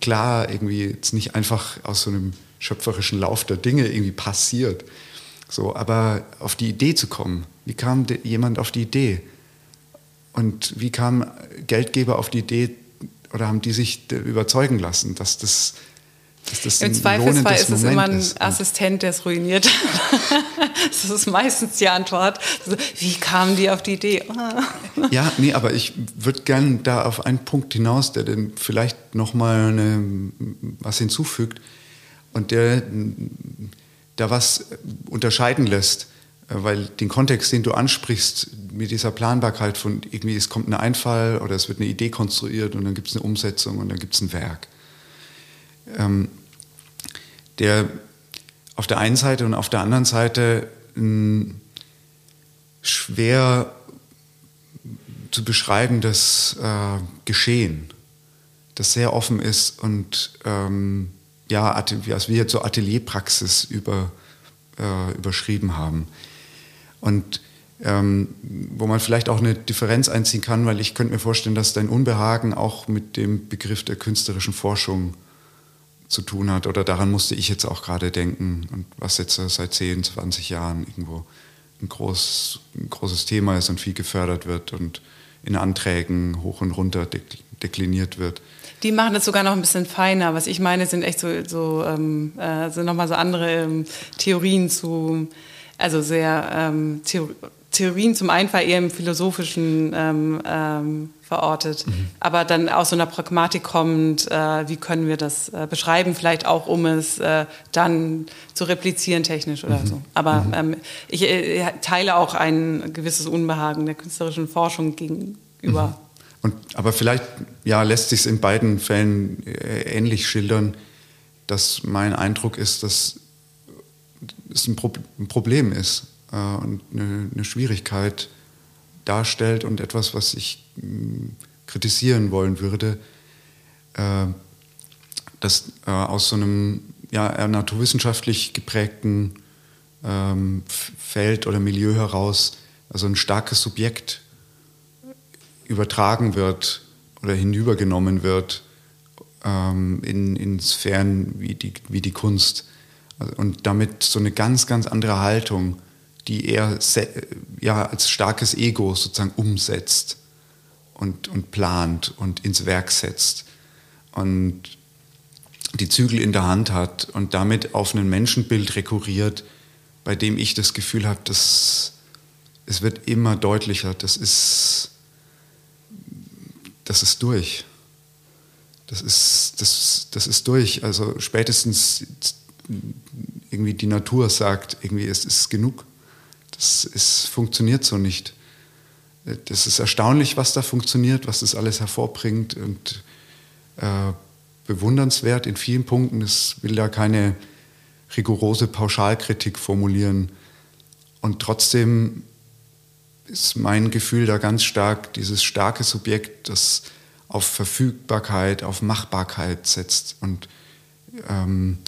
klar irgendwie jetzt nicht einfach aus so einem schöpferischen Lauf der Dinge irgendwie passiert. So, aber auf die Idee zu kommen, wie kam jemand auf die Idee? Und wie kam Geldgeber auf die Idee oder haben die sich überzeugen lassen, dass das, das Im Zweifelsfall ist es immer ein ist. Assistent, der es ruiniert. das ist meistens die Antwort. Wie kamen die auf die Idee? ja, nee, aber ich würde gerne da auf einen Punkt hinaus, der dann vielleicht nochmal was hinzufügt und der da was unterscheiden lässt weil den Kontext, den du ansprichst, mit dieser Planbarkeit von irgendwie, es kommt ein Einfall oder es wird eine Idee konstruiert und dann gibt es eine Umsetzung und dann gibt es ein Werk. Ähm, der auf der einen Seite und auf der anderen Seite mh, schwer zu beschreiben, das äh, Geschehen, das sehr offen ist und ähm, ja, was wir so Atelierpraxis über, äh, überschrieben haben. Und ähm, wo man vielleicht auch eine Differenz einziehen kann, weil ich könnte mir vorstellen, dass dein Unbehagen auch mit dem Begriff der künstlerischen Forschung zu tun hat. Oder daran musste ich jetzt auch gerade denken und was jetzt seit 10, 20 Jahren irgendwo ein, groß, ein großes Thema ist und viel gefördert wird und in Anträgen hoch und runter dekliniert wird. Die machen das sogar noch ein bisschen feiner. Was ich meine, sind echt so, so ähm, äh, sind nochmal so andere ähm, Theorien zu, also sehr ähm, Theor Theorien zum einen eher im Philosophischen ähm, ähm, verortet, mhm. aber dann aus so einer Pragmatik kommt, äh, wie können wir das äh, beschreiben, vielleicht auch um es äh, dann zu replizieren technisch oder mhm. so. Aber mhm. ähm, ich äh, teile auch ein gewisses Unbehagen der künstlerischen Forschung gegenüber. Mhm. Und, aber vielleicht ja, lässt sich es in beiden Fällen äh, ähnlich schildern, dass mein Eindruck ist, dass es ein, Pro ein Problem ist äh, und eine, eine, Schwierigkeit darstellt und etwas, was ich mh, mm, kritisieren wollen würde, äh, dass äh, aus so einem ja, naturwissenschaftlich geprägten ähm, Feld oder Milieu heraus also ein starkes Subjekt übertragen wird oder hinübergenommen wird ähm, in, in Sphären wie die, wie die Kunst. Und damit so eine ganz, ganz andere Haltung, die er ja, als starkes Ego sozusagen umsetzt und, und plant und ins Werk setzt. Und die Zügel in der Hand hat und damit auf ein Menschenbild rekurriert, bei dem ich das Gefühl habe, dass es wird immer deutlicher, das ist das ist durch. Das ist, das, das ist durch. Also spätestens irgendwie die Natur sagt, irgendwie es ist genug. Das ist, funktioniert so nicht. Das ist erstaunlich, was da funktioniert, was das alles hervorbringt und äh, bewundernswert in vielen Punkten. Es will da keine rigorose Pauschalkritik formulieren. Und trotzdem ist mein Gefühl da ganz stark dieses starke Subjekt, das auf Verfügbarkeit, auf Machbarkeit setzt und ähm,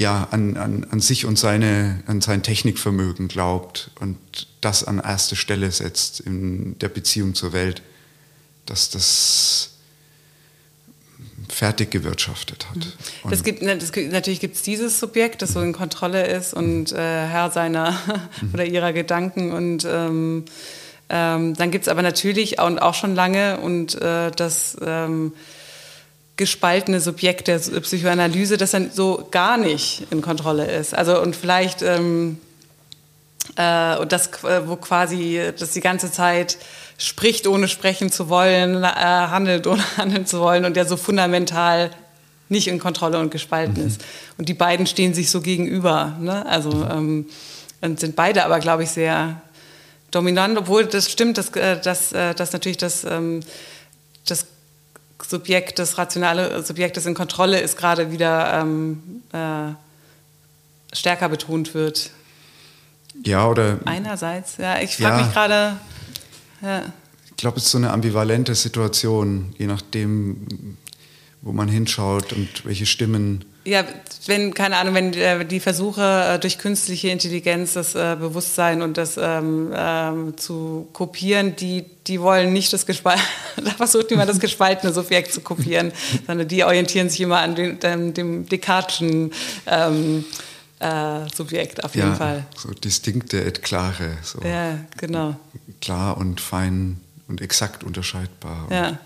ja, an, an, an sich und seine, an sein Technikvermögen glaubt und das an erste Stelle setzt in der Beziehung zur Welt, dass das fertig gewirtschaftet hat. Mhm. Das gibt, das gibt, natürlich gibt es dieses Subjekt, das so in Kontrolle ist und äh, Herr seiner mhm. oder ihrer Gedanken und ähm, ähm, dann gibt es aber natürlich und auch schon lange und äh, das ähm, gespaltene Subjekt der Psychoanalyse, das dann so gar nicht in Kontrolle ist. Also und vielleicht ähm, äh, und das, äh, wo quasi das die ganze Zeit spricht, ohne sprechen zu wollen, äh, handelt, ohne handeln zu wollen und der so fundamental nicht in Kontrolle und gespalten mhm. ist. Und die beiden stehen sich so gegenüber. Ne? Also ähm, und sind beide aber, glaube ich, sehr dominant, obwohl das stimmt, dass, äh, dass, äh, dass natürlich das, ähm, das Subjekt, das rationale Subjekt, das in Kontrolle ist, gerade wieder ähm, äh, stärker betont wird. Ja, oder. Einerseits, ja, ich frage ja. mich gerade. Ja. Ich glaube, es ist so eine ambivalente Situation, je nachdem, wo man hinschaut und welche Stimmen. Ja, wenn, keine Ahnung, wenn äh, die Versuche äh, durch künstliche Intelligenz das äh, Bewusstsein und das ähm, ähm, zu kopieren, die, die wollen nicht das gespaltene, da versucht niemand das gespaltene Subjekt zu kopieren, sondern die orientieren sich immer an dem, dem, dem Descartes'schen ähm, äh, Subjekt auf jeden ja, Fall. So distinkte et klare. So ja, genau. Klar und fein und exakt unterscheidbar. Ja.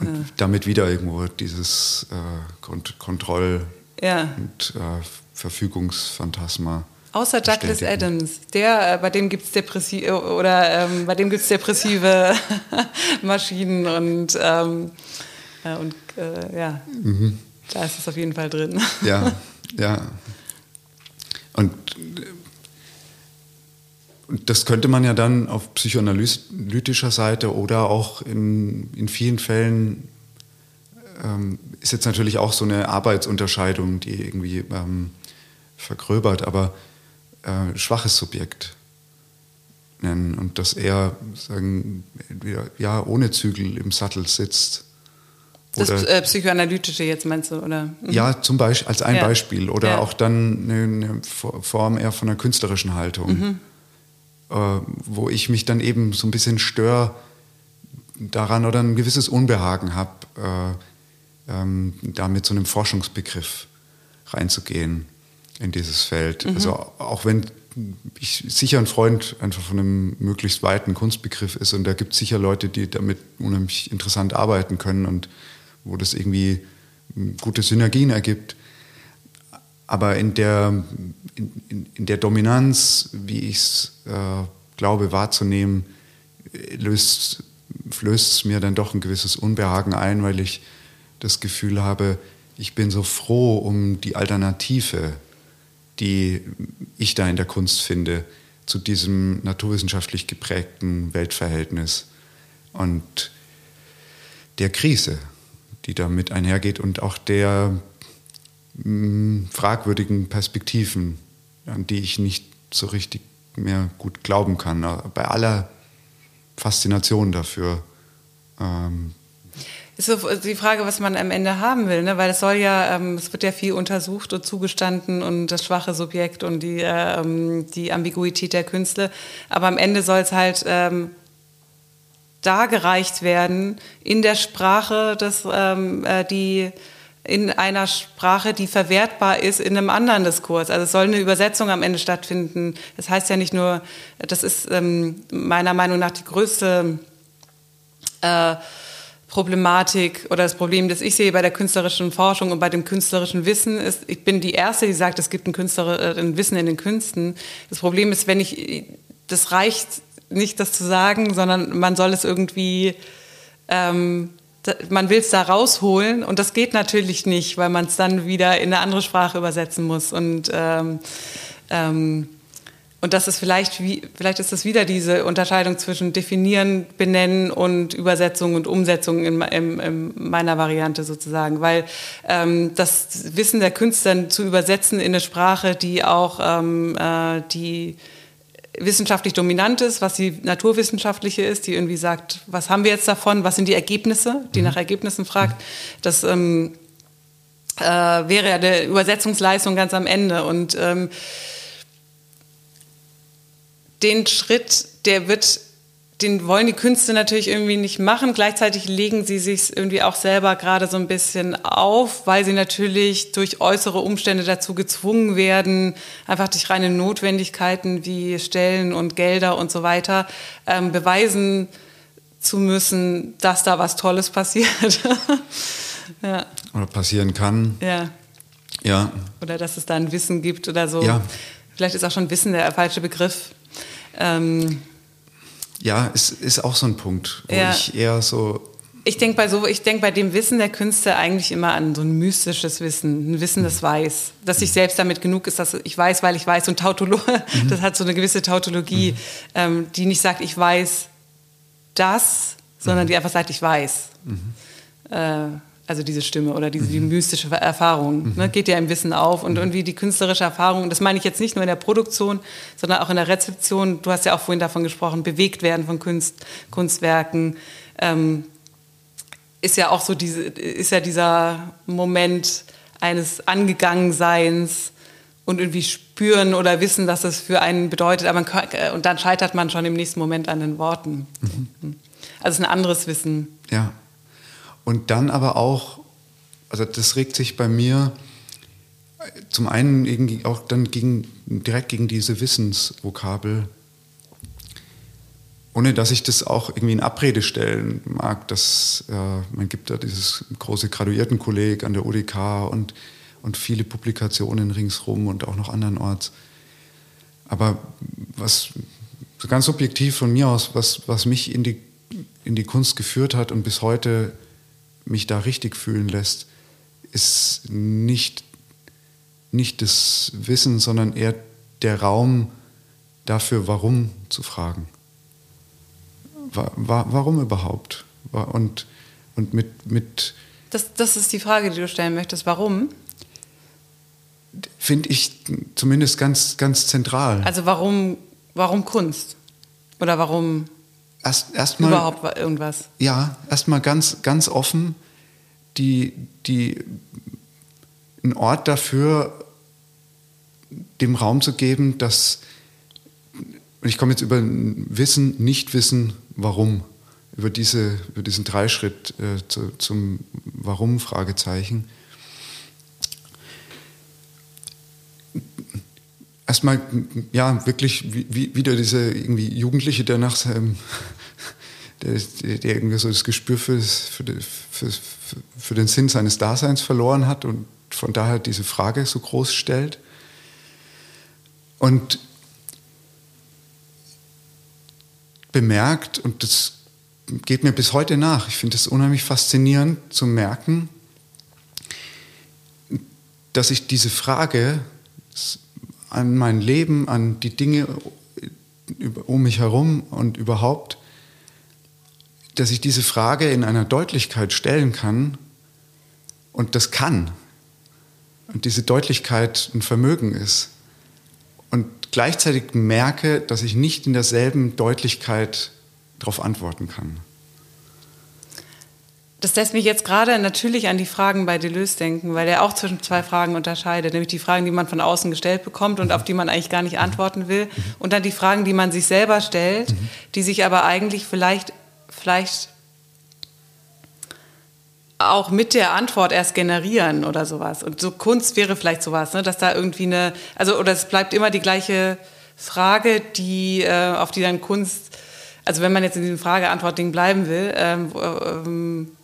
Und ja. damit wieder irgendwo dieses äh, Kont Kontroll- ja. und äh, Verfügungsphantasma. Außer Douglas Adams, der, äh, bei dem gibt es depressive oder ähm, bei dem gibt's depressive Maschinen und, ähm, äh, und äh, ja, mhm. da ist es auf jeden Fall drin. Ja, ja. Und das könnte man ja dann auf psychoanalytischer Seite oder auch in, in vielen Fällen ähm, ist jetzt natürlich auch so eine Arbeitsunterscheidung, die irgendwie ähm, vergröbert, aber äh, schwaches Subjekt nennen und dass er sagen, ja, ohne Zügel im Sattel sitzt Das äh, Psychoanalytische jetzt meinst du, oder? Mhm. Ja, zum Beispiel als ein ja. Beispiel. Oder ja. auch dann eine, eine, Form eher von einer künstlerischen Haltung, mhm. Äh, wo ich mich dann eben so ein bisschen störe daran oder ein gewisses Unbehagen habe, äh, ähm, da mit so einem Forschungsbegriff reinzugehen in dieses Feld. Mhm. Also auch wenn ich sicher ein Freund einfach von einem möglichst weiten Kunstbegriff ist und da gibt es sicher Leute, die damit unheimlich interessant arbeiten können und wo das irgendwie gute Synergien ergibt. Aber in der, in, in der Dominanz, wie ich es äh, glaube wahrzunehmen, löst flößt es mir dann doch ein gewisses Unbehagen ein, weil ich das Gefühl habe, ich bin so froh um die Alternative, die ich da in der Kunst finde, zu diesem naturwissenschaftlich geprägten Weltverhältnis und der Krise, die damit einhergeht und auch der mh, fragwürdigen Perspektiven, an die ich nicht so richtig mehr gut glauben kann. Bei aller Faszination dafür. Ähm, ist so die Frage, was man am Ende haben will, ne? weil es soll ja, ähm, es wird ja viel untersucht und zugestanden und das schwache Subjekt und die, ähm, die Ambiguität der Künste, aber am Ende soll es halt ähm, dargereicht werden in der Sprache, dass ähm, äh, die in einer Sprache, die verwertbar ist in einem anderen Diskurs. Also es soll eine Übersetzung am Ende stattfinden. Das heißt ja nicht nur, das ist ähm, meiner Meinung nach die größte äh, Problematik oder das Problem, das ich sehe bei der künstlerischen Forschung und bei dem künstlerischen Wissen ist, ich bin die Erste, die sagt, es gibt ein, Künstler, ein Wissen in den Künsten. Das Problem ist, wenn ich, das reicht nicht, das zu sagen, sondern man soll es irgendwie ähm, man will es da rausholen. Und das geht natürlich nicht, weil man es dann wieder in eine andere Sprache übersetzen muss. Und ähm, ähm, und das ist vielleicht wie, vielleicht ist das wieder diese Unterscheidung zwischen definieren, benennen und Übersetzung und Umsetzung in, in, in meiner Variante sozusagen, weil ähm, das Wissen der Künstler zu übersetzen in eine Sprache, die auch ähm, äh, die wissenschaftlich dominant ist, was die naturwissenschaftliche ist, die irgendwie sagt, was haben wir jetzt davon, was sind die Ergebnisse, die mhm. nach Ergebnissen fragt. Das ähm, äh, wäre ja der Übersetzungsleistung ganz am Ende. Und ähm, den Schritt, der wird den wollen die Künste natürlich irgendwie nicht machen. Gleichzeitig legen sie sich irgendwie auch selber gerade so ein bisschen auf, weil sie natürlich durch äußere Umstände dazu gezwungen werden, einfach durch reine Notwendigkeiten wie Stellen und Gelder und so weiter ähm, beweisen zu müssen, dass da was Tolles passiert. ja. Oder passieren kann. Ja. Ja. Oder dass es da ein Wissen gibt oder so. Ja. Vielleicht ist auch schon Wissen der falsche Begriff. Ähm, ja, es ist auch so ein Punkt, wo ja. ich eher so. Ich denke bei so, ich denke bei dem Wissen der Künste eigentlich immer an so ein mystisches Wissen, ein Wissen, das weiß, dass ich selbst damit genug ist, dass ich weiß, weil ich weiß. Und Tautolo, mhm. das hat so eine gewisse Tautologie, mhm. ähm, die nicht sagt, ich weiß das, sondern mhm. die einfach sagt, ich weiß. Mhm. Äh, also diese Stimme oder diese die mhm. mystische Erfahrung, mhm. ne, geht ja im Wissen auf und mhm. irgendwie die künstlerische Erfahrung, das meine ich jetzt nicht nur in der Produktion, sondern auch in der Rezeption, du hast ja auch vorhin davon gesprochen, bewegt werden von Kunst, Kunstwerken, ähm, ist ja auch so diese, ist ja dieser Moment eines Angegangenseins und irgendwie spüren oder wissen, dass es für einen bedeutet, aber man, äh, und dann scheitert man schon im nächsten Moment an den Worten. Mhm. Also es ist ein anderes Wissen. Ja. Und dann aber auch, also das regt sich bei mir zum einen auch dann gegen, direkt gegen diese Wissensvokabel, ohne dass ich das auch irgendwie in Abrede stellen mag, dass äh, man gibt da dieses große Graduiertenkolleg an der UDK und, und viele Publikationen ringsrum und auch noch andernorts. Aber was ganz subjektiv von mir aus, was, was mich in die, in die Kunst geführt hat und bis heute mich da richtig fühlen lässt, ist nicht, nicht das Wissen, sondern eher der Raum dafür, warum zu fragen. warum überhaupt? Und, und mit, mit das, das ist die Frage, die du stellen möchtest. Warum? Finde ich zumindest ganz, ganz zentral. Also warum, warum Kunst? Oder warum erst, erst mal, überhaupt irgendwas? Ja, erstmal ganz, ganz offen. die, die, einen Ort dafür, dem Raum zu geben, dass, ich komme jetzt über Wissen, Nicht-Wissen, Warum, über, diese, über diesen Dreischritt äh, zu, zum Warum-Fragezeichen. Erstmal, ja, wirklich wie, wieder diese irgendwie Jugendliche, der nach seinem der, der irgendwie so das Gespür für, für, für, für, den Sinn seines Daseins verloren hat und von daher diese Frage so groß stellt. Und bemerkt, und das geht mir bis heute nach, ich finde es unheimlich faszinierend zu merken, dass ich diese Frage an mein Leben, an die Dinge um mich herum und überhaupt dass ich diese Frage in einer Deutlichkeit stellen kann und das kann. Und diese Deutlichkeit ein Vermögen ist. Und gleichzeitig merke, dass ich nicht in derselben Deutlichkeit darauf antworten kann. Das lässt mich jetzt gerade natürlich an die Fragen bei Deleuze denken, weil er auch zwischen zwei Fragen unterscheidet, nämlich die Fragen, die man von außen gestellt bekommt und auf die man eigentlich gar nicht antworten will, und dann die Fragen, die man sich selber stellt, die sich aber eigentlich vielleicht vielleicht auch mit der Antwort erst generieren oder sowas. Und so Kunst wäre vielleicht sowas, ne? dass da irgendwie eine, also oder es bleibt immer die gleiche Frage, die äh, auf die dann Kunst, also wenn man jetzt in diesem Frage-Antwort-Ding bleiben will, ähm, ähm,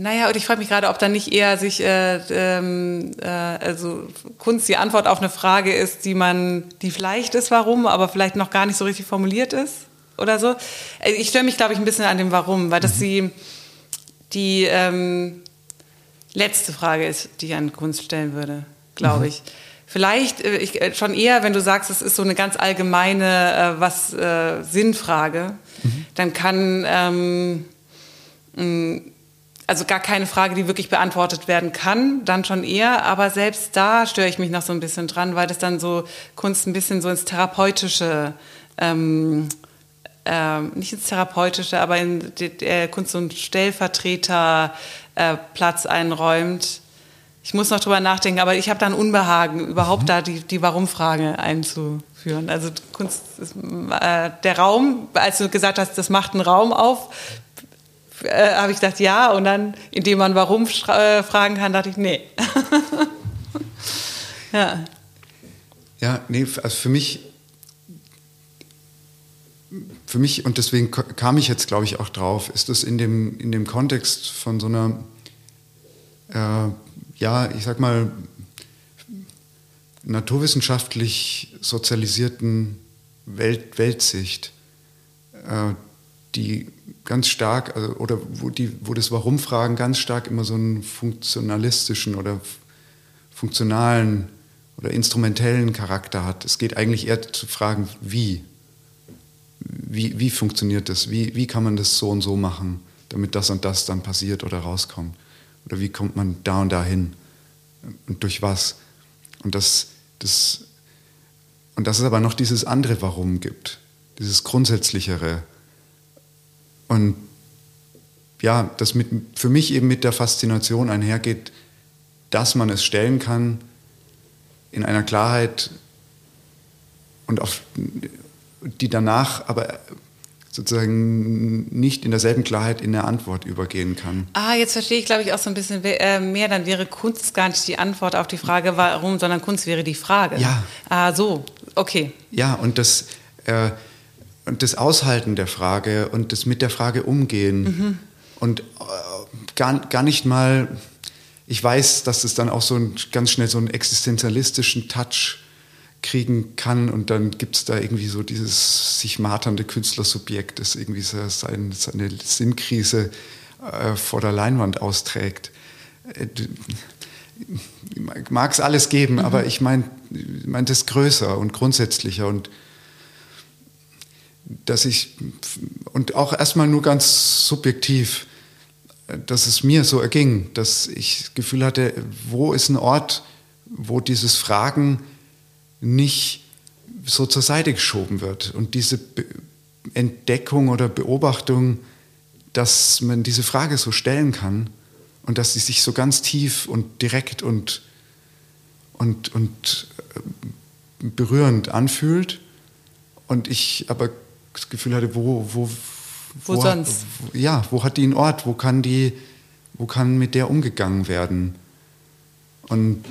naja, und ich frage mich gerade, ob dann nicht eher sich, äh, ähm, äh, also Kunst die Antwort auf eine Frage ist, die man, die vielleicht ist, warum, aber vielleicht noch gar nicht so richtig formuliert ist oder so. Äh, ich störe mich, glaube ich, ein bisschen an dem Warum, weil das mhm. die, die ähm, letzte Frage ist, die ich an Kunst stellen würde, glaube mhm. ich. Vielleicht äh, ich, äh, schon eher, wenn du sagst, es ist so eine ganz allgemeine äh, was Sinnfrage, mhm. dann kann ähm, mh, also gar keine Frage, die wirklich beantwortet werden kann, dann schon eher. Aber selbst da störe ich mich noch so ein bisschen dran, weil das dann so Kunst ein bisschen so ins Therapeutische ähm, ähm, nicht ins Therapeutische, aber in der Kunst so einen Stellvertreterplatz äh, einräumt. Ich muss noch drüber nachdenken, aber ich habe da ein Unbehagen, überhaupt mhm. da die, die Warum-Frage einzuführen. Also Kunst ist, äh, der Raum, als du gesagt hast, das macht einen Raum auf, äh, habe ich gedacht, ja. Und dann, indem man Warum äh, fragen kann, dachte ich, nee. ja. Ja, nee, also für mich für mich, und deswegen kam ich jetzt, glaube ich, auch drauf, ist es in dem, in dem Kontext von so einer, äh, ja, ich sag mal, naturwissenschaftlich sozialisierten Welt, Weltsicht, äh, die ganz stark, also, oder wo, die, wo das Warum-Fragen ganz stark immer so einen funktionalistischen oder funktionalen oder instrumentellen Charakter hat. Es geht eigentlich eher zu fragen, wie wie, wie funktioniert das? Wie, wie kann man das so und so machen, damit das und das dann passiert oder rauskommt? Oder wie kommt man da und da hin? Und durch was? Und das, das, und dass es aber noch dieses andere Warum gibt, dieses grundsätzlichere. Und ja, das mit, für mich eben mit der Faszination einhergeht, dass man es stellen kann in einer Klarheit und auf, die danach aber sozusagen nicht in derselben Klarheit in der Antwort übergehen kann. Ah, jetzt verstehe ich, glaube ich, auch so ein bisschen äh, mehr. Dann wäre Kunst gar nicht die Antwort auf die Frage, warum, sondern Kunst wäre die Frage. Ja. Ah, so, okay. Ja, und das, äh, und das Aushalten der Frage und das mit der Frage umgehen mhm. und äh, gar, gar nicht mal, ich weiß, dass es dann auch so ein, ganz schnell so einen existenzialistischen Touch kriegen kann und dann gibt es da irgendwie so dieses sich marternde Künstlersubjekt, das irgendwie so sein, seine Sinnkrise äh, vor der Leinwand austrägt. Äh, Mag es alles geben, mhm. aber ich meine mein das größer und grundsätzlicher und dass ich und auch erstmal nur ganz subjektiv, dass es mir so erging, dass ich das Gefühl hatte, wo ist ein Ort, wo dieses Fragen nicht so zur Seite geschoben wird. Und diese Be Entdeckung oder Beobachtung, dass man diese Frage so stellen kann und dass sie sich so ganz tief und direkt und, und, und äh, berührend anfühlt. Und ich aber das Gefühl hatte, wo, wo, wo, wo sonst? Hat, ja, wo hat die einen Ort? Wo kann die, wo kann mit der umgegangen werden? Und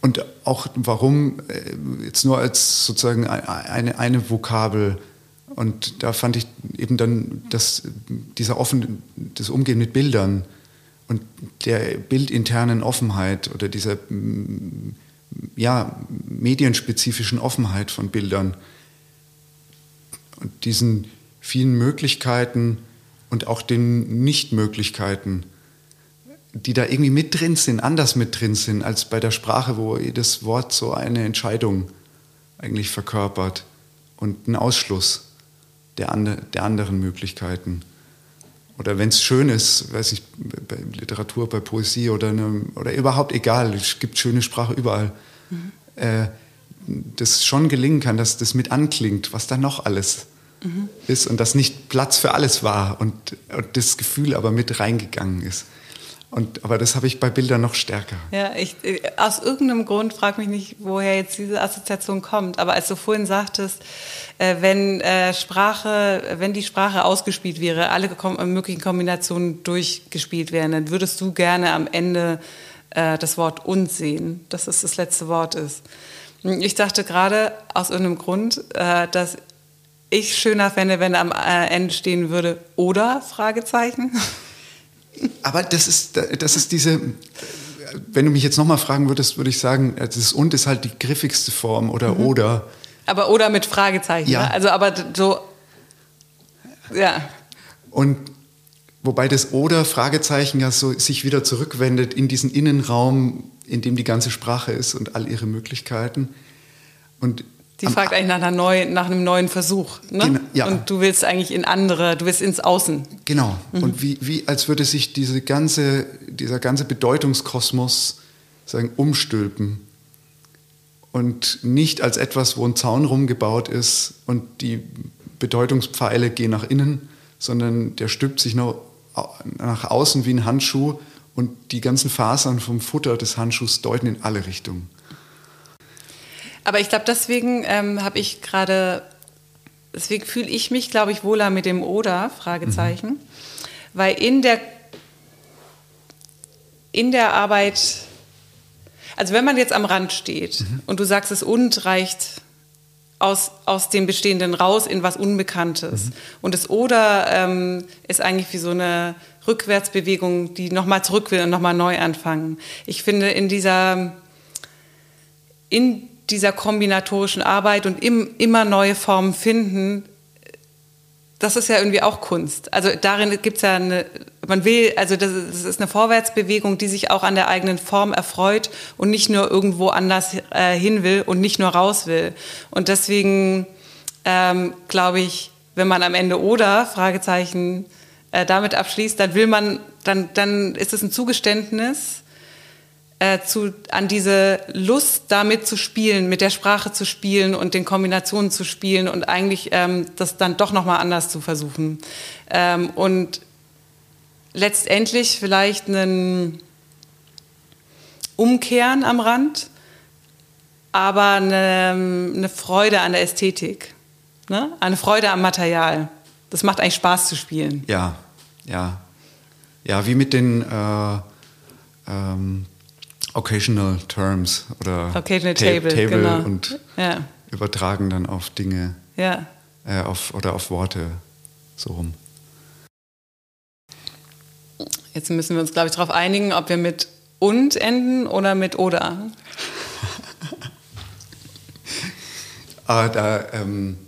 Und auch warum äh, jetzt nur als sozusagen eine, eine Vokabel. Und da fand ich eben dann dass dieser offen, das Umgehen mit Bildern und der bildinternen Offenheit oder dieser mm, ja, medienspezifischen Offenheit von Bildern und diesen vielen Möglichkeiten und auch den Nichtmöglichkeiten die da irgendwie mit drin sind, anders mit drin sind als bei der Sprache, wo jedes Wort so eine Entscheidung eigentlich verkörpert und einen Ausschluss der, andre, der anderen Möglichkeiten. Oder wenn es schön ist, weiß ich, bei Literatur, bei Poesie oder, eine, oder überhaupt egal, es gibt schöne Sprache überall, mhm. äh, das schon gelingen kann, dass das mit anklingt, was da noch alles mhm. ist und dass nicht Platz für alles war und, und das Gefühl aber mit reingegangen ist. Und, aber das habe ich bei Bildern noch stärker. Ja, ich, äh, aus irgendeinem Grund frage mich nicht, woher jetzt diese Assoziation kommt. Aber als du vorhin sagtest, äh, wenn äh, Sprache, wenn die Sprache ausgespielt wäre, alle kom möglichen Kombinationen durchgespielt wären, dann würdest du gerne am Ende äh, das Wort und sehen, dass es das letzte Wort ist. Ich dachte gerade aus irgendeinem Grund, äh, dass ich schöner fände, wenn am äh, Ende stehen würde oder Fragezeichen. Aber das ist, das ist diese, wenn du mich jetzt nochmal fragen würdest, würde ich sagen, das und ist halt die griffigste Form oder mhm. oder. Aber oder mit Fragezeichen. Ja. Ne? Also aber so, ja. Und wobei das oder Fragezeichen ja so sich wieder zurückwendet in diesen Innenraum, in dem die ganze Sprache ist und all ihre Möglichkeiten. Und die fragt eigentlich nach, neuen, nach einem neuen Versuch. Ne? Genau, ja. Und du willst eigentlich in andere, du willst ins Außen. Genau. Mhm. Und wie, wie, als würde sich diese ganze, dieser ganze Bedeutungskosmos sagen, umstülpen. Und nicht als etwas, wo ein Zaun rumgebaut ist und die Bedeutungspfeile gehen nach innen, sondern der stülpt sich noch nach außen wie ein Handschuh und die ganzen Fasern vom Futter des Handschuhs deuten in alle Richtungen. Aber ich glaube, deswegen ähm, habe ich gerade, deswegen fühle ich mich, glaube ich, wohler mit dem Oder, Fragezeichen. Mhm. Weil in der, in der Arbeit, also wenn man jetzt am Rand steht mhm. und du sagst, es und reicht aus, aus dem Bestehenden raus in was Unbekanntes. Mhm. Und das Oder ähm, ist eigentlich wie so eine Rückwärtsbewegung, die nochmal zurück will und nochmal neu anfangen. Ich finde, in dieser, in dieser kombinatorischen Arbeit und im, immer neue Formen finden, das ist ja irgendwie auch Kunst. Also darin gibt es ja eine, man will, also das ist eine Vorwärtsbewegung, die sich auch an der eigenen Form erfreut und nicht nur irgendwo anders äh, hin will und nicht nur raus will. Und deswegen ähm, glaube ich, wenn man am Ende oder Fragezeichen äh, damit abschließt, dann will man, dann, dann ist es ein Zugeständnis äh, zu, an diese Lust, damit zu spielen, mit der Sprache zu spielen und den Kombinationen zu spielen und eigentlich ähm, das dann doch nochmal anders zu versuchen. Ähm, und letztendlich vielleicht einen Umkehren am Rand, aber eine, eine Freude an der Ästhetik, ne? eine Freude am Material. Das macht eigentlich Spaß zu spielen. Ja, ja. Ja, wie mit den äh, ähm, Occasional Terms oder Occasional Ta Table, Table genau. und ja. übertragen dann auf Dinge ja. äh, auf, oder auf Worte so rum. Jetzt müssen wir uns, glaube ich, darauf einigen, ob wir mit und enden oder mit oder. ah, da, ähm,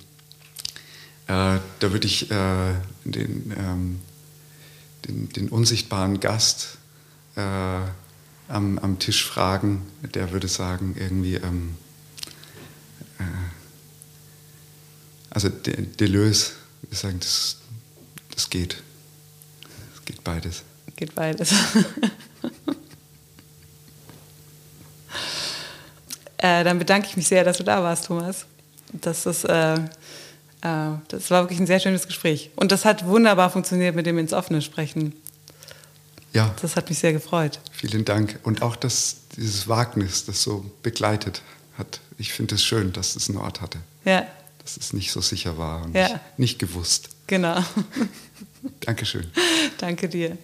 äh, da würde ich äh, den, ähm, den, den, unsichtbaren Gast äh, am, am Tisch fragen, der würde sagen, irgendwie, ähm, äh, also Deleuze, wir sagen, das, das geht. Es geht beides. Geht beides. äh, dann bedanke ich mich sehr, dass du da warst, Thomas. Das äh, äh, das war wirklich ein sehr schönes Gespräch. Und das hat wunderbar funktioniert mit dem ins Offene sprechen. Ja. Das hat mich sehr gefreut. Vielen Dank. Und auch das, dieses Wagnis, das so begleitet hat. Ich finde es schön, dass es einen Ort hatte. Ja. Dass es nicht so sicher war und Ja. nicht, nicht gewusst. Genau. Dankeschön. Danke dir.